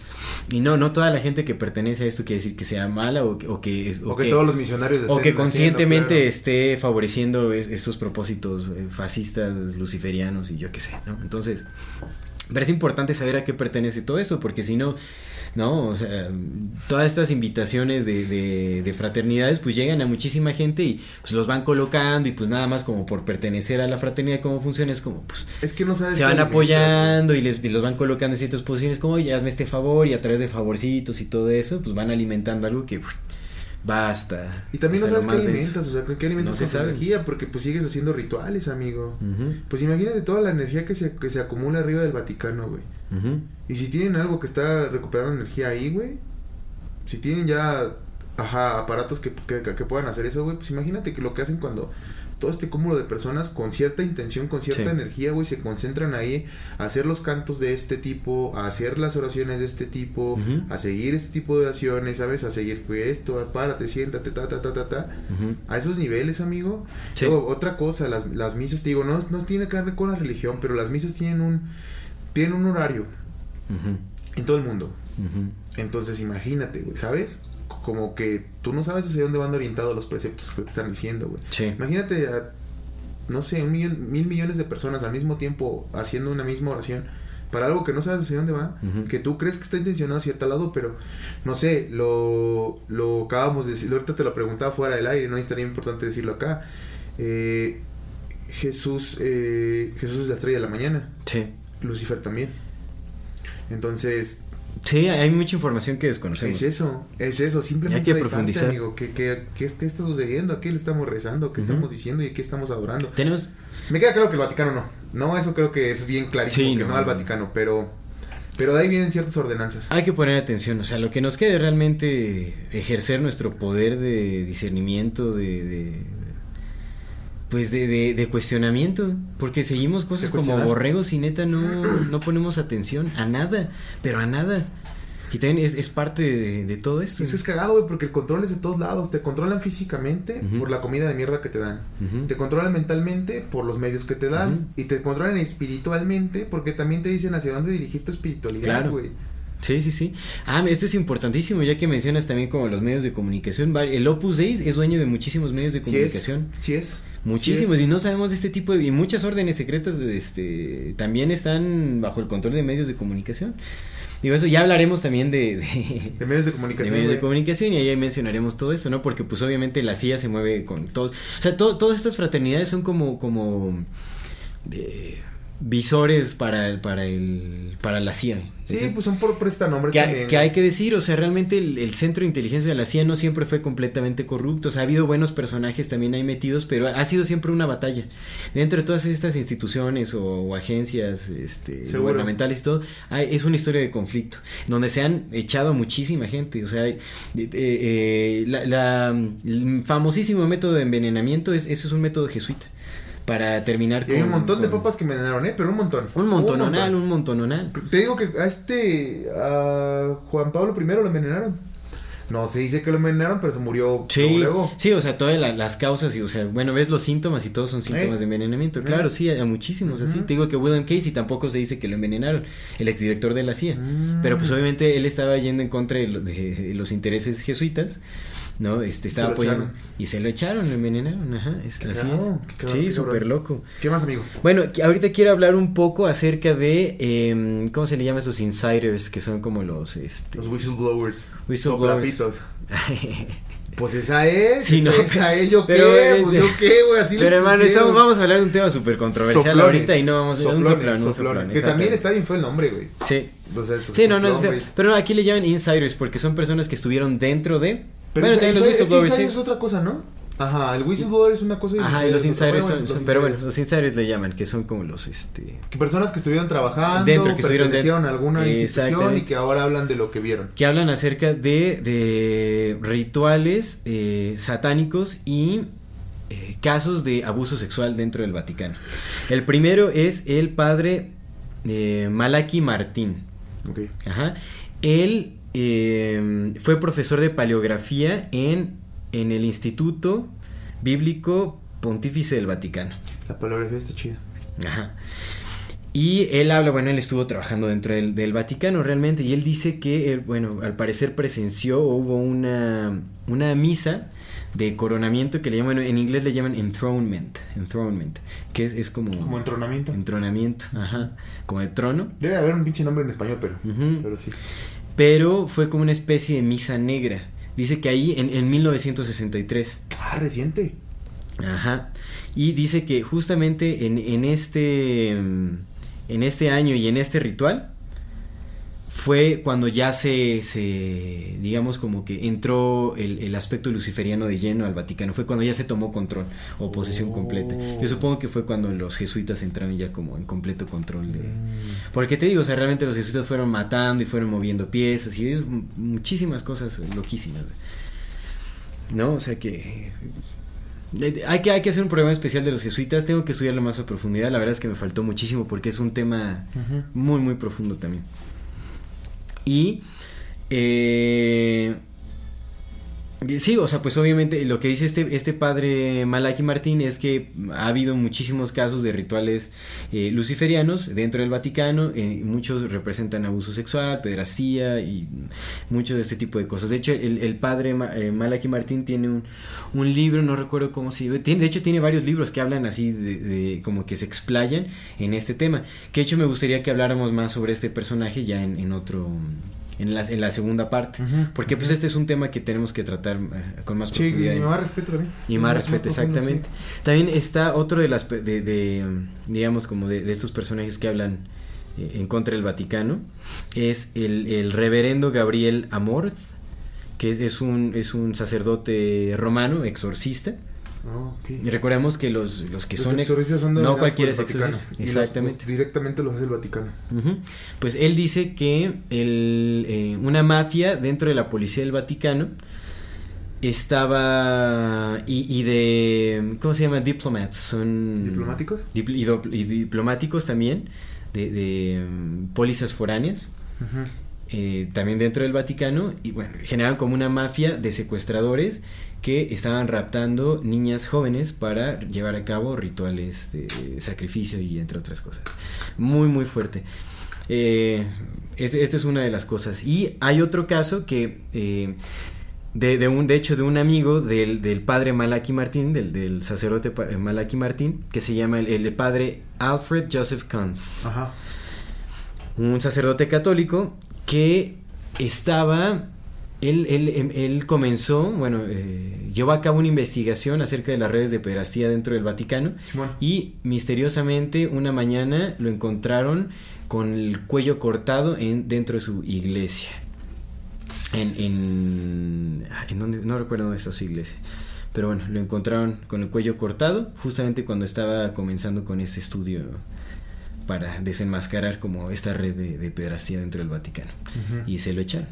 Y no, no toda la gente que pertenece a esto quiere decir que sea mala o que... O que, es- O que todos los misionarios o que haciendo, conscientemente claro. esté favoreciendo es- estos propósitos eh, fascistas, luciferianos y yo qué sé, ¿no? Entonces, pero es importante saber a qué pertenece todo eso, porque si no, no, o sea, todas estas invitaciones de, de, de fraternidades pues llegan a muchísima gente y pues los van colocando y pues nada más como por pertenecer a la fraternidad, cómo funciona, es como pues Es que no sabes se van apoyando y, les, y los van colocando en ciertas posiciones como, oye, hazme este favor y a través de favorcitos y todo eso, pues van alimentando algo que basta. Y también no sabes qué alimentas, o sea, ¿con qué alimentas No sabe. energía? Porque pues sigues haciendo rituales, amigo. Ujú, Pues imagínate toda la energía que se, que se acumula arriba del Vaticano, güey. Y si tienen algo que está recuperando energía ahí, güey. Si tienen ya, ajá, aparatos que, que, que puedan hacer eso, güey. Pues imagínate que lo que hacen cuando todo este cúmulo de personas con cierta intención, con cierta Sí. energía, güey, se concentran ahí a hacer los cantos de este tipo, a hacer las oraciones de este tipo, a seguir este tipo de oraciones, ¿sabes? A seguir güey, esto, párate, siéntate, ta, ta, ta, ta, ta. A esos niveles, amigo. Sí. Luego, otra cosa, las, las misas, te digo, no, no tiene que ver con la religión, pero las misas tienen un, tienen un horario en todo el mundo. Entonces, imagínate, güey, ¿sabes? Como que tú no sabes hacia dónde van orientados los preceptos que te están diciendo, güey. Sí. Imagínate a, no sé, un millón, mil millones de personas al mismo tiempo haciendo una misma oración para algo que no sabes hacia dónde va, que tú crees que está intencionado hacia tal lado, pero no sé, lo, lo acabamos de decir, ahorita te lo preguntaba fuera del aire, no es tan importante decirlo acá. Eh, Jesús, eh, Jesús es la estrella de la mañana, Sí. Lucifer también. Entonces, Sí, hay mucha información que desconocemos. es eso, es eso, simplemente Hay que hay parte, profundizar. amigo, ¿qué, qué, qué, qué está sucediendo? ¿A qué le estamos rezando? ¿Qué estamos diciendo y qué estamos adorando? Tenemos Me queda claro que el Vaticano no. No, eso creo que es bien clarísimo Sí, que no. no, al Vaticano, pero pero de ahí vienen ciertas ordenanzas. Hay que poner atención, o sea, lo que nos quede realmente ejercer nuestro poder de discernimiento, de, de- pues de, de- de cuestionamiento, porque seguimos cosas como borregos y neta no, no ponemos atención a nada, pero a nada. Y también es, es parte de, de todo esto. Eso es cagado, güey, porque el control es de todos lados. Te controlan físicamente por la comida de mierda que te dan. Te controlan mentalmente por los medios que te dan. Y te controlan espiritualmente porque también te dicen hacia dónde dirigir tu espiritualidad, Claro. Sí, sí, sí. Ah, esto es importantísimo, ya que mencionas también como los medios de comunicación. El Opus Dei es dueño de muchísimos medios de Sí es. comunicación. Sí es. Muchísimos, Sí y no sabemos de este tipo de... Y muchas órdenes secretas de este, también están bajo el control de medios de comunicación. Digo, eso ya hablaremos también de... de- De medios de de comunicación. medios de comunicación y ahí mencionaremos todo eso, ¿no? Porque pues obviamente la CIA se mueve con todos... O sea, to- todas estas fraternidades son como... como eh, visores para el, para el para la CIA. Sí, ¿sí? pues son por prestanombres que, también. que hay que decir, o sea, realmente el, el centro de inteligencia de la CIA no siempre fue completamente corrupto, o sea, ha habido buenos personajes también ahí metidos, pero ha sido siempre una batalla. Dentro de todas estas instituciones o, o agencias este, Seguro. gubernamentales y todo, hay- es una historia de conflicto, donde se han echado muchísima gente, o sea, eh, eh, la, la- el famosísimo método de envenenamiento, es, eso es un método jesuita, para terminar Y hay un con- montón de con- papas que me envenenaron, ¿eh? Pero un montón. Un montononal, un montononal. Te digo que a este, a Juan Pablo I lo envenenaron. No se dice que lo envenenaron, pero se murió Sí, luego, sí, o sea, todas la- las causas y, o sea, bueno, ves los síntomas y todos son síntomas Eh. de envenenamiento. Eh. Claro, sí, hay muchísimos así. Te digo que William Casey tampoco se dice que lo envenenaron, el exdirector de la CIA. Mm. Pero pues obviamente él estaba yendo en contra de, lo- de los intereses jesuitas, ¿no? Este, estaba apoyando. Y se lo echaron, lo envenenaron, ajá, es, así es. sí, súper loco. ¿Qué más, amigo? Bueno, ahorita quiero hablar un poco acerca de, em, ¿cómo se le llama esos insiders? Que son como los, este... Los whistleblowers. Whistleblowers. Pues esa es. Sí, esa, no. esa es. ¿Yo Pero, qué? eh, Pues yo qué, güey. Así Pero hermano, estamos, vamos a hablar de un tema súper controversial Soplones, ahorita y no vamos a un soplones, soplón, un soplón. Que también está bien feo el nombre, güey. Sí. O sea, Sí, no, no es feo. Pero no, aquí le llaman insiders porque son personas que estuvieron dentro de. Pero bueno, también los es que whistleblowers, sí. es otra cosa, ¿no? Ajá, el whistleblower es una cosa Ajá, y los insiders son, pero bueno, los insiders le llaman, que son como los, este, Que personas que estuvieron trabajando, Dentro, que estuvieron a alguna institución y que ahora hablan de lo que vieron. que hablan acerca de, de rituales eh, satánicos y eh, casos de abuso sexual dentro del Vaticano. El primero es el padre eh, Malaki Martín. Ok. Ajá. Él eh, fue profesor de paleografía en, en el Instituto Bíblico Pontífice del Vaticano. La paleografía está chida. Ajá. Y él habla, bueno, él estuvo trabajando dentro del, del Vaticano realmente, y él dice que, él, bueno, al parecer presenció, o hubo una, una misa de coronamiento que le llaman, en inglés le llaman enthronement, enthronement, que es, es como... Como entronamiento. Entronamiento, ajá, como de trono. Debe haber un pinche nombre en español, pero. Pero sí. Pero fue como una especie de misa negra. Dice que ahí en, en 1963. Ah, reciente. Ajá. Y dice que justamente en, en este mm, en este año y en este ritual fue cuando ya se, se digamos como que entró el, el aspecto luciferiano de lleno al Vaticano, fue cuando ya se tomó control o posesión completa. Yo supongo que fue cuando los jesuitas entraron ya como en completo control de... Porque te digo, o sea, realmente los jesuitas fueron matando y fueron moviendo piezas y muchísimas cosas loquísimas. ¿No? O sea que... eh, Hay que, hay que hacer un programa especial de los jesuitas. Tengo que estudiarlo más a profundidad. La verdad es que me faltó muchísimo porque es un tema muy, muy profundo también. Y. eh, Sí, o sea, pues obviamente lo que dice este, este padre Malaki Martín es que ha habido muchísimos casos de rituales eh, luciferianos dentro del Vaticano, eh, muchos representan abuso sexual, pederastía y muchos de este tipo de cosas. De hecho, el, padre Ma- eh, Malaki Martín tiene un, un libro, no recuerdo cómo se llama, de hecho tiene varios libros que hablan así de, de- como que se explayan en este tema, que de hecho me gustaría que habláramos más sobre este personaje ya en otro... En la, en la segunda parte, porque pues este es un tema que tenemos que tratar eh, con más Sí, profundidad. y más respeto también. Y más respeto, exactamente. También está otro de las, de, de, digamos, como de, de estos personajes que hablan eh, en contra del Vaticano, es el, el reverendo Gabriel Amorth, que es, es un, es un sacerdote romano, exorcista. Y recordemos que los, los que Los son... ex- exorcistas son no Vaticano, exorcista. los- Exactamente. los directamente los hace el Vaticano. Pues él dice que el, eh, una mafia dentro de la policía del Vaticano estaba y, y de cómo se llama diplomats son ¿Diplomáticos? Dipl- y, do- y diplomáticos también de, de mm, pólizas foráneas eh, también dentro del Vaticano y bueno generaron como una mafia de secuestradores que estaban raptando niñas jóvenes para llevar a cabo rituales de sacrificio y entre otras cosas. Muy muy fuerte. Eh, este- esta es una de las cosas. Y hay otro caso que eh, de, de un de hecho de un amigo del, del padre Malaki Martín del, del sacerdote eh, Malaki Martín que se llama el, el padre Alfred Joseph Kunz Ajá. un sacerdote católico que estaba él, él, él- él comenzó, bueno, eh, llevó a cabo una investigación acerca de las redes de pederastía dentro del Vaticano y misteriosamente una mañana lo encontraron con el cuello cortado en, dentro de su iglesia. En, en, ah, en no recuerdo dónde está su iglesia. Pero bueno, lo encontraron con el cuello cortado justamente cuando estaba comenzando con este estudio para desenmascarar como esta red de, de pederastía dentro del Vaticano. Y se lo echaron.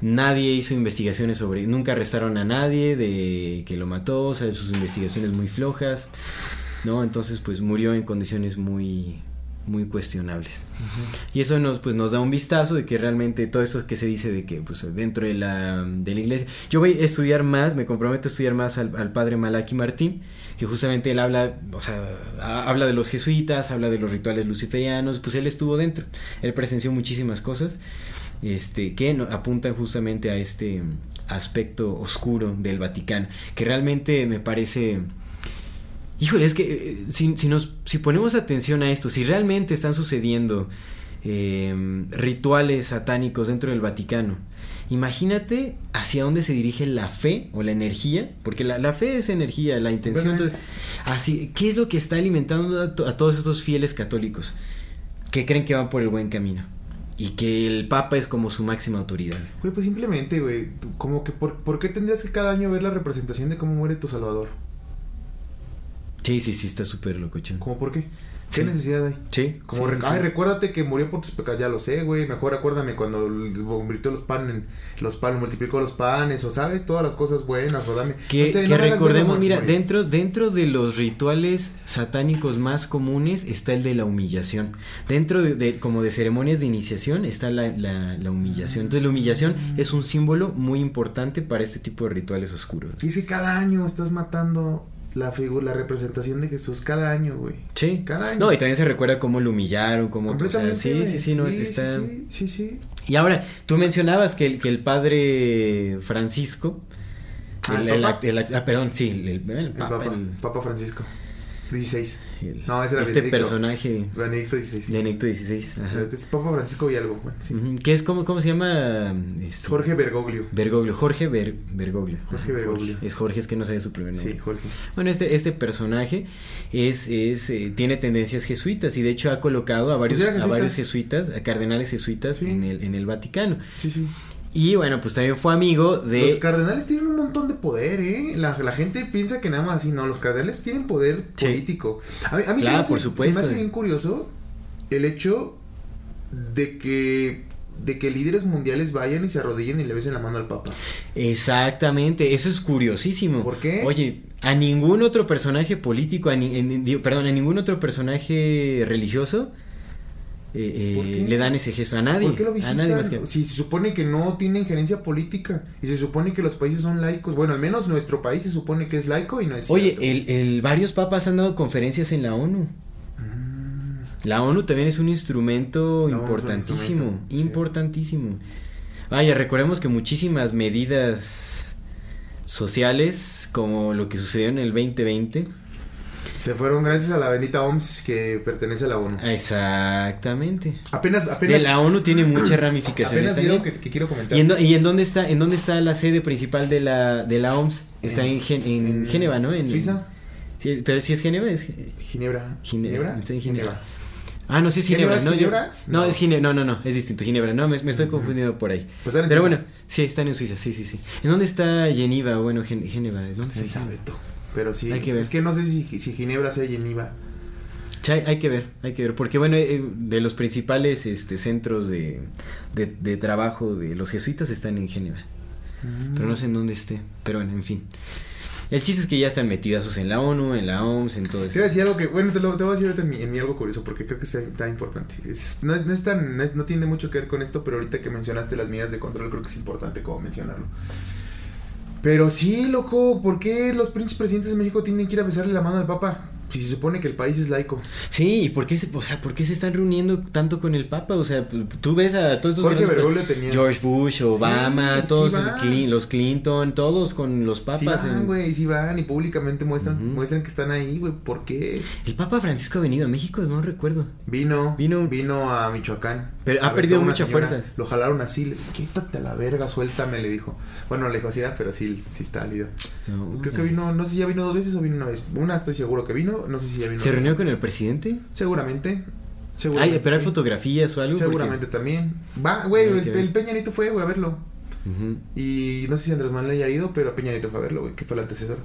Nadie hizo investigaciones sobre, nunca arrestaron a nadie de que lo mató, o sea, sus investigaciones muy flojas, ¿no? Entonces, pues murió en condiciones muy, muy cuestionables. Y eso nos, pues, nos da un vistazo de que realmente todo esto que se dice de que pues, dentro de la, de la iglesia... Yo voy a estudiar más, me comprometo a estudiar más al, al padre Malaki Martín, que justamente él habla, o sea, ha- habla de los jesuitas, habla de los rituales luciferianos, pues él estuvo dentro, él presenció muchísimas cosas este, que apuntan justamente a este aspecto oscuro del Vaticano, que realmente me parece... Híjole, es que eh, si, si nos, si ponemos atención a esto, si realmente están sucediendo eh, rituales satánicos dentro del Vaticano, imagínate hacia dónde se dirige la fe o la energía, porque la, la fe es energía, la intención, Bueno, entonces, así, ¿qué es lo que está alimentando a, to- a todos estos fieles católicos que creen que van por el buen camino? Y que el Papa es como su máxima autoridad. Güey, pues simplemente, güey, como que por, ¿por qué tendrías que cada año ver la representación de cómo muere tu Salvador? Sí, sí, sí, está súper locochón. ¿Cómo por qué? ¿Qué Sí. necesidad hay? Sí, Como, sí, re- sí, ay, recuérdate que murió por tus pecados, ya lo sé, güey. Mejor acuérdame cuando convirtió los panes, en- los panes, multiplicó los panes, o sabes, todas las cosas buenas, o dame. Que, no sé, que no me hagas recordemos, mira, morir. dentro, dentro de los rituales satánicos más comunes está el de la humillación. Dentro de, de- como de ceremonias de iniciación está la, la- la humillación. Entonces la humillación es un símbolo muy importante para este tipo de rituales oscuros. Y que cada año estás matando la figura, la representación de Jesús, cada año, güey. Sí. Cada año. No, y también se recuerda cómo lo humillaron, cómo... o sea, sí, sí, sí, no, sí, está... sí, sí, sí. Y ahora, tú mencionabas que el, que el padre Francisco... Ah, el- ¿el el- ah, perdón, sí, el, Papa, Papa Francisco. 16. el- No, ese era este Benedicto. personaje... Benedicto 16. sí. Benedicto XVI. ajá. Es Papa Francisco y algo, bueno, sí. ¿Qué es como cómo se llama? Este, Jorge Bergoglio. Bergoglio, Jorge Ber- Bergoglio. Jorge Bergoglio. Es Jorge, es que no sabe su primer nombre. Sí, Jorge. Bueno, este, este personaje es, es eh, tiene tendencias jesuitas y de hecho ha colocado a varios, Pues a varios jesuitas, a cardenales jesuitas Sí. en, el, en el Vaticano. Sí, sí. Y bueno, pues también fue amigo de... Los cardenales tienen un montón de poder, ¿eh? La, la gente piensa que nada más así, no, los cardenales tienen poder Sí. político. A mí, a mí Claro, me hace- por supuesto. Se me hace bien curioso el hecho de que de que líderes mundiales vayan y se arrodillen y le besen la mano al Papa. Exactamente, eso es curiosísimo. ¿Por qué? Oye, a ningún otro personaje político, a ni- en- perdón, a ningún otro personaje religioso eh, ¿Por eh, le dan ese gesto a nadie. ¿Por qué lo a visitan? nadie más que... Si se supone que no tiene injerencia política y se supone que los países son laicos. Bueno, al menos nuestro país se supone que es laico y no es Oye, el, el- varios papas han dado conferencias en la ONU. La ONU también es un instrumento importantísimo, sí. importantísimo. Vaya, recordemos que muchísimas medidas sociales, como lo que sucedió en el 2020, Se fueron gracias a la bendita OMS que pertenece a la ONU. exactamente. Apenas, De apenas. la ONU tiene muchas ramificaciones Apenas que, que quiero comentar. ¿Y en, y en dónde está en dónde está la sede principal de la de la OMS? Está en, Gen- en en Génova, ¿no? En Suiza. Sí, pero si es Génova, es Ginebra. Ginebra. Está en Ginebra. Ah, no, sí es ¿Ginebra Ginebra, es ¿no? yo- Ginebra? no, No. es Ginebra, no, no, no, es distinto, Ginebra, no, me, me estoy confundiendo por ahí. Pues en Pero Suiza. bueno, sí, están en Suiza, sí, sí, sí. ¿En dónde está Geneva? Bueno, Gen- Génova, ¿dónde está? Tú. Pero sí, Hay que ver. es que no sé si, si Ginebra sea Geneva. Sí, hay, hay que ver, hay que ver, porque bueno, eh, de los principales este, centros de, de, de trabajo de los jesuitas están en Génova, pero no sé en dónde esté, pero bueno, en fin. El chiste es que ya están metidazos en la ONU, en la OMS, en todo Te eso. voy a decir algo que, bueno, te lo, te voy a decir ahorita en mi, en mi algo curioso porque creo que está, está importante. Es- no, es, no, es tan, no, es- no tiene mucho que ver con esto, pero ahorita que mencionaste las medidas de control, creo que es importante como mencionarlo. Pero sí, loco, ¿por qué los príncipes presidentes de México tienen que ir a besarle la mano al Papa? Si se supone que el país es laico. Sí, ¿y por qué, se, o sea, por qué se están reuniendo tanto con el Papa? O sea, pues, tú ves a todos estos Jorge Bergoglio tenía- George Bush, Obama, Sí, todos sí esos van. Clin- los Clinton, todos con los papas. Sí van, en- güey, sí van y públicamente muestran, muestran que están ahí, güey. ¿Por qué? El Papa Francisco ha venido a México, no recuerdo. Vino, Vino- vino, a Michoacán. Pero ha perdido mucha señora, fuerza. Lo jalaron así, le, quítate a la verga, suéltame, le dijo. Bueno, le dijo así, ah, pero sí, sí está lío. No, Creo que vino, no sé si ya vino dos veces o vino una vez. Una estoy seguro que vino, no sé si ya vino. ¿Se reunió con el presidente? Seguramente. Ay, seguramente pero hay sí. fotografías o algo. porque- Seguramente también. Va, güey, el, que ver. el Peña Nieto fue, güey, a verlo. Y no sé si Andrés Manuel haya ido, pero Peña Nieto fue a verlo, güey, que fue el antecesor.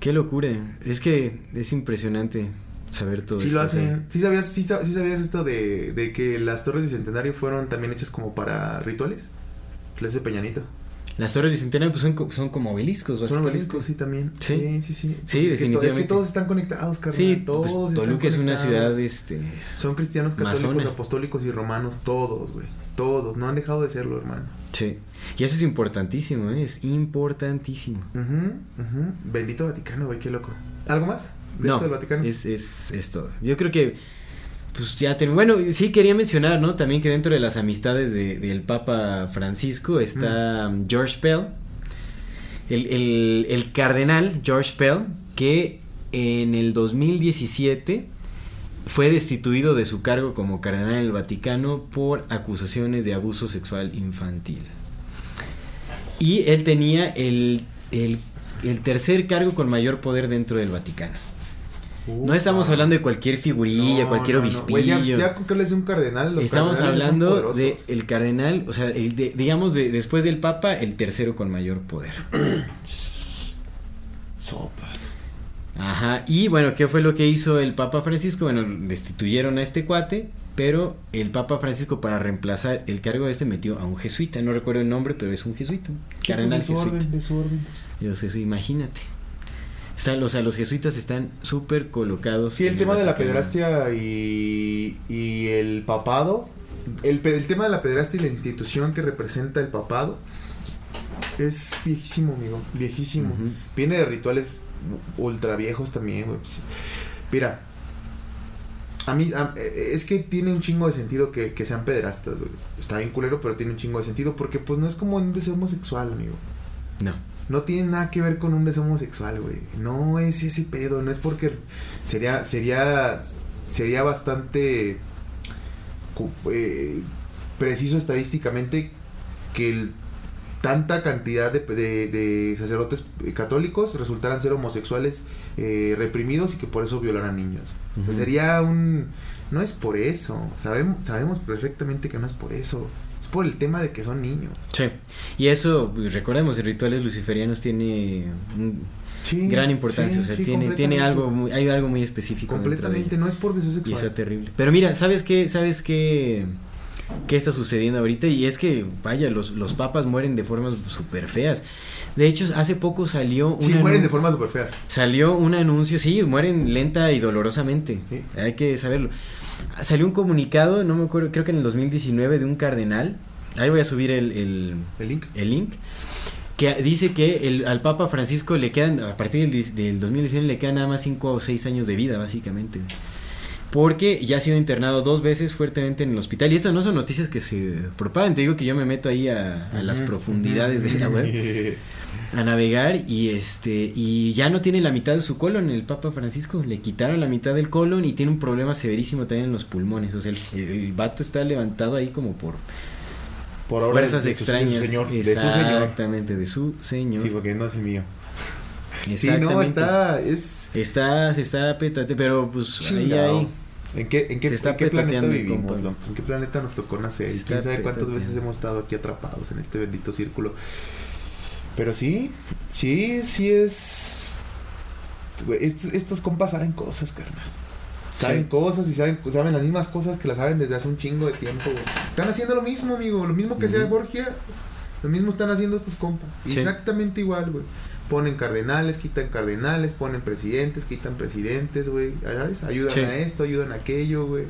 Qué locura. Es que es impresionante saber todo Sí esto. lo o sea, hacen. ¿Sí sabías, sí, sa- sí sabías esto de, de que las torres bicentenario fueron también hechas como para rituales? Las de Peñanito. Las torres bicentenarias pues son, son como obeliscos, Son obeliscos, sí, también. Sí. Sí, sí, sí. Sí, es que to- definitivamente. es que todos están conectados, carnal. Sí, todos pues, Toluca es una ciudad, este... Son cristianos católicos, Masona. apostólicos y romanos, todos, güey. Todos. No han dejado de serlo, hermano. Sí. Y eso es importantísimo, ¿eh? Es importantísimo. Ujú, ujú. Bendito Vaticano, güey, qué loco. ¿Algo más? ¿De No, esto del Vaticano? es, es, es todo. Yo creo que, pues ya terminó. Bueno, sí quería mencionar, ¿no? También que dentro de las amistades de- del Papa Francisco está um, George Pell, el, el- el cardenal George Pell, que en el 2017 fue destituido de su cargo como cardenal en el Vaticano por acusaciones de abuso sexual infantil. Y él tenía el, el, el tercer cargo con mayor poder dentro del Vaticano. No estamos hablando de cualquier figurilla, No, cualquier no, no. obispillo. Güey, ya, ya con que un cardenal, los Estamos hablando poderosos. de el cardenal, o sea, el de- digamos de, después del Papa, el tercero con mayor poder. Sopas. Ajá, y bueno, ¿qué fue lo que hizo el Papa Francisco? Bueno, destituyeron a este cuate, pero el Papa Francisco para reemplazar el cargo de este metió a un jesuita, no recuerdo el nombre, pero es un jesuita, cardenal Pues de su jesuita. orden, de su orden. Imagínate. Están, o sea, los jesuitas están súper colocados. Sí, el tema de la pederastia y, y el papado. El, el tema de la pederastia y la institución que representa el papado es viejísimo, amigo. Viejísimo. Viene de rituales ultra viejos también, güey. Pues, mira, a mí a- eh, es que tiene un chingo de sentido que, que sean pederastas, güey. Está bien culero, pero tiene un chingo de sentido porque, pues, no es como un deseo homosexual, amigo. No. No tiene nada que ver con un deseo homosexual, güey. No es ese pedo, no es porque sería sería sería bastante eh, preciso estadísticamente que el- tanta cantidad de, de- de sacerdotes eh, católicos resultaran ser homosexuales eh, reprimidos y que por eso violaran niños. O sea, sería un no es por eso. Sabemos sabemos perfectamente que no es por eso. Es por el tema de que son niños. Sí. Y eso, recordemos, en rituales luciferianos tiene un- Sí, gran importancia, sí, o sea, sí, tiene, tiene algo muy, hay algo muy específico. de Completamente, no es por deseo Y sexual. está terrible. Pero mira, ¿sabes qué? ¿Sabes qué? ¿Qué está sucediendo ahorita? Y es que, vaya, los, los papas mueren de formas súper feas. De hecho, hace poco salió Sí, un mueren de formas súper feas. Salió un anuncio, sí, mueren lenta y dolorosamente. Sí. Hay que saberlo. Salió un comunicado, no me acuerdo, creo que en el 2019 de un cardenal. Ahí voy a subir el, el, El link. el link. Que dice que el, al Papa Francisco le quedan, a partir del, del 2019, le quedan nada más 5 o 6 años de vida, básicamente. Porque ya ha sido internado dos veces fuertemente en el hospital. Y esto no son noticias que se propagan. Te digo que yo me meto ahí a, a las profundidades de la web a navegar y este y ya no tiene la mitad de su colon el Papa Francisco le quitaron la mitad del colon y tiene un problema severísimo también en los pulmones o sea el, el vato está levantado ahí como por, Por ahora fuerzas de su- extrañas de su señor. De su señor. exactamente de su señor Sí, porque no es el mío. Sí, no, está. Es. está se está petate pero pues ahí chingado. hay ¿En qué, en qué, Se está en qué planeta vivimos? ¿En qué planeta nos tocó nacer? ¿Quién sabe cuántas petateando. veces hemos estado aquí atrapados en este bendito círculo? Pero sí, sí, sí es. Güey, estos, estos compas saben cosas, carnal. Saben Sí. cosas y saben, saben las mismas cosas que las saben desde hace un chingo de tiempo. güey. Están haciendo lo mismo, amigo. Lo mismo que sea. Borgia. Lo mismo están haciendo estos compas. Sí. Exactamente igual, güey. Ponen cardenales, quitan cardenales, ponen presidentes, quitan presidentes, güey. ¿Sabes? Ayudan Sí. a esto, ayudan a aquello, güey.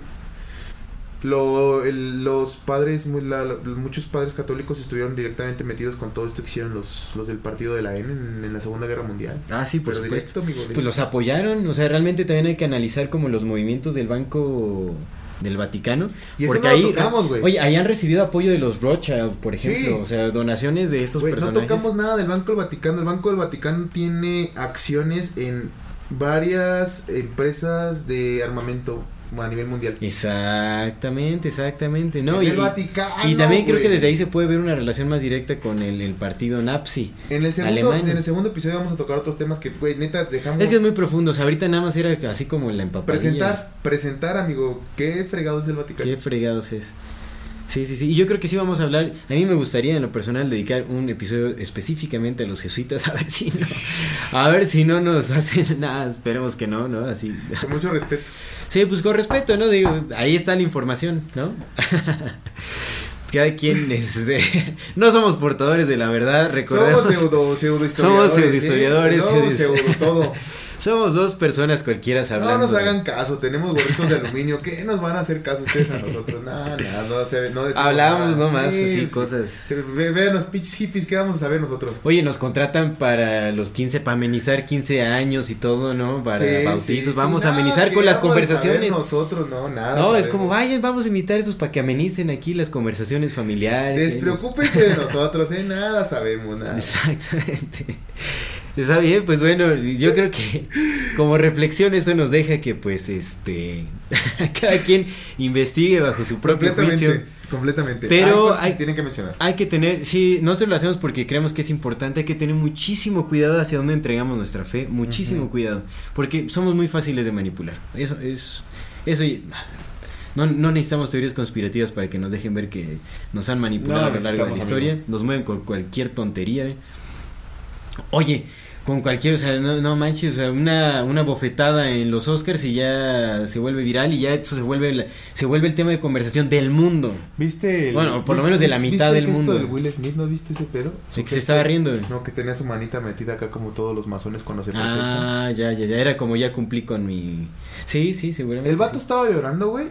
Lo, el- los padres, muy- la- muchos padres católicos estuvieron directamente metidos con todo esto que hicieron los, los del partido de la N en, en la Segunda Guerra Mundial. ah sí por Pero supuesto directo, amigo. pues los apoyaron o sea realmente también hay que analizar como los movimientos del banco del Vaticano Y porque no ahí tocamos, güey. oye ahí han recibido apoyo de los Rothschild por ejemplo Sí. o sea donaciones de estos no personajes tocamos nada del Banco del Vaticano. El Banco del Vaticano tiene acciones en varias empresas de armamento a nivel mundial. Exactamente, exactamente. No, y, el Vaticano, y también creo que desde ahí se puede ver una relación más directa con el, el partido Napsi. En el, segundo, en el segundo episodio vamos a tocar otros temas que, güey, neta, dejamos... Es que es muy profundo, o sea, ahorita nada más era así como la empapadilla. Presentar, presentar, amigo. ¿Qué fregados es el Vaticano? Qué fregados es. Sí, sí, sí. Y yo creo que sí vamos a hablar. A mí me gustaría en lo personal dedicar un episodio específicamente a los jesuitas, a ver si no. A ver si no nos hacen nada. Esperemos que no, ¿no? Así. Con mucho respeto. Sí, pues con respeto, ¿no? Digo, ahí está la información, ¿no? cada quien este, no somos portadores de la verdad, recordemos. Somos pseudo, pseudo Somos pseudo historiadores. Somos pseudo todo. Somos dos personas cualquiera hablando. No nos hagan caso, tenemos gorritos de aluminio. ¿Qué nos van a hacer caso ustedes a nosotros? Nada, nada, no, se, no Hablamos nomás, así, cosas. Vean los pinches hippies, ¿qué vamos a saber nosotros? Oye, nos contratan para los 15, para amenizar 15 años y todo, ¿no? Para bautizos. vamos a amenizar con las conversaciones. nosotros, no, nada. No, es como, vayan, vamos a invitar a esos para que amenicen aquí las conversaciones familiares. Despreocúpense de nosotros, ¿eh? Nada sabemos, nada. Exactamente. Está bien, pues bueno, yo creo que como reflexión esto nos deja que pues este cada quien investigue bajo su propio juicio. Completamente. Pero hay, tienen que mencionar. Hay que tener, sí, nosotros lo hacemos porque creemos que es importante, hay que tener muchísimo cuidado hacia dónde entregamos nuestra fe, muchísimo cuidado, porque somos muy fáciles de manipular. Eso es eso no, no necesitamos teorías conspirativas para que nos dejen ver que nos han manipulado a lo largo de la historia, nos mueven con cualquier tontería. Oye, con cualquier, o sea, no, manches, o sea, una, una bofetada en los Oscars y ya se vuelve viral y ya eso se vuelve se vuelve el tema de conversación del mundo. ¿Viste? bueno, por lo menos de la mitad del mundo. del Will Smith, ¿no viste ese pedo? De que se estaba riendo. No, que tenía su manita metida acá como todos los masones cuando se. Ah, ya, ya, ya, era como ya cumplí con mi... Sí, sí, seguramente. El vato estaba llorando, güey,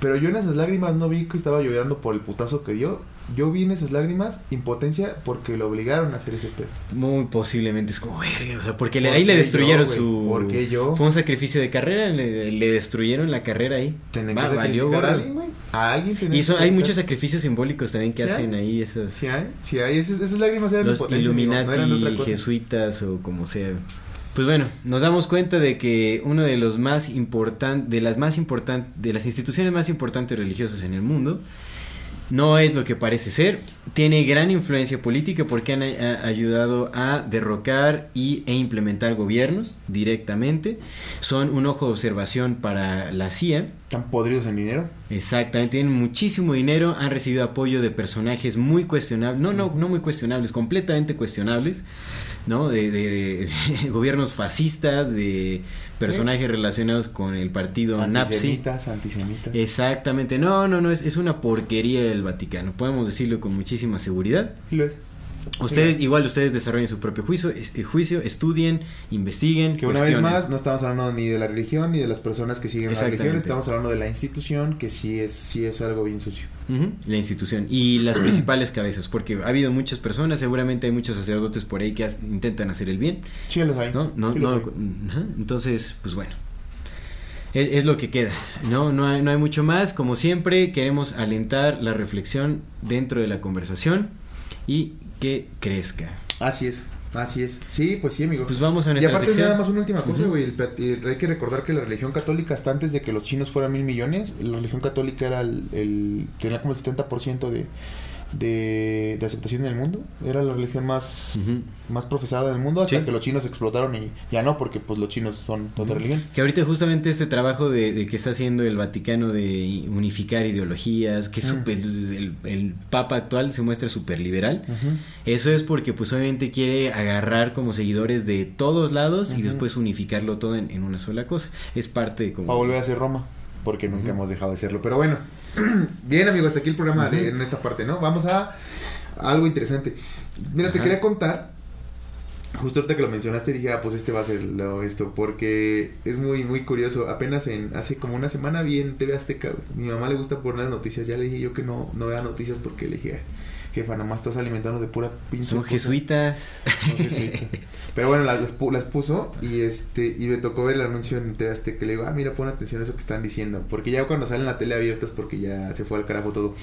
pero yo en esas lágrimas no vi que estaba llorando por el putazo que dio yo vi en esas lágrimas impotencia porque lo obligaron a hacer ese pedo. Muy posiblemente es como verga, o sea, porque ahí le destruyeron su. Porque yo. Fue un sacrificio de carrera, le, destruyeron la carrera ahí. Va, valió, a alguien, güey. A alguien Y hay muchos sacrificios simbólicos también que hacen ahí esas. Sí hay, sí hay. Esas, esas lágrimas eran Los Illuminati, jesuitas o como sea. Pues bueno, nos damos cuenta de que uno de los más importantes, de las más importantes, de las instituciones más importantes religiosas en el mundo, no es lo que parece ser. Tiene gran influencia política porque han ayudado a derrocar y, e implementar gobiernos directamente. Son un ojo de observación para la CIA. ¿Están podridos en dinero? Exactamente, tienen muchísimo dinero, han recibido apoyo de personajes muy cuestionables, no, no, no muy cuestionables, completamente cuestionables, ¿no? De, gobiernos fascistas, de personajes relacionados con el partido antisemitas, Antisemitas, Exactamente, no, no, no, es, es una porquería el Vaticano, podemos decirlo con muchísima seguridad. Lo es. Ustedes, igual ustedes desarrollen su propio juicio, eh, juicio, estudien, investiguen. Que una vez más, no estamos hablando ni de la religión ni de las personas que siguen la religión, estamos hablando de la institución, que sí es, sí es algo bien sucio. La institución y las principales cabezas, porque ha habido muchas personas, seguramente hay muchos sacerdotes por ahí que intentan hacer el bien. Sí, los hay. ¿no? No, no, Entonces, pues bueno. Es, es, lo que queda, ¿no? No hay, no hay mucho más. Como siempre, queremos alentar la reflexión dentro de la conversación y que crezca. Así es. Así es. Sí, pues sí, amigo. Pues vamos a nuestra Y aparte nada más una última cosa, güey. Hay que recordar que la religión católica, hasta antes de que los chinos fueran mil millones, la religión católica era el, el tenía como el 70% de, de, de, aceptación en el mundo. Era la religión más, más profesada del mundo hasta que los chinos explotaron y ya no, porque pues los chinos son otra religión. Que ahorita justamente este trabajo de, que está haciendo el Vaticano de unificar ideologías, que es el, Papa actual se muestra súper liberal. Eso es porque pues obviamente quiere agarrar como seguidores de todos lados y después unificarlo todo en, una sola cosa. Es parte de como... Para volver a ser Roma, porque nunca hemos dejado de serlo. Pero bueno. Bien, amigos, hasta aquí el programa de, en esta parte, ¿no? Vamos a, algo interesante. Mira, te quería contar. Justo ahorita que lo mencionaste dije, ah, pues este va a ser lo, esto, porque es muy, muy curioso. Apenas en, hace como una semana vi en TV Azteca, mi mamá le gusta poner las noticias, ya le dije yo que no, no vea noticias porque le dije, jefa, nomás estás alimentando de pura pinche. Son jesuitas. Pero bueno, las, las, puso y este y me tocó ver el anuncio en TV que le digo, ah, mira, pon atención a eso que están diciendo. Porque ya cuando salen la tele abierta es porque ya se fue al carajo todo.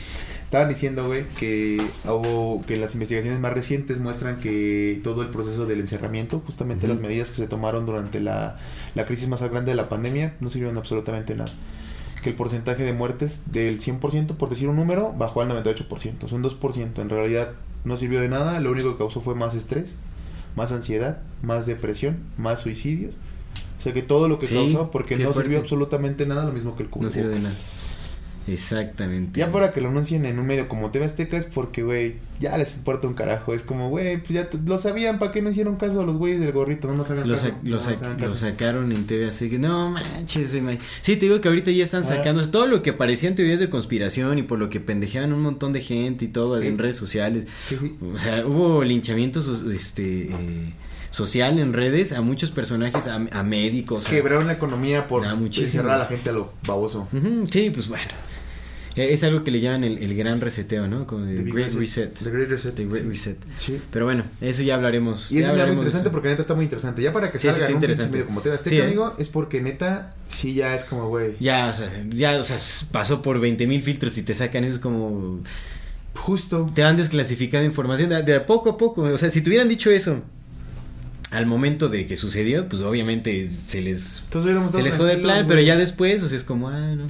Estaban diciendo, güey, que hubo, que las investigaciones más recientes muestran que todo el proceso del encerramiento, justamente las medidas que se tomaron durante la, la crisis más grande de la pandemia, no sirvieron absolutamente nada que el porcentaje de muertes del 100%, por decir un número, bajó al 98%, es un 2%. En realidad no sirvió de nada, lo único que causó fue más estrés, más ansiedad, más depresión, más suicidios. O sea que todo lo que causó, porque no sirvió absolutamente nada, lo mismo que el cubrebocas. No sirve de Exactamente. Ya para que lo anuncien en un medio como TV Azteca es porque, güey, ya les importa un carajo. Es como, güey, pues ya lo sabían, ¿para qué no hicieron caso a los güeyes del gorrito? No nos hagan Lo, caso. sa- lo no sa- lo sacaron en TV así que no manches sí te digo que ahorita ya están Ah. sacando todo lo que parecían teorías de conspiración y por lo que pendejeaban un montón de gente y todo en redes sociales o sea hubo linchamientos este eh, social en redes a muchos personajes a, a médicos a- Quebraron la economía por encerrar a la gente a lo baboso. Sí pues bueno es algo que le llaman el, el gran reseteo no como el Great Reset The Great Reset. The Great Reset Sí. pero bueno eso ya hablaremos Y ya es algo interesante eso. porque neta está muy interesante. Ya para que Sí, salga un interesante. medio como TV Azteca, Sí, amigo, es porque neta sí ya es como, güey. Ya, o sea, ya, o sea, pasó por 20 mil filtros y te sacan eso es como... Justo. Te van desclasificando información de, de a poco a poco. O sea, si te hubieran dicho eso al momento de que sucedió, pues obviamente se les... Se les jode el plan, pero ya después, o sea, es como, ah, no.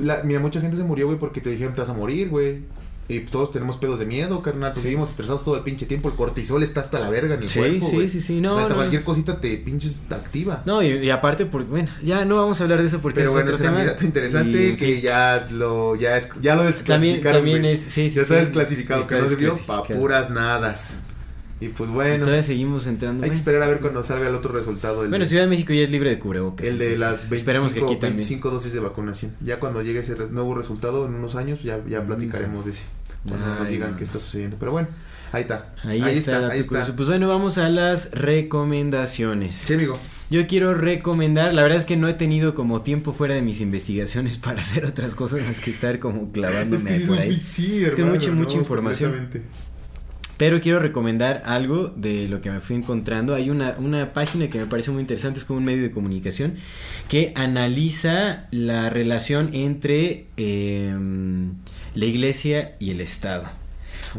La- mira, mucha gente se murió, güey, porque te dijeron te vas a morir, güey. Y todos tenemos pedos de miedo, carnal. Pues Sí. vivimos estresados todo el pinche tiempo. El cortisol está hasta la verga en el Sí, cuerpo, sí, güey. sí, sí, no, O sea, no. cualquier cosita te pinches te activa. No, y, y aparte, porque, bueno, ya no vamos a hablar de eso porque Pero es bueno, otro tema. interesante Y, que ya lo ya es ya lo desclasificaron. también es, sí, sí, ya está desclasificado, que no sirvió pa' desclasificado. puras nadas. Y pues bueno, Todavía seguimos entrando. hay que esperar a ver cuando salga el otro resultado. El Bueno, de- Ciudad de México ya es libre de cubrebocas. el de entonces, las 25, Esperemos que aquí también. 25 dosis de vacunación. Ya cuando llegue ese re- nuevo resultado en unos años, ya, ya platicaremos de ese. Cuando nos Ay, digan no. qué está sucediendo. Pero bueno, ahí está. Ahí, está, dato ahí está. curioso. Pues bueno, vamos a las recomendaciones. Sí, amigo. Yo quiero recomendar, la verdad es que no he tenido como tiempo fuera de mis investigaciones para hacer otras cosas más que estar como clavándome Es que por ahí. sí, Es que hermano, mucha- no, mucha información. Pero quiero recomendar algo de lo que me fui encontrando. Hay una, una página que me parece muy interesante, es como un medio de comunicación que analiza la relación entre eh, la iglesia y el Estado.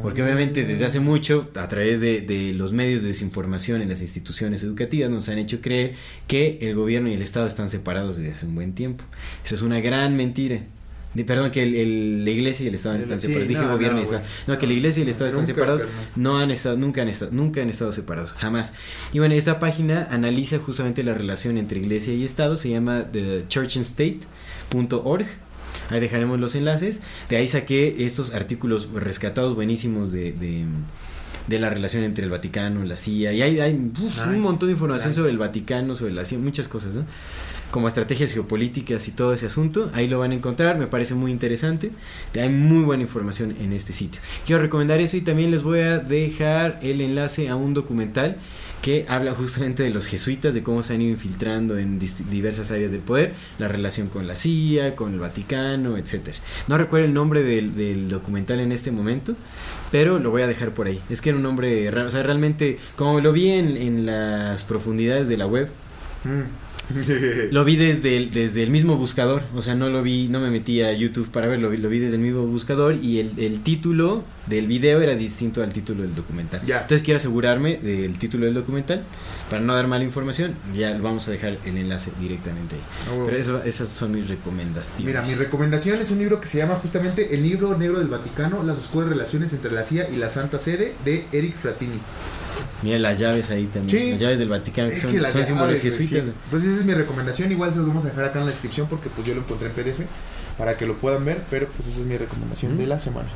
Porque obviamente desde hace mucho, a través de, de los medios de desinformación en las instituciones educativas, nos han hecho creer que el gobierno y el Estado están separados desde hace un buen tiempo. Eso es una gran mentira. Perdón, que el- el- la iglesia y el Estado están sí, separados. Dije no, gobierno no, y Estado. No, que la iglesia y el Estado están Nunca, separados. No han estado, nunca han estado, nunca han estado separados, jamás. Y bueno, esta página analiza justamente la relación entre iglesia y Estado, se llama thechurchandstate.org. Ahí dejaremos los enlaces. De ahí saqué estos artículos rescatados buenísimos de, de, de la relación entre el Vaticano, la CIA. Y hay, hay uf, un montón de información nice. sobre el Vaticano, sobre la CIA, muchas cosas, ¿no? Como estrategias geopolíticas y todo ese asunto. Ahí lo van a encontrar, me parece muy interesante. Hay muy buena información en este sitio. Quiero recomendar eso y también les voy a dejar el enlace a un documental que habla justamente de los jesuitas, de cómo se han ido infiltrando en diversas áreas del poder, la relación con la CIA, con el Vaticano, etcétera. No recuerdo el nombre del, documental en este momento, pero lo voy a dejar por ahí. Es que era un nombre raro, o sea, realmente, como lo vi en, en las profundidades de la web, Mm. lo vi desde el, desde el mismo buscador, o sea, no lo vi, no me metí a YouTube para verlo, lo vi desde el mismo buscador y el, el título del video era distinto al título del documental. Ya. Entonces quiero asegurarme del título del documental para no dar mala información, ya vamos a dejar el enlace directamente ahí. Ah. Pero eso- esas son mis recomendaciones. Mira, mi recomendación es un libro que se llama justamente El libro negro del Vaticano, las oscuras relaciones entre la CIA y la Santa Sede, de Eric Fratini. Mira las llaves ahí también, Sí. las llaves del Vaticano, que Es son, que son símbolos jesuitas. sí. Entonces esa es mi recomendación, igual se los vamos a dejar acá en la descripción porque pues yo lo encontré en PDF para que lo puedan ver, pero pues esa es mi recomendación Mm. de la semana.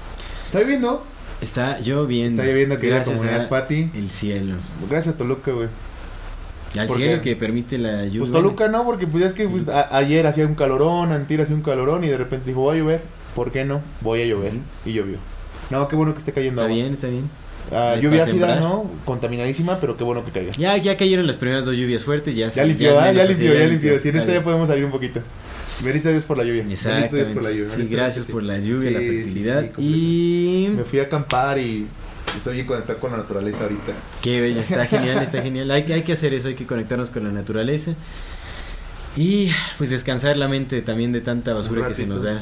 Está lloviendo, Está lloviendo. está lloviendo aquí en la comunidad Pati. el cielo. Gracias a Toluca, güey. Al ¿Por cielo que permite la lluvia. Pues Toluca no, porque pues ya es que pues, a- ayer hacía un calorón, antier hacía un calorón y de repente dijo, voy a llover. ¿Por qué no? Voy a llover. Y llovió. No, qué bueno que esté cayendo Está agua. bien, está bien. Ah, lluvia ácida. ¿no? Contaminadísima, pero qué bueno que caiga. Ya, ya cayeron las primeras dos lluvias fuertes, ya, Ya se- limpió, es ¿ah? menos ya limpió, ya limpió. Si en esta ya podemos salir un poquito. Bendito Dios por la lluvia. Bendito Dios por la lluvia. Sí, gracias por la lluvia, la Sí, sí, sí, fertilidad. y. Me fui a acampar y estoy bien conectado con la naturaleza ahorita. Qué bella, está genial, está genial. Hay, que- hay que hacer eso, hay que conectarnos con la naturaleza. Y pues descansar la mente también de tanta basura que se nos da.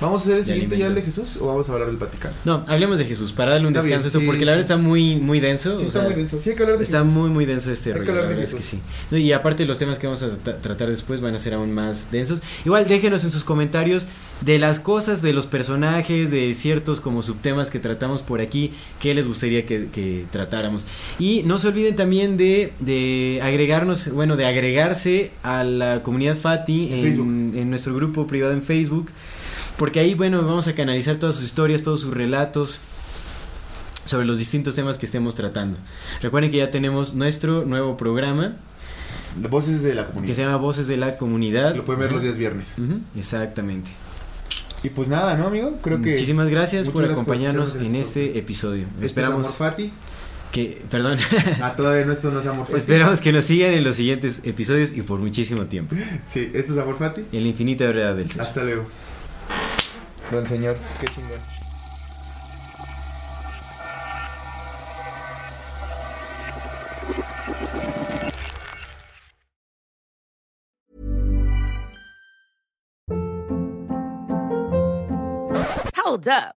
¿Vamos a hacer el siguiente ya el de. Jesús o vamos a hablar del Vaticano? No, hablemos de Jesús, para darle un Está descanso bien, esto, sí, porque la verdad está muy, muy denso. Sí, o está sea, muy denso. Sí, hay que hablar de Está Jesús. muy, muy denso este rollo, la verdad es que sí. No, y aparte los temas que vamos a tra- tratar después van a ser aún más densos. Igual déjenos en sus comentarios de las cosas, de los personajes, de ciertos como subtemas que tratamos por aquí, que les gustaría que, que tratáramos. Y no se olviden también de, de agregarnos, bueno, de agregarse a la comunidad Fati En en nuestro grupo privado en Facebook porque ahí, bueno, vamos a canalizar todas sus historias, todos sus relatos sobre los distintos temas que estemos tratando. Recuerden que ya tenemos nuestro nuevo programa Voces de la que comunidad. se llama Voces de la Comunidad. Lo pueden ver los días viernes. Exactamente. Y pues nada, ¿no, amigo? Creo que. Muchísimas gracias por gracias acompañarnos en este este episodio. Este Esperamos es Amor Fati. que, perdón, Ah, todavía no, esto no es Amor Fati. esperamos que nos sigan en los siguientes episodios y por muchísimo tiempo. Sí, esto es Amor Fati. En la infinita verdad del ser. Hasta luego. Don señor, qué chingón. Hold up.